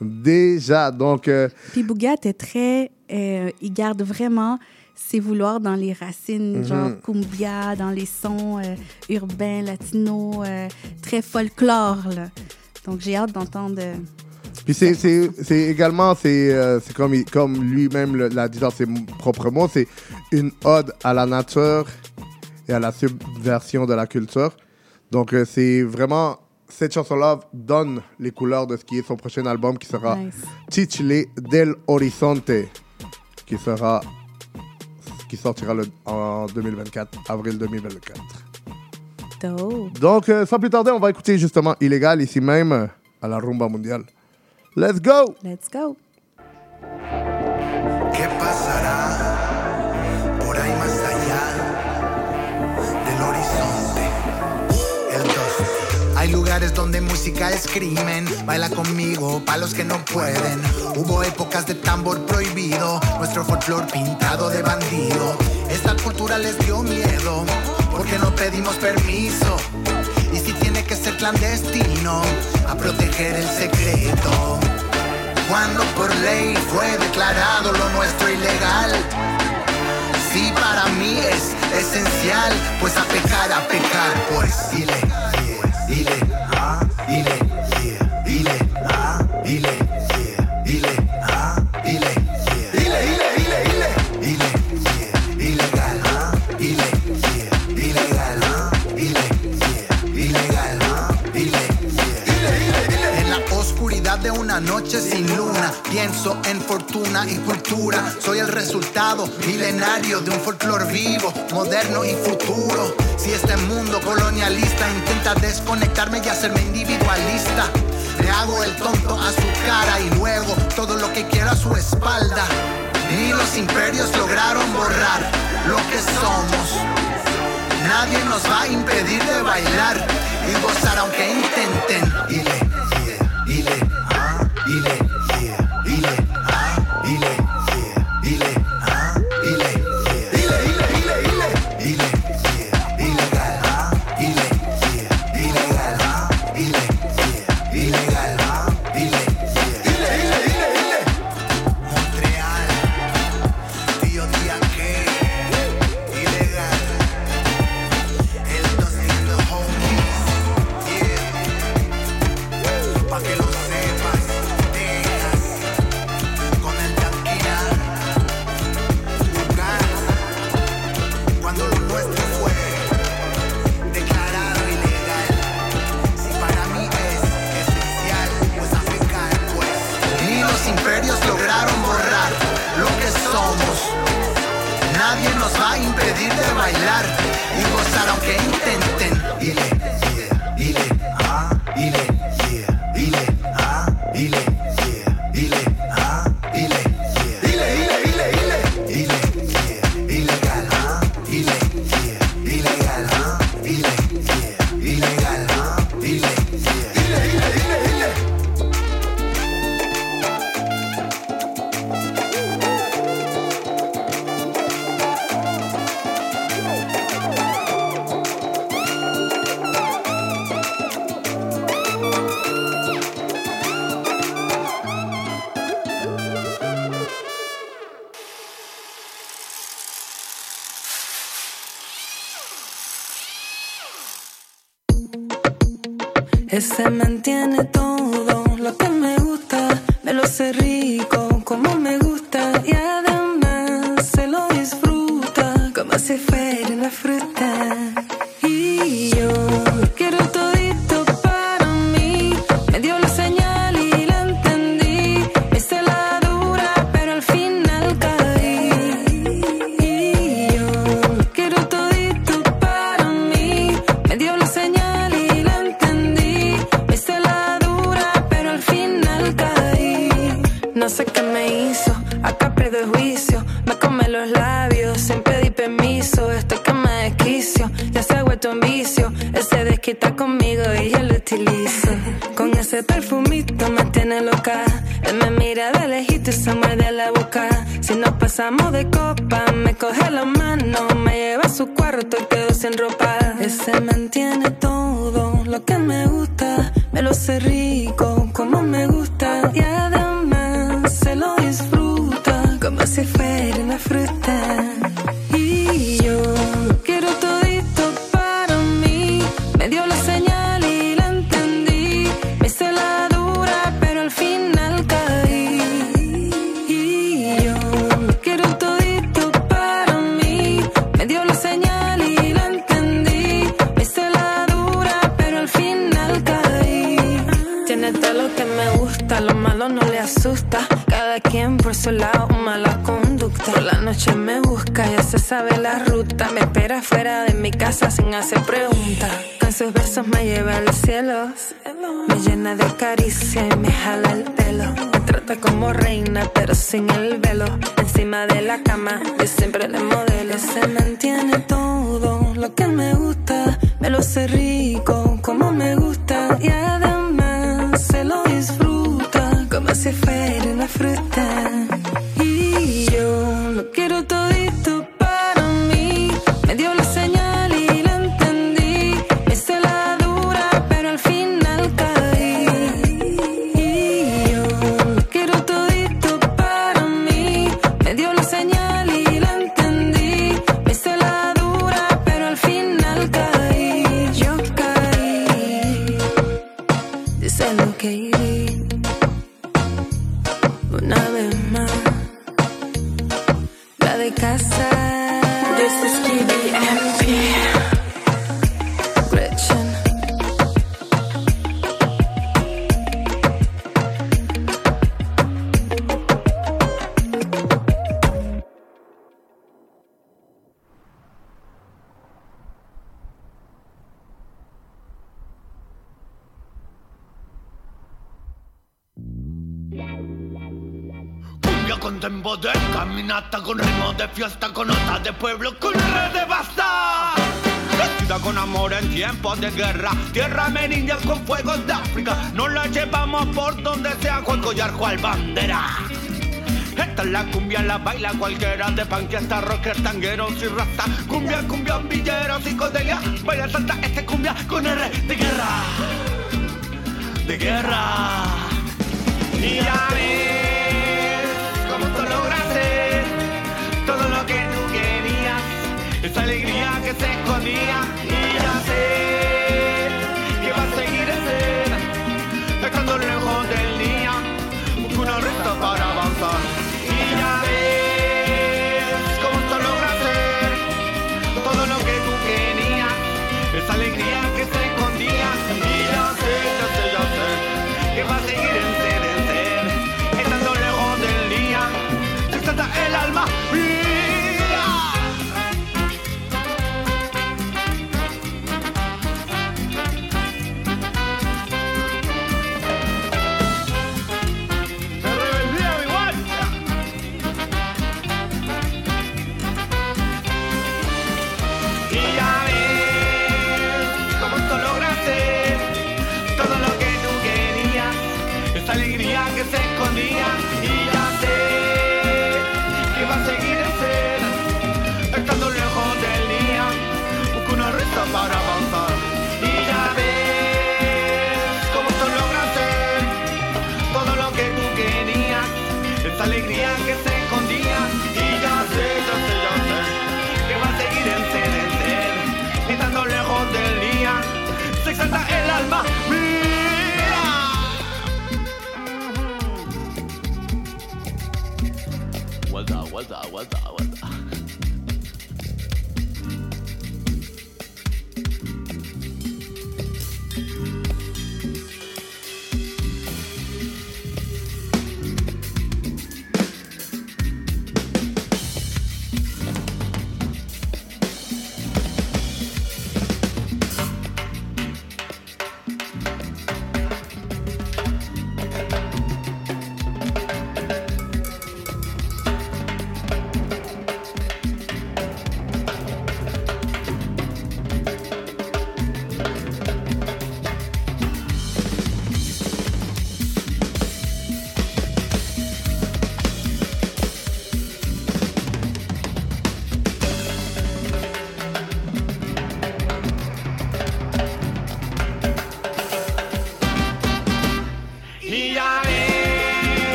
Déjà. Donc, euh, Puis Bougat est très. euh, il garde vraiment ses vouloirs dans les racines, Mhm. genre cumbia, dans les sons euh, urbains, latinos, euh, très folklore. Là. Donc j'ai hâte d'entendre. euh, Puis c'est- c'est c'est également, c'est euh, c'est comme, comme lui-même l'a dit dans ses propres mots, c'est une ode à la nature et à la subversion de la culture. Donc c'est vraiment, cette chanson-là donne les couleurs de ce qui est son prochain album qui sera Nice. Chichile del Horizonte, qui sera qui sortira le- en 2024, avril 2024. dope. Donc, euh, sans plus tarder, on va écouter justement Illégal ici même euh, à la rumba mondiale. Let's go! Let's go! ¿Qué pasará? Lugares donde música es crimen. Baila conmigo, pa' los que no pueden. Hubo épocas de tambor prohibido, nuestro folclor pintado de bandido. Esta cultura les dio miedo, porque no pedimos permiso. Y si tiene que ser clandestino, a proteger el secreto. Cuando por ley fue declarado lo nuestro ilegal. Sí, para mí es esencial, pues a pecar, a pecar, pues dile, dile, noche sin luna, pienso en fortuna y cultura. Soy el resultado milenario de un folclore vivo, moderno y futuro. Si este mundo colonialista intenta desconectarme y hacerme individualista, le hago el tonto a su cara y luego todo lo que quiera a su espalda. Ni los imperios lograron borrar lo que somos. Nadie nos va a impedir de bailar y gozar aunque intenten. Dile, no sé qué me hizo. Acá pierdo el juicio, me come los labios. Sin pedir permiso, estoy que me desquicio. Ya se ha vuelto un vicio. Él se desquita conmigo y yo lo utilizo. Con ese perfumito me tiene loca. Él me mira de lejito y se muerde la boca. Si nos pasamos de copa, me coge la mano, me lleva a su cuarto y quedo sin ropa. Ese mantiene todo lo que me gusta, me lo cerrí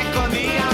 escondían.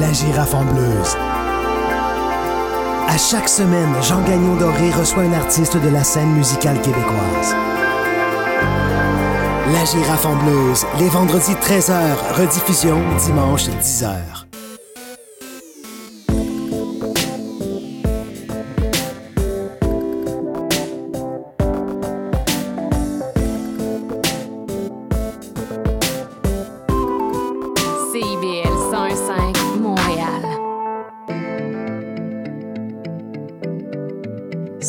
La girafe en bleuse. À chaque semaine, Jean Gagnon Doré reçoit un artiste de la scène musicale québécoise. La girafe en bleuse, les vendredis 13h, rediffusion dimanche 10h.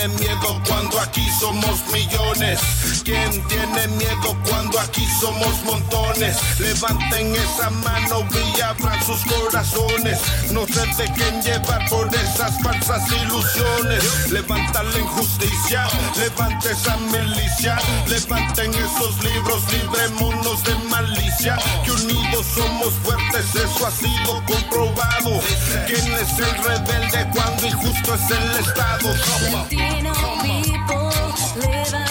¿Quién tiene miedo cuando aquí somos millones? ¿Quién tiene miedo cuando aquí somos montones? Levanten esa mano y abran sus corazones. No se dejen llevar por esas falsas ilusiones. Levanta la injusticia, levante esa milicia. Levanten esos libros, librémonos de malicia. Que unidos somos fuertes, eso ha sido comprobado. ¿Quién es el rebelde cuando injusto es el Estado? Latino people Live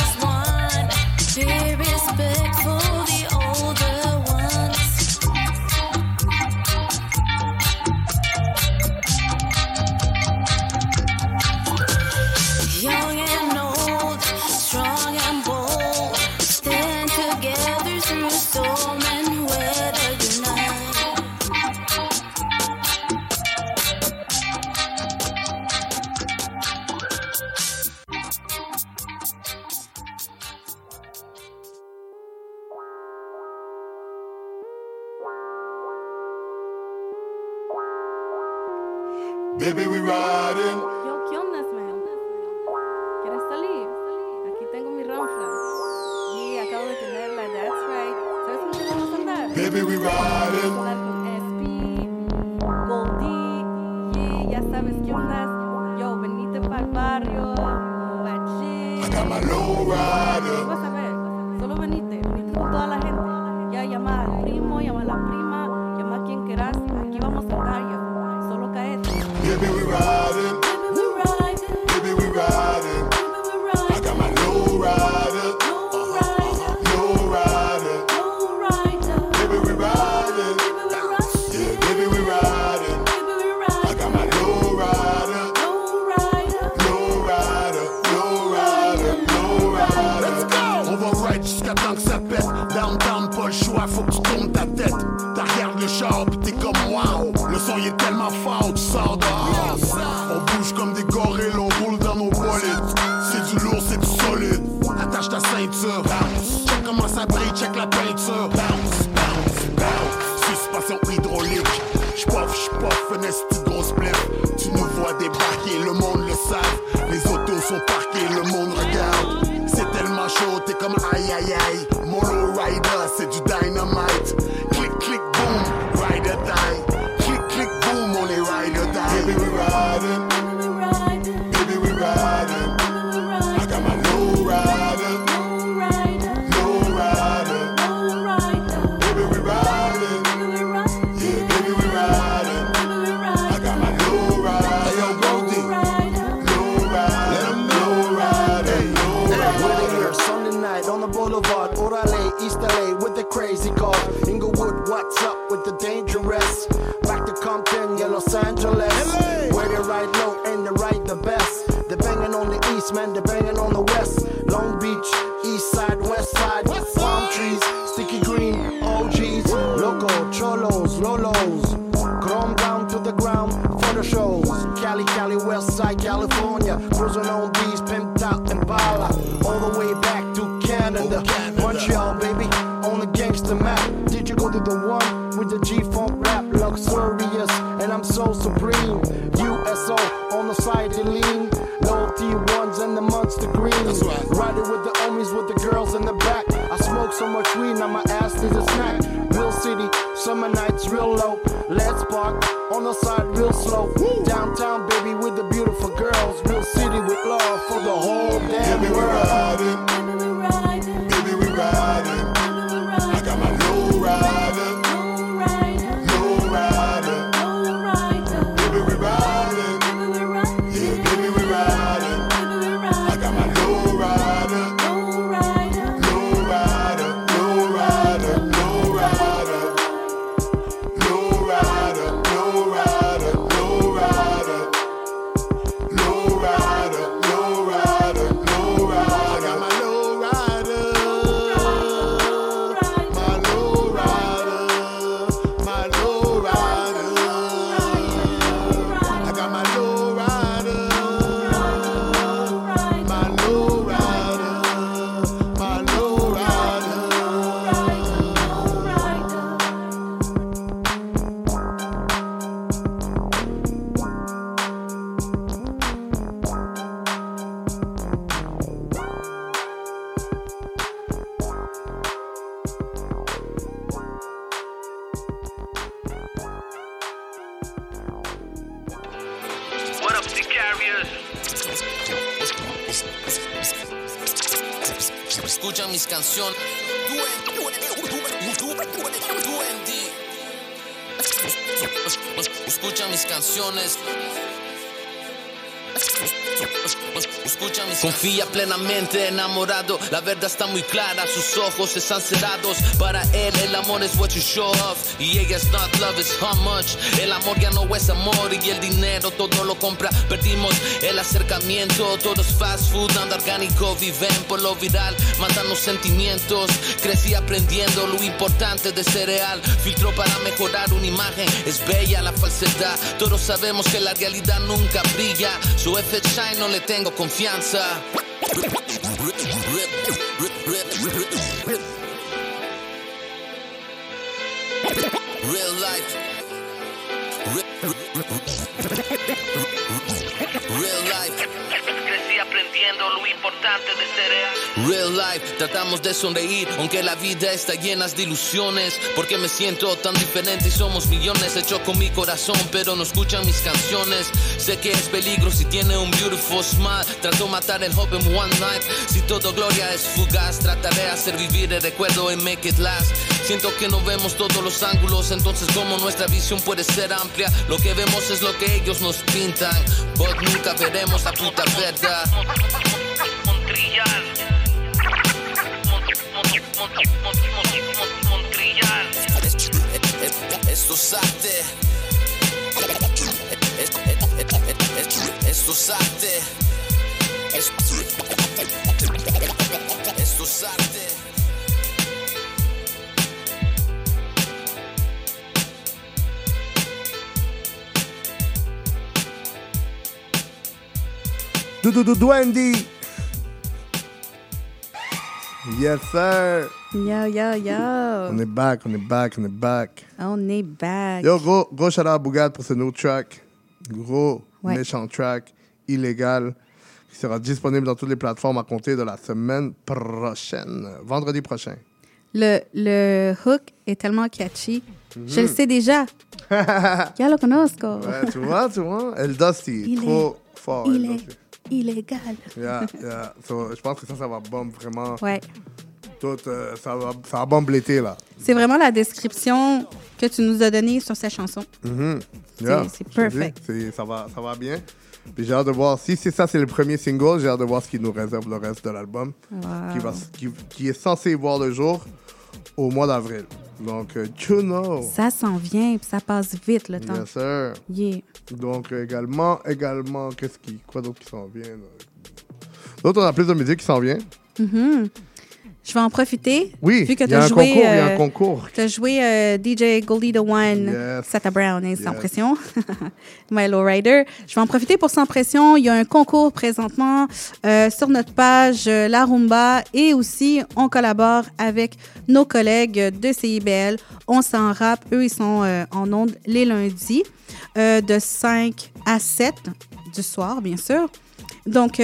está muy clara, sus ojos están cerrados. Para él el amor es what you show off y ella es not love, is how much. El amor ya no es amor y el dinero todo lo compra. Perdimos el acercamiento, todo es fast food, nada orgánico, viven por lo viral, matan los sentimientos. Crecí aprendiendo lo importante de ser real, filtro para mejorar una imagen, es bella la falsedad. Todos sabemos que la realidad nunca brilla, su F Shine no le tengo confianza. Real life. Real life. Real. Life, tratamos de sonreír, aunque la vida está llena de ilusiones. Porque me siento tan diferente y somos millones. Hecho con mi corazón, pero no escuchan mis canciones. Sé que es peligro si tiene un beautiful smile. Trato matar el hope en one night. Si todo gloria es fugaz, trataré de hacer vivir el recuerdo en make it last. Siento que no vemos todos los ángulos, entonces como nuestra visión puede ser amplia, lo que vemos es lo que ellos nos pintan, but nunca veremos la puta verdad. Esto es arte. Esto es arte. Es arte. Doudou Dwendy. Yes, sir. Yo, yo, yo. On est back, on est back, on est back. On est back. Yo, gros, gros shout out à Bougad pour ce nouveau track. Gros, Ouais. méchant track, illégal, qui sera disponible dans toutes les plateformes à compter de la semaine prochaine, vendredi prochain. Le, le hook est tellement catchy. Je le sais déjà. ya lo conozco. Ouais, tu vois, tu vois, El Dusty, Il trop est- fort. il. Illégal. Yeah, yeah. So, je pense que ça, ça va bomber vraiment. Ouais. Tout, euh, ça, va, ça va bomber l'été, là. C'est vraiment la description que tu nous as donnée sur cette chanson. C'est- Yeah, c'est perfect. dis, Ça va, ça va bien. Puis j'ai hâte de voir, si c'est ça, c'est le premier single, j'ai hâte de voir ce qui nous réserve le reste de l'album. Wow. Qui, va, qui, qui est censé voir le jour au mois d'avril. Donc, euh, you know. Ça s'en vient, puis ça passe vite le temps. Yes, sir. Yeah. Donc, également, également, qu'est-ce qui, quoi d'autre qui s'en vient? D'autres, on a plus de musique qui s'en vient. Mhm. Je vais en profiter. Oui, vu que il y a un joué, concours, il y a un euh, concours. Tu as joué euh, DJ Goldie the One, Yes. Sata Brown et Sans Yes. Pression, Milo Rider. Je vais en profiter pour Sans Pression. Il y a un concours présentement euh, sur notre page La Rumba et aussi on collabore avec nos collègues de CIBL. On s'en rap. Eux, ils sont en ondes les lundis de 5 à 7 du soir, bien sûr. Donc,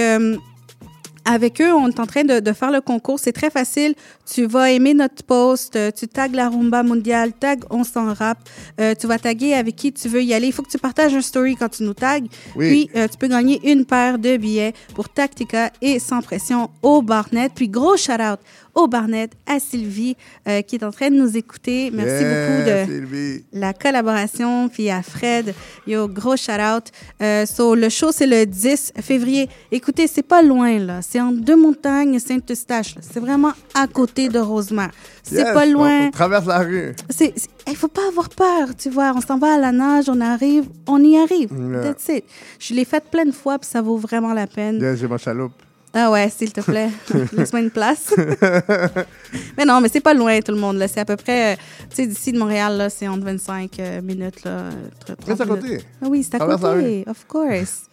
avec eux, on est en train de, de faire le concours. C'est très facile. Tu vas aimer notre post, euh, tu tags la rumba mondiale, tag on s'en rap. Euh, tu vas taguer avec qui tu veux y aller. Il faut que tu partages un story quand tu nous tags. Oui. Puis, euh, tu peux gagner une paire de billets pour Tactica et Sans Pression au Barnet. Puis, gros shout-out au Barnet, à Sylvie, euh, qui est en train de nous écouter. Merci Yeah, beaucoup de Sylvie. la collaboration, puis à Fred. Yo, gros shout-out. Euh, so, le show, c'est le 10 février. Écoutez, c'est pas loin, là. C'est en Deux-Montagnes Saint-Eustache. C'est vraiment à côté de Rosemère. C'est Yes, pas loin. On, traverse la rue. Il faut pas avoir peur, tu vois. On s'en va à la nage, on arrive, on y arrive. Yeah. That's it. Je l'ai fait plein de fois, puis ça vaut vraiment la peine. Yes, j'ai ma chaloupe. Ah ouais, s'il te plaît, laisse-moi une place. mais non, mais c'est pas loin, tout le monde. C'est à peu près, euh, tu sais, d'ici de Montréal, là, c'est entre 25 euh, minutes. Là, tr- 30 c'est à côté. Ah oui, c'est à Traverse la côté, of course.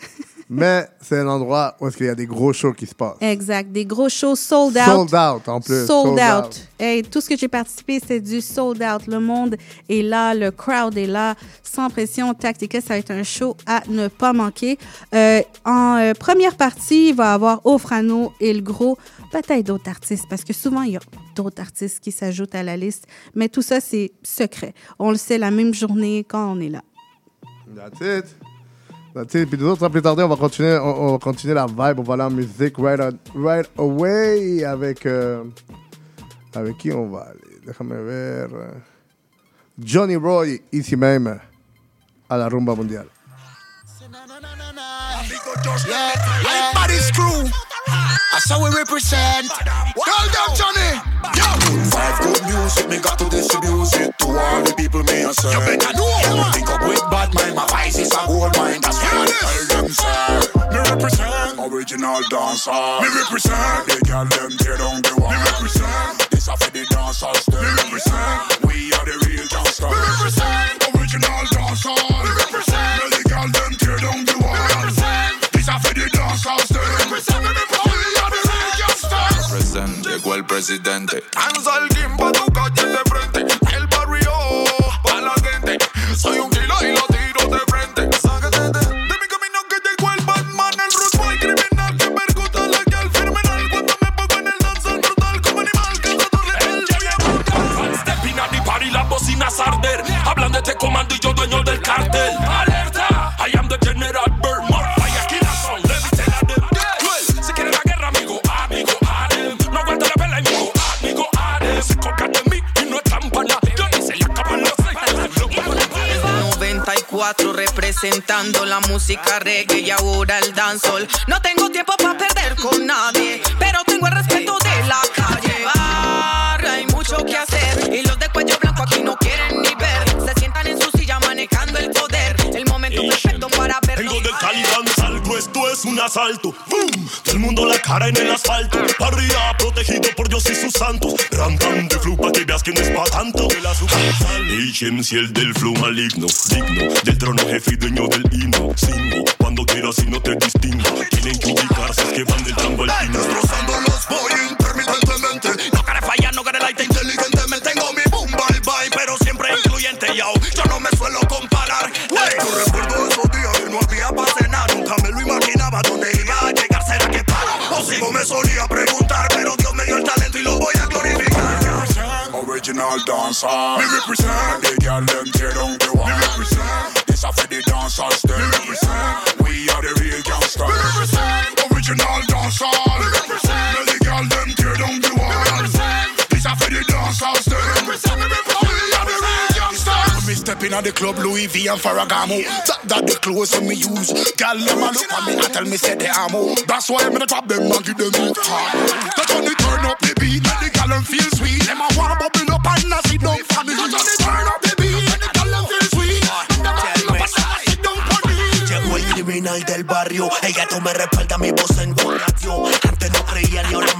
Mais c'est un endroit où est-ce qu'il y a des gros shows qui se passent. Exact. Des gros shows sold out. Sold out, en plus. Sold, Sold out. out. Hey, tout ce que j'ai participé, c'est du sold out. Le monde est là, le crowd est là. Sans pression, Tactica, ça va être un show à ne pas manquer. Euh, en euh, première partie, il va y avoir Ofrano et le gros. Peut-être d'autres artistes, parce que souvent, il y a d'autres artistes qui s'ajoutent à la liste. Mais tout ça, c'est secret. On le sait la même journée quand on est là. That's it. That's it. Puis nous autres, plus tarder, on va continuer, on, on va continuer la vibe. On va aller en musique right, on- right away avec... euh, avec qui on va aller? Déjame ver. euh, Johnny Roy, ici même, à la rumba mondiale. Yeah, yeah. That's how we represent. Tell them, Johnny. Yo. Five good music, me got to distribute it to all the people me a serve. You better know. Think up with bad mind, my vice is a gold mine. That's why I tell them, sir. Me represent original dancer. Me represent. The girl them tear down the wall. Me represent. This a for the dancers. Me represent. We are the real gangsters. Me represent. Original dancer. Me represent. The girl them tear down the wall. Me represent. This a for the dancers. Me represent. Llegó el presidente. Danza el pa' tu calle de frente. El barrio pa' la gente. Soy un música reggae y ahora el dancehall. No tengo tiempo para perder con nadie, pero tengo el respeto de la calle. Barra, hay mucho que hacer y los de cuello blanco aquí no quieren ni ver. Se sientan en su silla manejando el poder. El momento perfecto para verlo. Vengo del Cali alto, esto es un asalto. Sucursal. y el del flow maligno. Digno del trono jefe y dueño del himno. Singo, cuando quieras y no te distingo. Tienen que ubicarse, es que van del tango al pino. Destrozando los voy intermitentemente. No quiere fallar, no quiere light inteligentemente. Tengo mi boom bye bye, pero siempre incluyente, yo. Yo no me suelo comparar. Hey. Yo recuerdo esos días que no había pase nada. Nunca me lo imaginaba dónde iba a llegar. ¿Será que paro? O si no me solía preguntar, pero Dios me dio el talento y lo voy a glorificar. Original dancer. Me represent. The girl them tear down the wall. Me. This a for the. Me represent. We are the real gangsters. Me. Original. Me represent. The girl them tear down the wall. Me. This a for the dancers. Them. Me represent. Me represent. We are the real gangsters. Me step in at the club, Louis V and Ferragamo. That, that the clothes me use. Girl, them a look at me and tell me say they ammo. That's why I'm gonna drop them and give them it hard. That on the turn up the beat, let the gal them feel sweet. Them a bubble up and a barrio, ella tú me respalda mi voz en tu radio. Antes no creían y ahora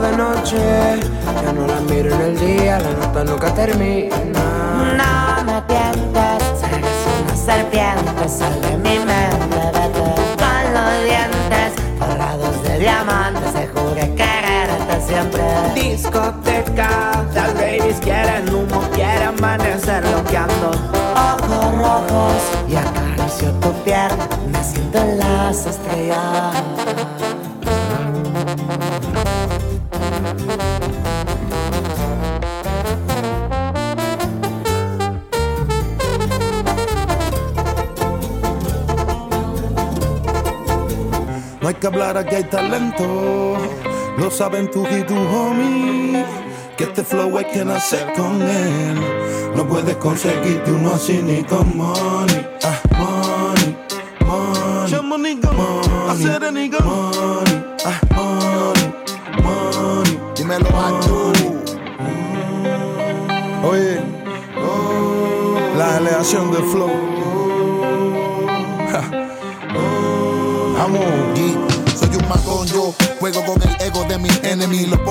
de noche, ya no la miro en el día, la nota nunca termina. No me tientes, eres una serpiente, sal de mi mente, vete con los dientes forrados de diamantes, te juré quererte siempre. Discoteca, las babies quieren humo, quieren amanecer loqueando. Ojos rojos y acaricio tu pierna, me siento en las estrellas. Hay talento. Lo saben tú y tu homie. Que este flow hay que nacer con él. No puedes conseguir tú no así ni con money. Money,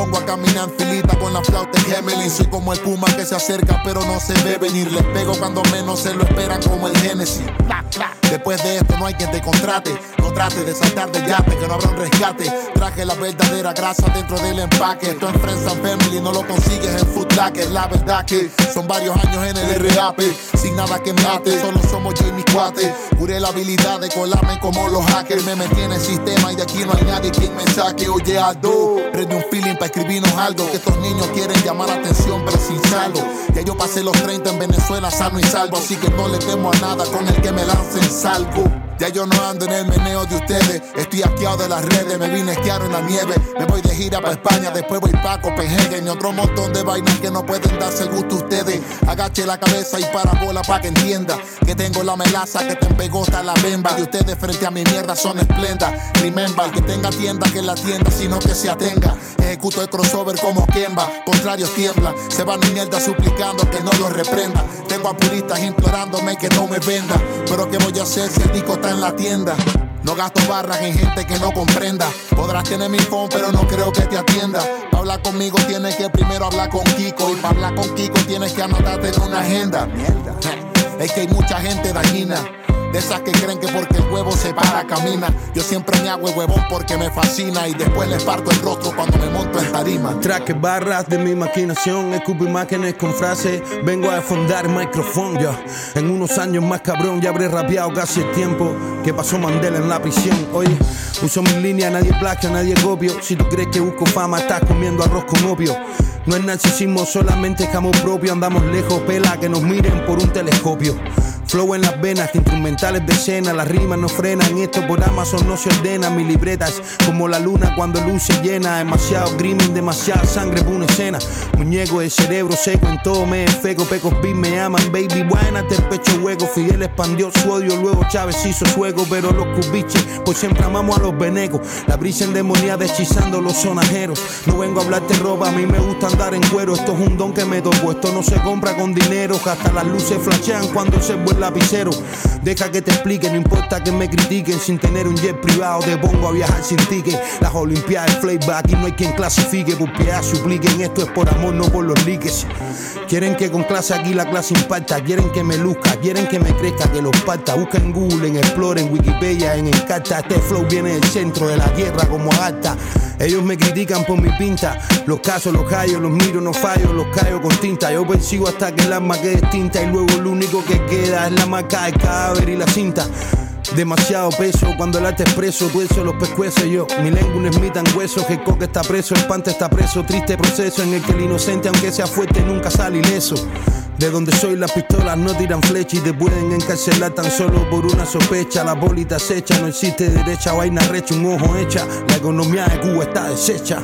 pongo a caminar en filita con la flauta y Gemelin. Soy como el puma que se acerca, pero no se ve venir. Les pego cuando menos se lo esperan, como el Genesis. Después de esto no hay quien te contrate. No trate de saltar del yate, que no habrá un rescate. Traje la verdadera grasa dentro del empaque. Esto en Friends and Family no lo consigues en Food Locker. La verdad que son varios años en el RAP. Sin nada que mate, solo somos Jamie Cuate. Curé la habilidad de colarme como los hackers. Me metí en el sistema y de aquí no hay nadie quien me saque. Oye, Aldo, prende un feeling para escribirnos algo. Que estos niños quieren llamar la atención, pero sin saldo. Ya yo pasé los 30 en Venezuela, sano y salvo. Así que no le temo a nada con el que me lancen salgo. Ya yo no ando en el meneo de ustedes. Estoy asqueado de las redes, me vine a esquiar en la nieve. Me voy gira para España, después voy para Copenhagen. Y otro montón de vainas que no pueden darse el gusto ustedes. Agache la cabeza y para bola para que entienda que tengo la melaza que te empegota la bemba. Y ustedes frente a mi mierda son esplendas. Remember, que tenga tienda que la tienda, sino que se atenga. Ejecuto el crossover como Kemba. Contrarios tiemblan, se van mi mierda suplicando que no los reprenda. Tengo a puristas implorándome que no me venda. Pero ¿qué voy a hacer si el disco está en la tienda? No gasto barras en gente que no comprenda. Podrás tener mi phone, pero no creo que te atienda. Para hablar conmigo tienes que primero hablar con Kiko. Y para hablar con Kiko tienes que anotarte en una agenda. Es que hay mucha gente dañina. Esas que creen que porque el huevo se para camina. Yo siempre me hago el huevón porque me fascina y después les parto el rostro cuando me monto en tarima. Traques barras de mi maquinación, escupo imágenes con frases. Vengo a fundar micrófono yo. En unos años más cabrón ya habré rapeado casi el tiempo que pasó Mandela en la prisión. Oye, uso mis líneas, nadie placa, nadie copio. Si tú crees que busco fama, estás comiendo arroz con opio. No es narcisismo, solamente es amor propio. Andamos lejos, pela que nos miren por un telescopio. Flow en las venas, instrumentales de escena, las rimas no frenan, esto por Amazon no se ordena, mi libreta es como la luna cuando luce llena, demasiado crimen, demasiada sangre por una escena, muñeco de cerebro seco, en todo me enfeco, pecos beat me aman, baby, buena, el pecho hueco, Fidel expandió su odio, luego Chávez hizo su ego, pero los cubiches, pues siempre amamos a los venecos, la brisa endemoniada hechizando los sonajeros, no vengo a hablarte ropa, a mí me gusta andar en cuero, esto es un don que me tocó, esto no se compra con dinero, hasta las luces flashean cuando se vuelve lapicero. Deja que te explique, no importa que me critiquen. Sin tener un jet privado, te pongo a viajar sin ticket. Las Olimpiadas, playback y no hay quien clasifique. Por piedad supliquen, esto es por amor, no por los likes. Quieren que con clase aquí la clase impacta. Quieren que me luzca, quieren que me crezca, que los parta. Busca Google, en Explore, en Wikipedia, en Encarta. Este flow viene del centro de la tierra como agata. Ellos me critican por mi pinta. Los casos, los callos, los miro, no fallo, los callo con tinta. Yo persigo hasta que el alma quede extinta. Y luego lo único que queda es la marca, el cadáver y la cinta. Demasiado peso cuando el arte expreso, tuerzo los pescuezos yo. Mi lengua un Smith en hueso, que el coque está preso, el pante está preso. Triste proceso en el que el inocente, aunque sea fuerte, nunca sale ileso. De donde soy las pistolas no tiran flecha y te pueden encarcelar tan solo por una sospecha. La bolita se echa, no existe derecha, vaina recha, un ojo hecha. La economía de Cuba está deshecha.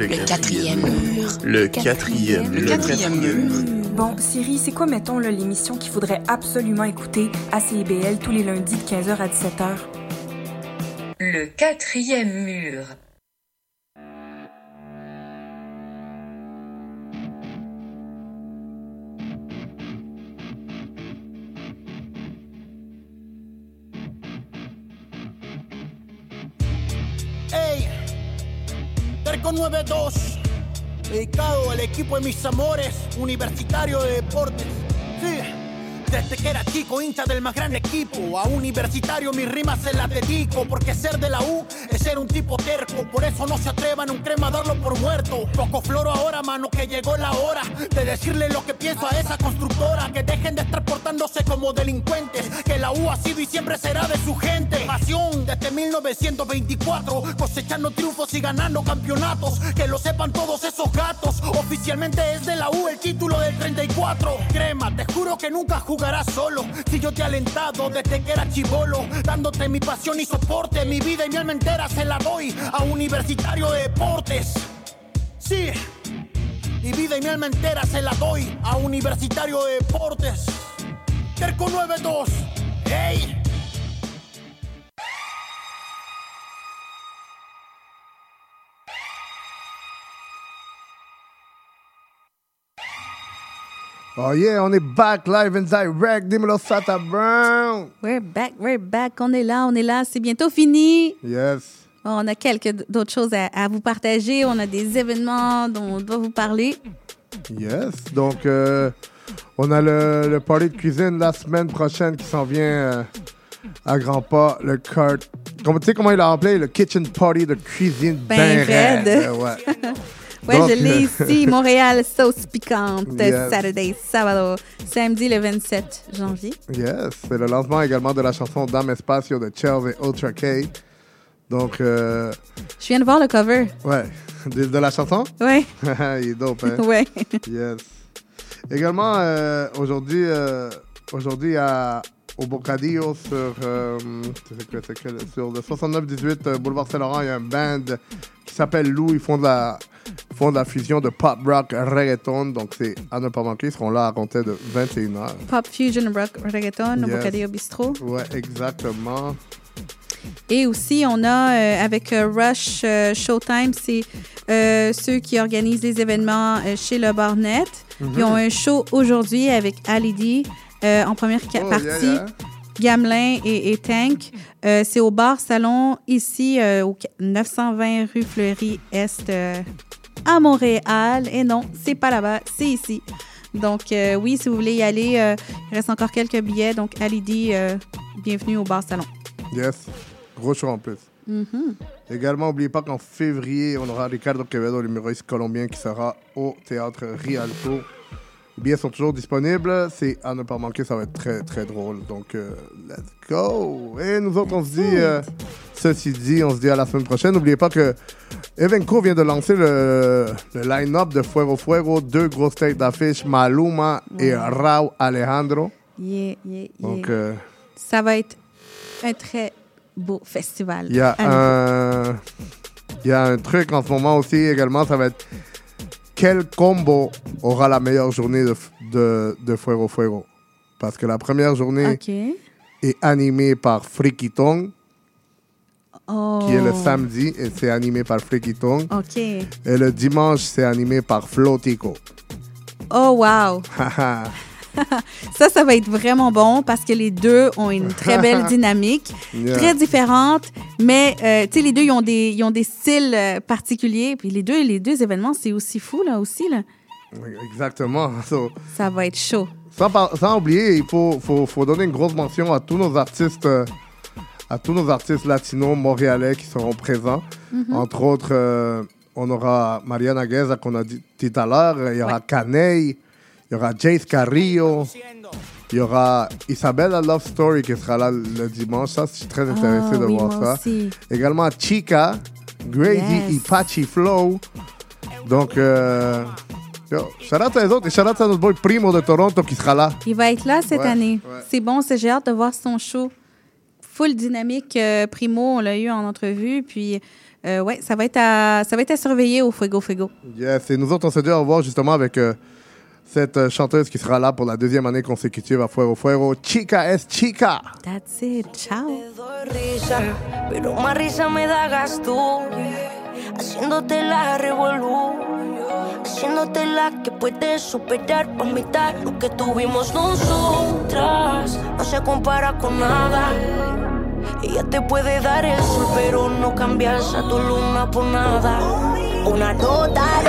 Le quatrième mur. Le quatrième. Le quatrième mur. Bon, Siri, c'est quoi, mettons, là, l'émission qu'il faudrait absolument écouter à CIBL tous les lundis de 15h à 17h? Le quatrième mur. 92, dedicado al equipo de mis amores, universitario de deportes. Desde que era chico, hincha del más gran equipo. A universitario mis rimas se las dedico, porque ser de la U es ser un tipo terco. Por eso no se atrevan un crema a darlo por muerto. Poco floro ahora, mano, que llegó la hora de decirle lo que pienso a esa constructora. Que dejen de estar portándose como delincuentes. Que la U ha sido y siempre será de su gente. Pasión desde 1924, cosechando triunfos y ganando campeonatos. Que lo sepan todos esos gatos. Oficialmente es de la U el título del 34. Crema, te juro que nunca Si yo te he alentado desde que era chivolo, dándote mi pasión y soporte, mi vida y mi alma entera se la doy a Universitario de Deportes. Sí, mi vida y mi alma entera se la doy a Universitario de Deportes. Terco 92, ¡Ey! Oh yeah, on est back live and direct. Dímelo, Sata Brown. We're back, we're back. On est là, on est là. C'est bientôt fini. Yes. On a quelques d'autres choses à, à vous partager. On a des événements dont on doit vous parler. Yes. Donc, euh, on a le, le party de cuisine la semaine prochaine qui s'en vient euh, à grands pas. Le cart. Comme, tu sais comment il l'a appelé? Le kitchen party de cuisine Ben ben raide. raide. Ouais. Ouais, Donc, je l'ai euh, ici. Montréal, sauce piquante. Yes. Saturday, sábado, samedi le 27 janvier. Yes, c'est le lancement également de la chanson Dame Espacio de Chels et Ultra K. Donc, euh, Je viens de voir le cover. ouais, de, de la chanson? Ouais. il est dope, hein? Ouais. Yes. Également, euh, aujourd'hui, euh, aujourd'hui à, au Bocadillo, sur, euh, sur le 69-18 euh, boulevard Saint-Laurent, il y a un band qui s'appelle Lou. Ils font de la, font de la fusion de pop rock reggaeton. Donc, c'est à ne pas manquer. Ils seront là à compter de 21h. Pop Fusion Rock Reggaeton au. Bocadillo Bistro. Ouais, exactement. Et aussi, on a euh, avec Rush euh, Showtime, c'est euh, ceux qui organisent les événements chez le Barnet. Mhm. Ils ont un show aujourd'hui avec Ali D euh, en première Oh, partie. yeah, yeah. Gamelin et, et Tank. Euh, c'est au bar salon ici euh, au 920 rue Fleury Est euh, à Montréal. Et non, c'est pas là-bas, c'est ici. Donc oui, si vous voulez y aller, il reste encore quelques billets. Donc Ali D, euh, bienvenue au bar salon. Yes. Gros show en plus. Mhm. Également, n'oubliez pas qu'en février, on aura Ricardo Quevedo, l'humoriste colombien, qui sera au théâtre Rialto. Les billets sont toujours disponibles. C'est à ne pas manquer, ça va être très, très drôle. Donc, euh, let's go! Et nous autres, on se dit, euh, ceci dit, on se dit à la semaine prochaine. N'oubliez pas que Evenco vient de lancer le, le line-up de Fuego Fuego, deux grosses têtes d'affiche, Maluma et Rao Alejandro. Yeah, yeah, yeah. Donc, euh, Ça va être un très beau festival. Il y a un, il y a un truc en ce moment aussi également, ça va être quel combo aura la meilleure journée de, de, de Fuego Fuego? Parce que la première journée est animée par Oh. qui est le samedi, et c'est animé par. OK. Et le dimanche, c'est animé par Flotico. Oh, wow. ça, ça va être vraiment bon parce que les deux ont une très belle dynamique, Yeah. très différente, mais euh, tu sais, les deux, ils ont des, ils ont des styles euh, particuliers. Puis les deux, les deux événements, c'est aussi fou, là, aussi, là. Exactement. So, Ça va être chaud. Sans, sans oublier, il faut, faut, faut donner une grosse mention à tous nos artistes, euh, à tous nos artistes latinos montréalais qui seront présents. Mhm. Entre autres, euh, on aura Mariana Gueza qu'on a dit dit tout à l'heure, il y aura Caney, il y aura Jace Carrillo, il y aura Isabella Love Story qui sera là le dimanche. Ça, je suis très intéressé de oui, voir ça. aussi. Également Chica, Crazy Yes. et Pachi Flow. Donc, euh, yo, shout out à les autres et shout out à notre boy Primo de Toronto qui sera là. Il va être là cette Ouais, année. ouais. C'est bon, c'est- j'ai hâte de voir son show. Full dynamique euh, primo, on l'a eu en entrevue. Puis, euh, ouais, ça va, être à, ça va être à surveiller au Fuego Fuego. Yes, et nous autres, on s'est dit au revoir justement avec euh, cette chanteuse qui sera là pour la deuxième année consécutive à Fuego Fuego, Chica es Chica. That's it. Ciao. pero más risa me das tú. Haciéndote la revolú, haciéndote la que puedes superar por mitad lo que tuvimos nosotras. No se compara con nada. Ella te puede dar el sol, pero no cambias a tu luna por nada. Una nota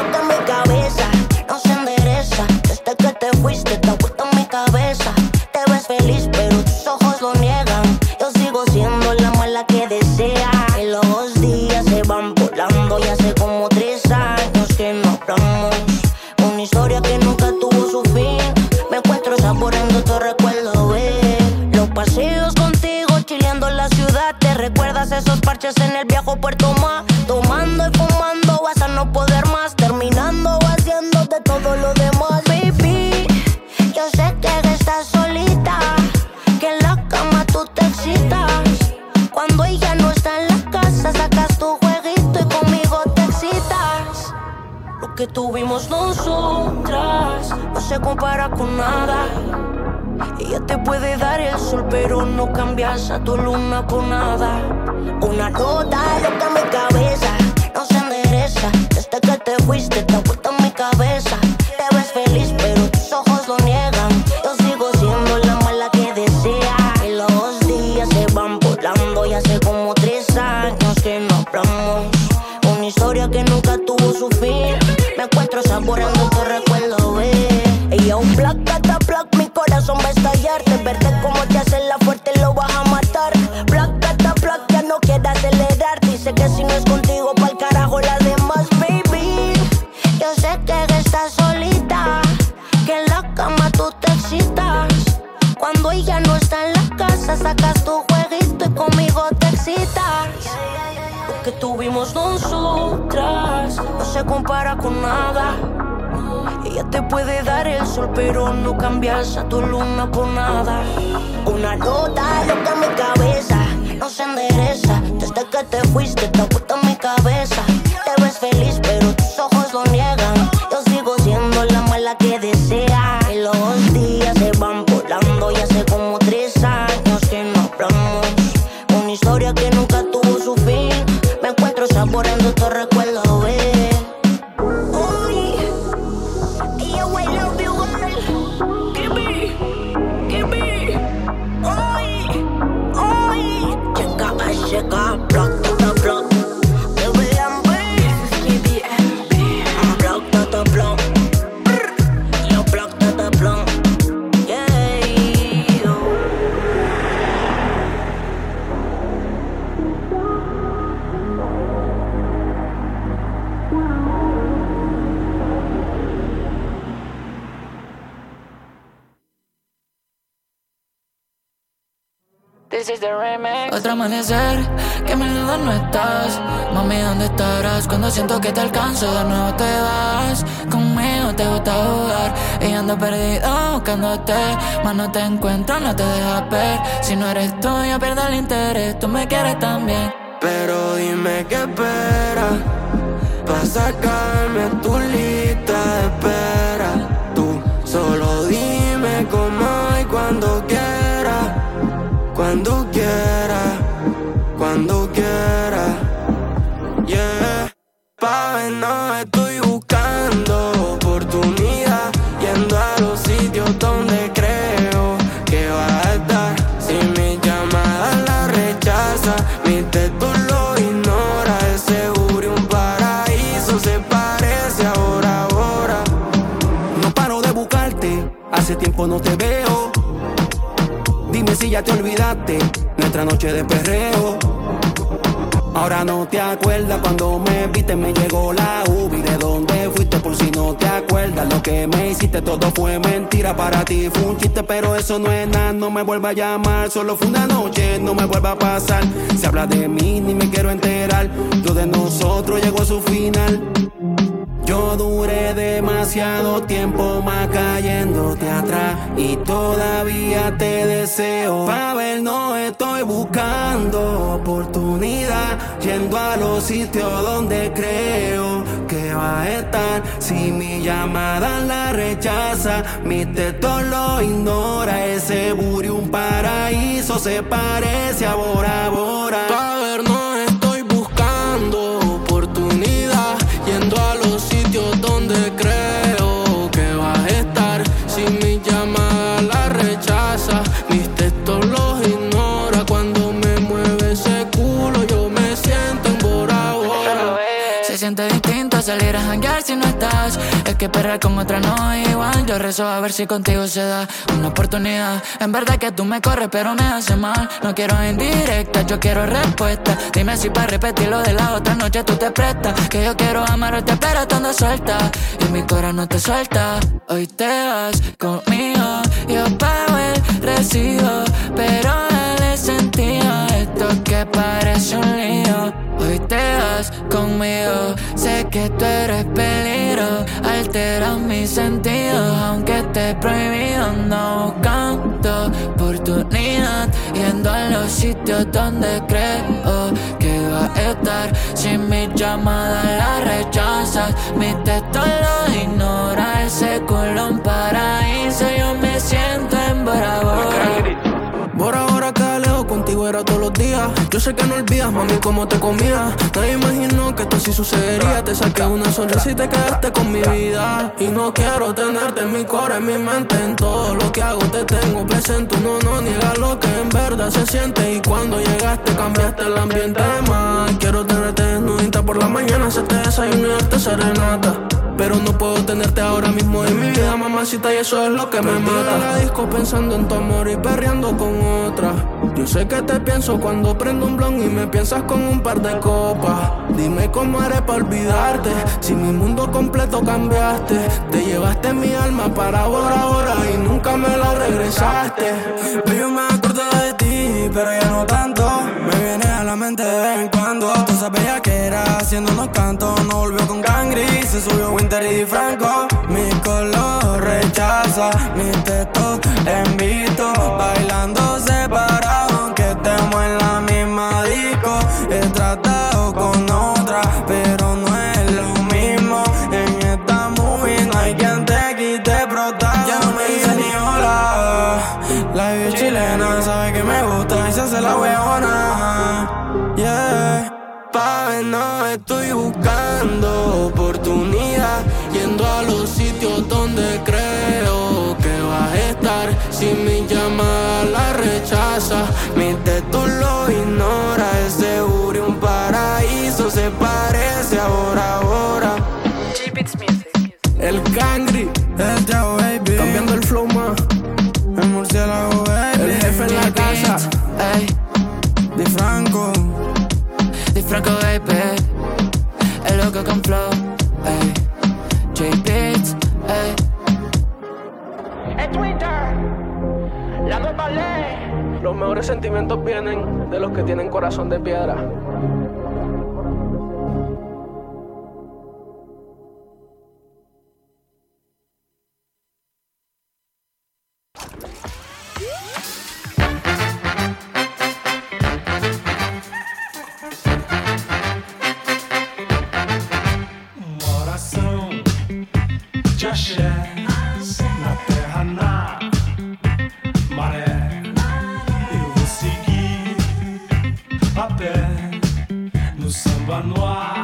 solo fue noche, no me vuelva a pasar. Se habla de mí, ni me quiero enterar. Lo de nosotros llegó a su final. Yo duré demasiado tiempo más cayéndote atrás y todavía te deseo. Pa' ver, no estoy buscando oportunidad, yendo a los sitios donde creo que va a estar. Si mi llamada la rechaza, mi texto lo ignora. Ese buri un paraíso se parece a Bora Bora. Que perder con otra no es igual. Yo rezo a ver si contigo se da una oportunidad. En verdad que tú me corres, pero me hace mal. No quiero indirecta, yo quiero respuesta. Dime si para repetir lo de la otra noche tú te prestas. Que yo quiero amarte, pero estando suelta. Y mi corazón no te suelta. Hoy te vas conmigo. Yo pago el recibo, pero dale sentido. Esto que parece un lío. Hoy te vas conmigo, sé que tú eres peligro, mis sentidos, aunque esté prohibido, no buscando oportunidad, yendo a los sitios donde creo que va a estar. Si mi llamada la rechazas, mi texto lo ignora, ese culo un paraíso, todos los días. Yo sé que no olvidas, mami, cómo te comía. Nadie imaginó que esto sí sucedería. Te saqué una sonrisa y te quedaste con mi vida. Y no quiero tenerte en mi cora, en mi mente. En todo lo que hago te tengo presente. Uno no niega lo que en verdad se siente. Y cuando llegaste cambiaste el ambiente más. Quiero tenerte desnudita por la mañana, hacerte desayuno y serenata. Pero no puedo tenerte ahora mismo en mi vida, mamacita, y eso es lo que me mata. la disco pensando en tu amor y perreando con otra. Yo sé que te pienso cuando prendo un blon y me piensas con un par de copas. Dime cómo haré para olvidarte. Si mi mundo completo cambiaste, te llevaste mi alma para ahora, ahora y nunca me la regresaste. Yo me acuerdo de ti, pero ya no tanto. Me viene a la mente de vez en cuando. Tú sabías que era haciéndonos canto. No volvió con gangris. se subió Winter y Franco. Mi color rechaza, mi teto en visto. Bailando separado, aunque estemos en la misma disco. Rechaza, mi tú lo ignora. Es seguro y un paraíso se parece ahora, ahora. El cangri, el Jao baby. Cambiando el flow más. El murciélago baby. El jefe en la casa. Ey, De Franco. Di Franco, baby. El loco con flow. Ey, J Beats. Ey. Es Twitter. La nueva ley. Los mejores sentimientos vienen de los que tienen corazón de piedra. No samba no ar.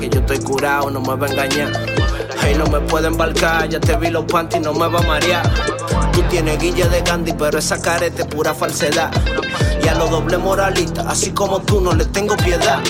Que yo estoy curado, no me va a engañar. Hey, no me puede embarcar, ya te vi los panties, no me va a marear. Tú tienes guille de Gandhi, pero esa careta es pura falsedad. Y a los doble moralistas, así como tú, no le tengo piedad.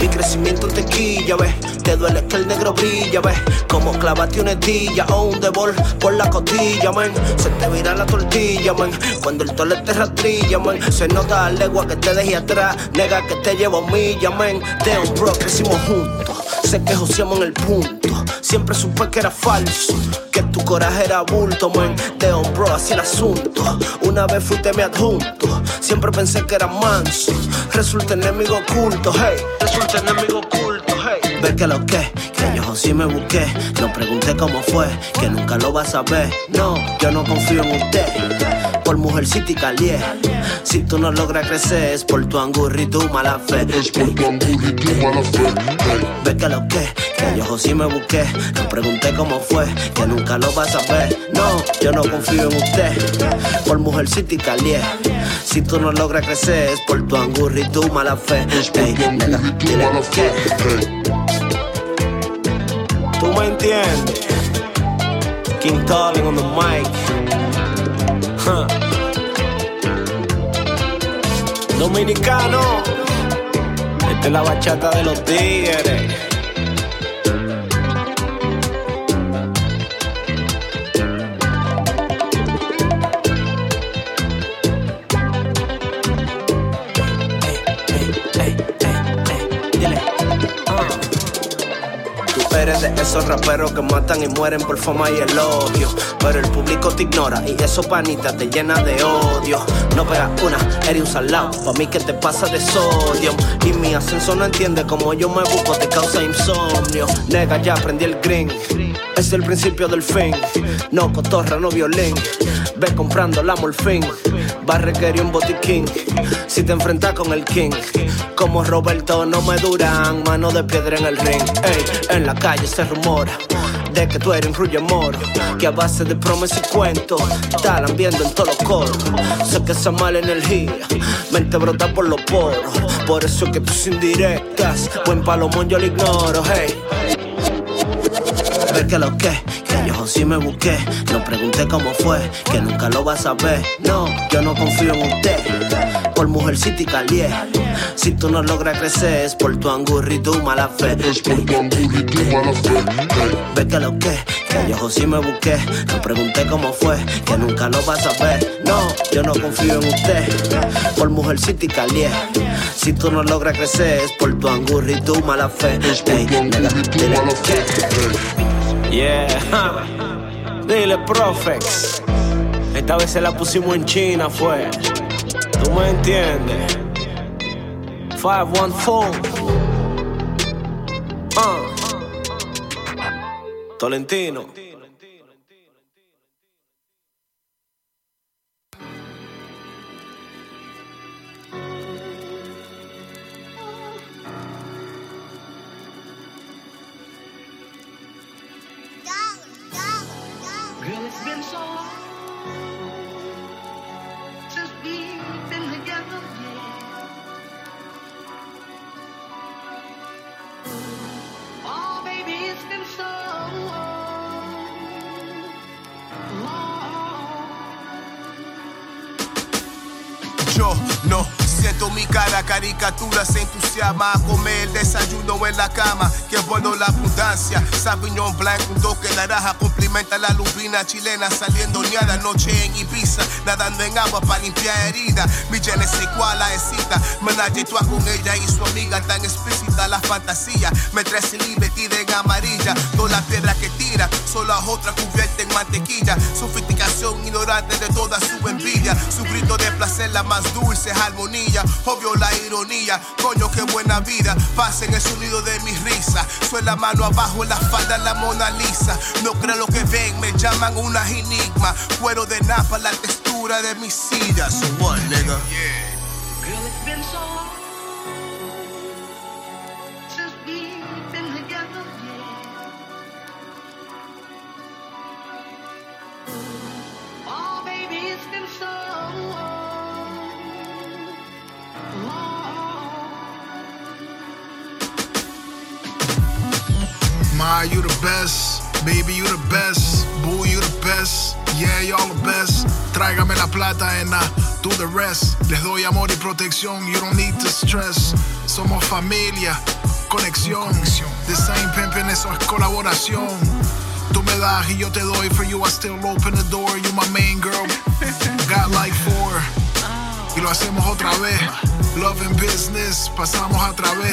Mi crecimiento en tequilla, ves. Te duele que el negro brilla, ves. Como clavate una estilla o un devol por la costilla, man. Se te vira la tortilla, man. Cuando el tole te rastrilla, man. Se nota a legua que te dejé atrás. Nega que te llevo milla, man. De un bro crecimos juntos. Se que joseamos en el punto. Siempre supe que era falso, que tu coraje era bulto, man. De hombro así el asunto. Una vez fuiste mi adjunto, siempre pensé que era manso. Resulta enemigo oculto, hey. Resulta enemigo oculto, hey. Ve que lo que, que sí me busqué. No pregunté cómo fue, que nunca lo vas a ver. No, yo no confío en usted. Por mujercita y calié. Si tú no logras crecer, es por tu angurri y tu mala fe. Es por tu angurri y tu mala fe. Ve que lo que, que yo sí me busqué. No pregunté cómo fue, que nunca lo vas a ver. No, yo no confío en usted. Por mujercita y calié. Si tú no logras crecer, es por tu angurri y tu mala fe. Ey, nega, dile que. Tú me entiendes. King Calling on the mic. Huh. Dominicano. Esta es la bachata de los tigres. Eres de esos raperos que matan y mueren por fama y elogio. Pero el público te ignora y eso panita te llena de odio. No pegas una, eres un salado. Pa' mí que te pasa de sodio. Y mi ascenso no entiende cómo yo me busco, te causa insomnio. Nega, ya aprendí el green. Es el principio del fin. No cotorra, no violín. Ve comprando la morfín. Va a requerir un botiquín. Si te enfrentas con el king. Como Roberto, no me duran. Mano de piedra en el ring. Ey, en la calle se rumora de que tú eres un rullo moro Que a base de promesas y cuentos Talan viendo en todos los coros Sé que esa mala energía Mente brota por los poros Por eso es que tus indirectas Buen palomón yo lo ignoro, hey Ve que lo que, que yo sí me busqué. No pregunté cómo fue, que nunca lo vas a ver No, yo no confío en usted. Por mujercita y calié Si tú no logras crecer es por tu angurri y tu mala fe. Es por tu angurri y tu mala fe. Ve que lo que, que yo sí me busqué. No pregunté cómo fue, que nunca lo vas a ver No, yo no confío en usted. Por mujercita y calié Si tú no logras crecer es por tu angurri y tu mala fe. Ey, nega, dile que Yeah, dile Profex. Esta vez se la pusimos en China, fue. ¿Tú me entiendes? 514. Ah. Tolentino. Mi cara, caricatura se entusiasma a comer el desayuno en la cama. Que bueno la abundancia. Sauvignon blanco, un toque naranja, complementa la lubina chilena saliendo ñada noche en Ibiza. Nadando en agua para limpiar heridas. Mi genesis cual la excita. Menaje tú con ella y su amiga tan explícita la fantasía. Me trae vestida en amarilla. Toda la piedra que tira, solo a otra cubierta en mantequilla. Sofisticación ignorante de toda su envidia. Su grito de placer la más dulce armonía. Obvio la ironía, coño qué buena vida. Pasen el sonido de mis risas. Soy la mano abajo en la falda la Mona Lisa. No creo lo que ven, me llaman una enigma. Cuero de napa, la textura de mis sillas. So what, nigga? Girl, it's been so long Ma, you the best. Baby, you the best. Boo, you the best. Yeah, y'all the best. Tráigame la plata and I do the rest. Les doy amor y protección. You don't need to stress. Somos familia, conexión. The same pimpin', eso es colaboración. Tú me das y yo te doy. For you, I still open the door. You my main girl. Got like four. Y lo hacemos otra vez. Love and business, pasamos a través.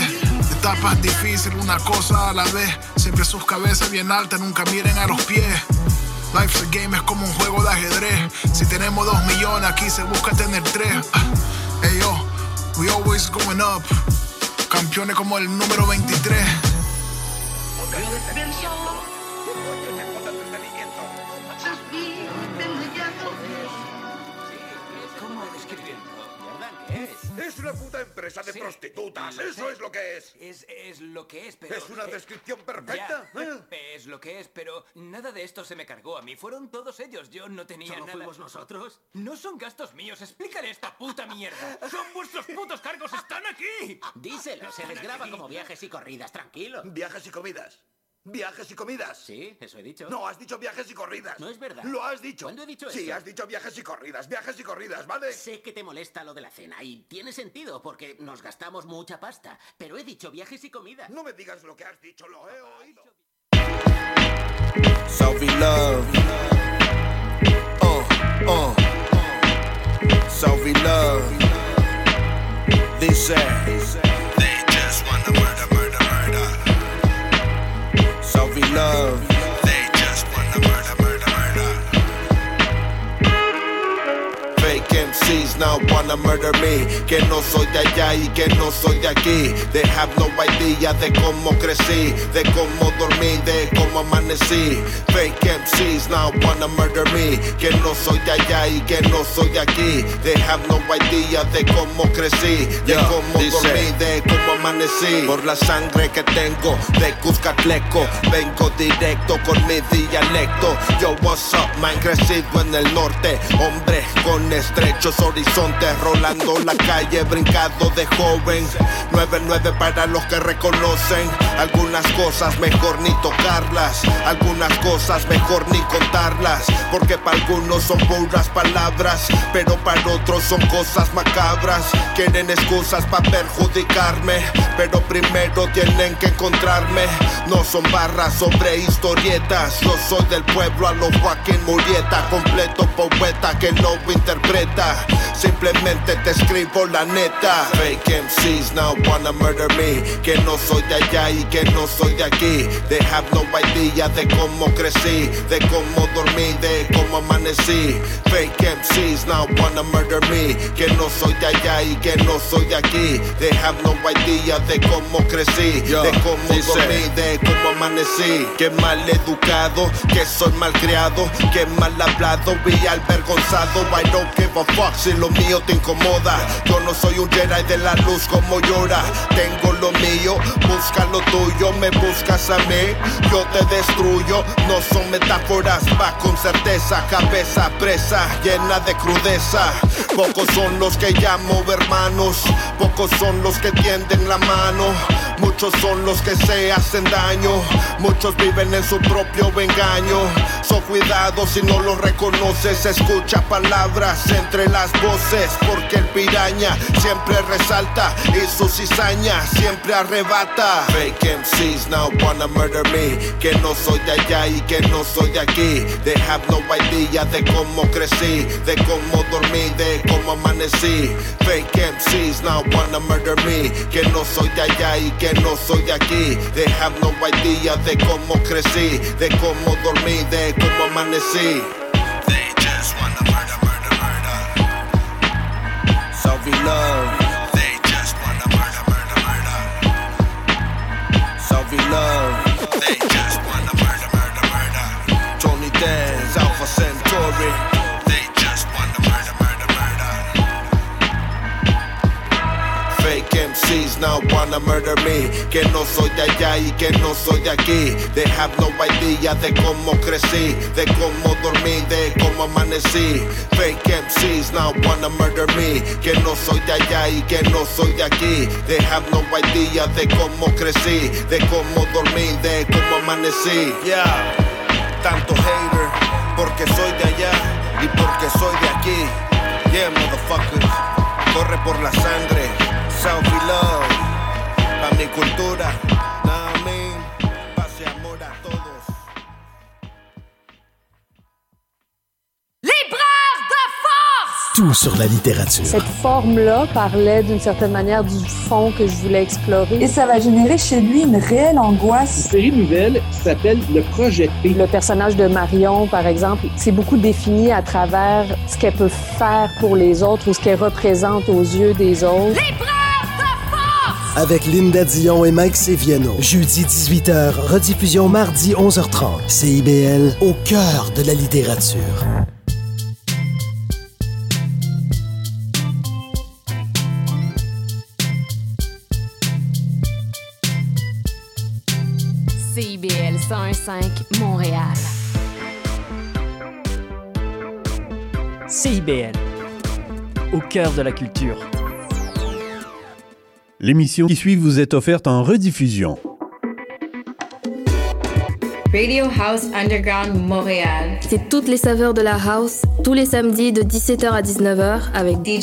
Etapas difíciles, una cosa a la vez. Siempre sus cabezas bien altas, nunca miren a los pies. Life's a game es como un juego de ajedrez. Si tenemos dos millones, aquí se busca tener tres. Ah, Ey yo, we always going up. Campeones como el número 23. ¿Cómo describirlo? ¿Verdad que es? Es una puta empresa de Sí. prostitutas, eso sé. es lo que es. Es, es lo que es, pero... ¿Es una eh, descripción perfecta? ya, es lo que es, pero nada de esto se me cargó a mí. Fueron todos ellos. Yo no tenía ¿Solo nada. fuimos nosotros? No son gastos míos. Explícale esta puta mierda. Son vuestros putos cargos. Están aquí. Díselo, se les graba como viajes y corridas, tranquilo. Viajes y comidas. Viajes y comidas. Sí, eso he dicho. No, has dicho viajes y corridas. No es verdad. Lo has dicho. ¿Cuándo he dicho Sí, eso? has dicho viajes y corridas, viajes y corridas, ¿vale? Sé que te molesta lo de la cena y tiene sentido porque nos gastamos mucha pasta, pero he dicho viajes y comidas. No me digas lo que has dicho, lo he oído. Selfie love. Uh, uh. Selfie love. Dice. Love. MCs now wanna murder me. Que no soy de allá y que no soy de aquí. They have no idea de cómo crecí, de cómo dormí, de cómo amanecí. Fake MCs now wanna murder me. Que no soy de allá y que no soy de aquí. They have no idea de cómo crecí, de cómo dormí, de cómo amanecí. Por la sangre que tengo de Cuscatleco, vengo directo con mi dialecto. Yo, what's up, man? Crecido en el norte, hombre con estrechos horizontes, rolando la calle, brincado de joven. 9-9 para los que reconocen. Algunas cosas mejor ni tocarlas, algunas cosas mejor ni contarlas. Porque para algunos son puras palabras, pero para otros son cosas macabras. Quieren excusas para perjudicarme, pero primero tienen que encontrarme. No son barras sobre historietas, yo soy del pueblo a los Joaquín Murieta, completo poeta que lo interpreta. Simplemente te escribo la neta. Fake MCs now wanna murder me. Que no soy de allá y que no soy de aquí. They have no idea de cómo crecí, de cómo dormí, de cómo amanecí. Fake MCs now wanna murder me. Que no soy de allá y que no soy de aquí. They have no idea de cómo crecí, de cómo dormí, de cómo amanecí. Que mal educado, que soy malcriado, que mal hablado y avergonzado. I don't give a fuck si lo mío te incomoda. Yo no soy un Jedi de la luz como llora. Tengo lo mío, busca lo tuyo, me buscas a mí. Yo te destruyo, no son metáforas, va con certeza. Cabeza presa, llena de crudeza. Pocos son los que llamo hermanos, pocos son los que tienden la mano. Muchos son los que se hacen daño, muchos viven en su propio engaño. So cuidado si no lo reconoces, escucha palabras entre las voces, porque el piraña siempre resalta y su cizaña siempre arrebata. Fake MCs now wanna murder me, que no soy de allá y que no soy de aquí. They have no idea de cómo crecí, de cómo dormí, de cómo amanecí. Fake MCs now wanna murder me, que no soy de allá y que no soy de aquí. They have no idea de cómo crecí, de cómo dormí, de cómo amanecí. They just wanna Selfie love. They just wanna murder, murder, murder. Selfie love. Now wanna murder me. Que no soy de allá y que no soy de aquí. They have no idea de cómo crecí, de cómo dormí, de cómo amanecí. Fake MCs now wanna murder me. Que no soy de allá y que no soy de aquí. They have no idea de cómo crecí, de cómo dormí, de cómo amanecí. Yeah, tanto hater, porque soy de allá y porque soy de aquí. Yeah, motherfuckers, corre por la sangre. Selfie love, a mi cultura. Nah, I mean, pase amor a todos. Libraire de force tout sur la littérature. Cette forme-là parlait d'une certaine manière du fond que je voulais explorer. Et ça va générer chez lui une réelle angoisse. Une série nouvelle qui s'appelle Le Projet P. Le personnage de Marion, par exemple, c'est beaucoup défini à travers ce qu'elle peut faire pour les autres ou ce qu'elle représente aux yeux des autres. Avec Linda Dion et Mike Seviano. Jeudi 18h, rediffusion mardi 11h30. CIBL, au cœur de la littérature. CIBL 101.5 Montréal. CIBL, au cœur de la culture. L'émission qui suit vous est offerte en rediffusion. Radio House Underground Montréal. C'est toutes les saveurs de la house, tous les samedis de 17h à 19h avec DJ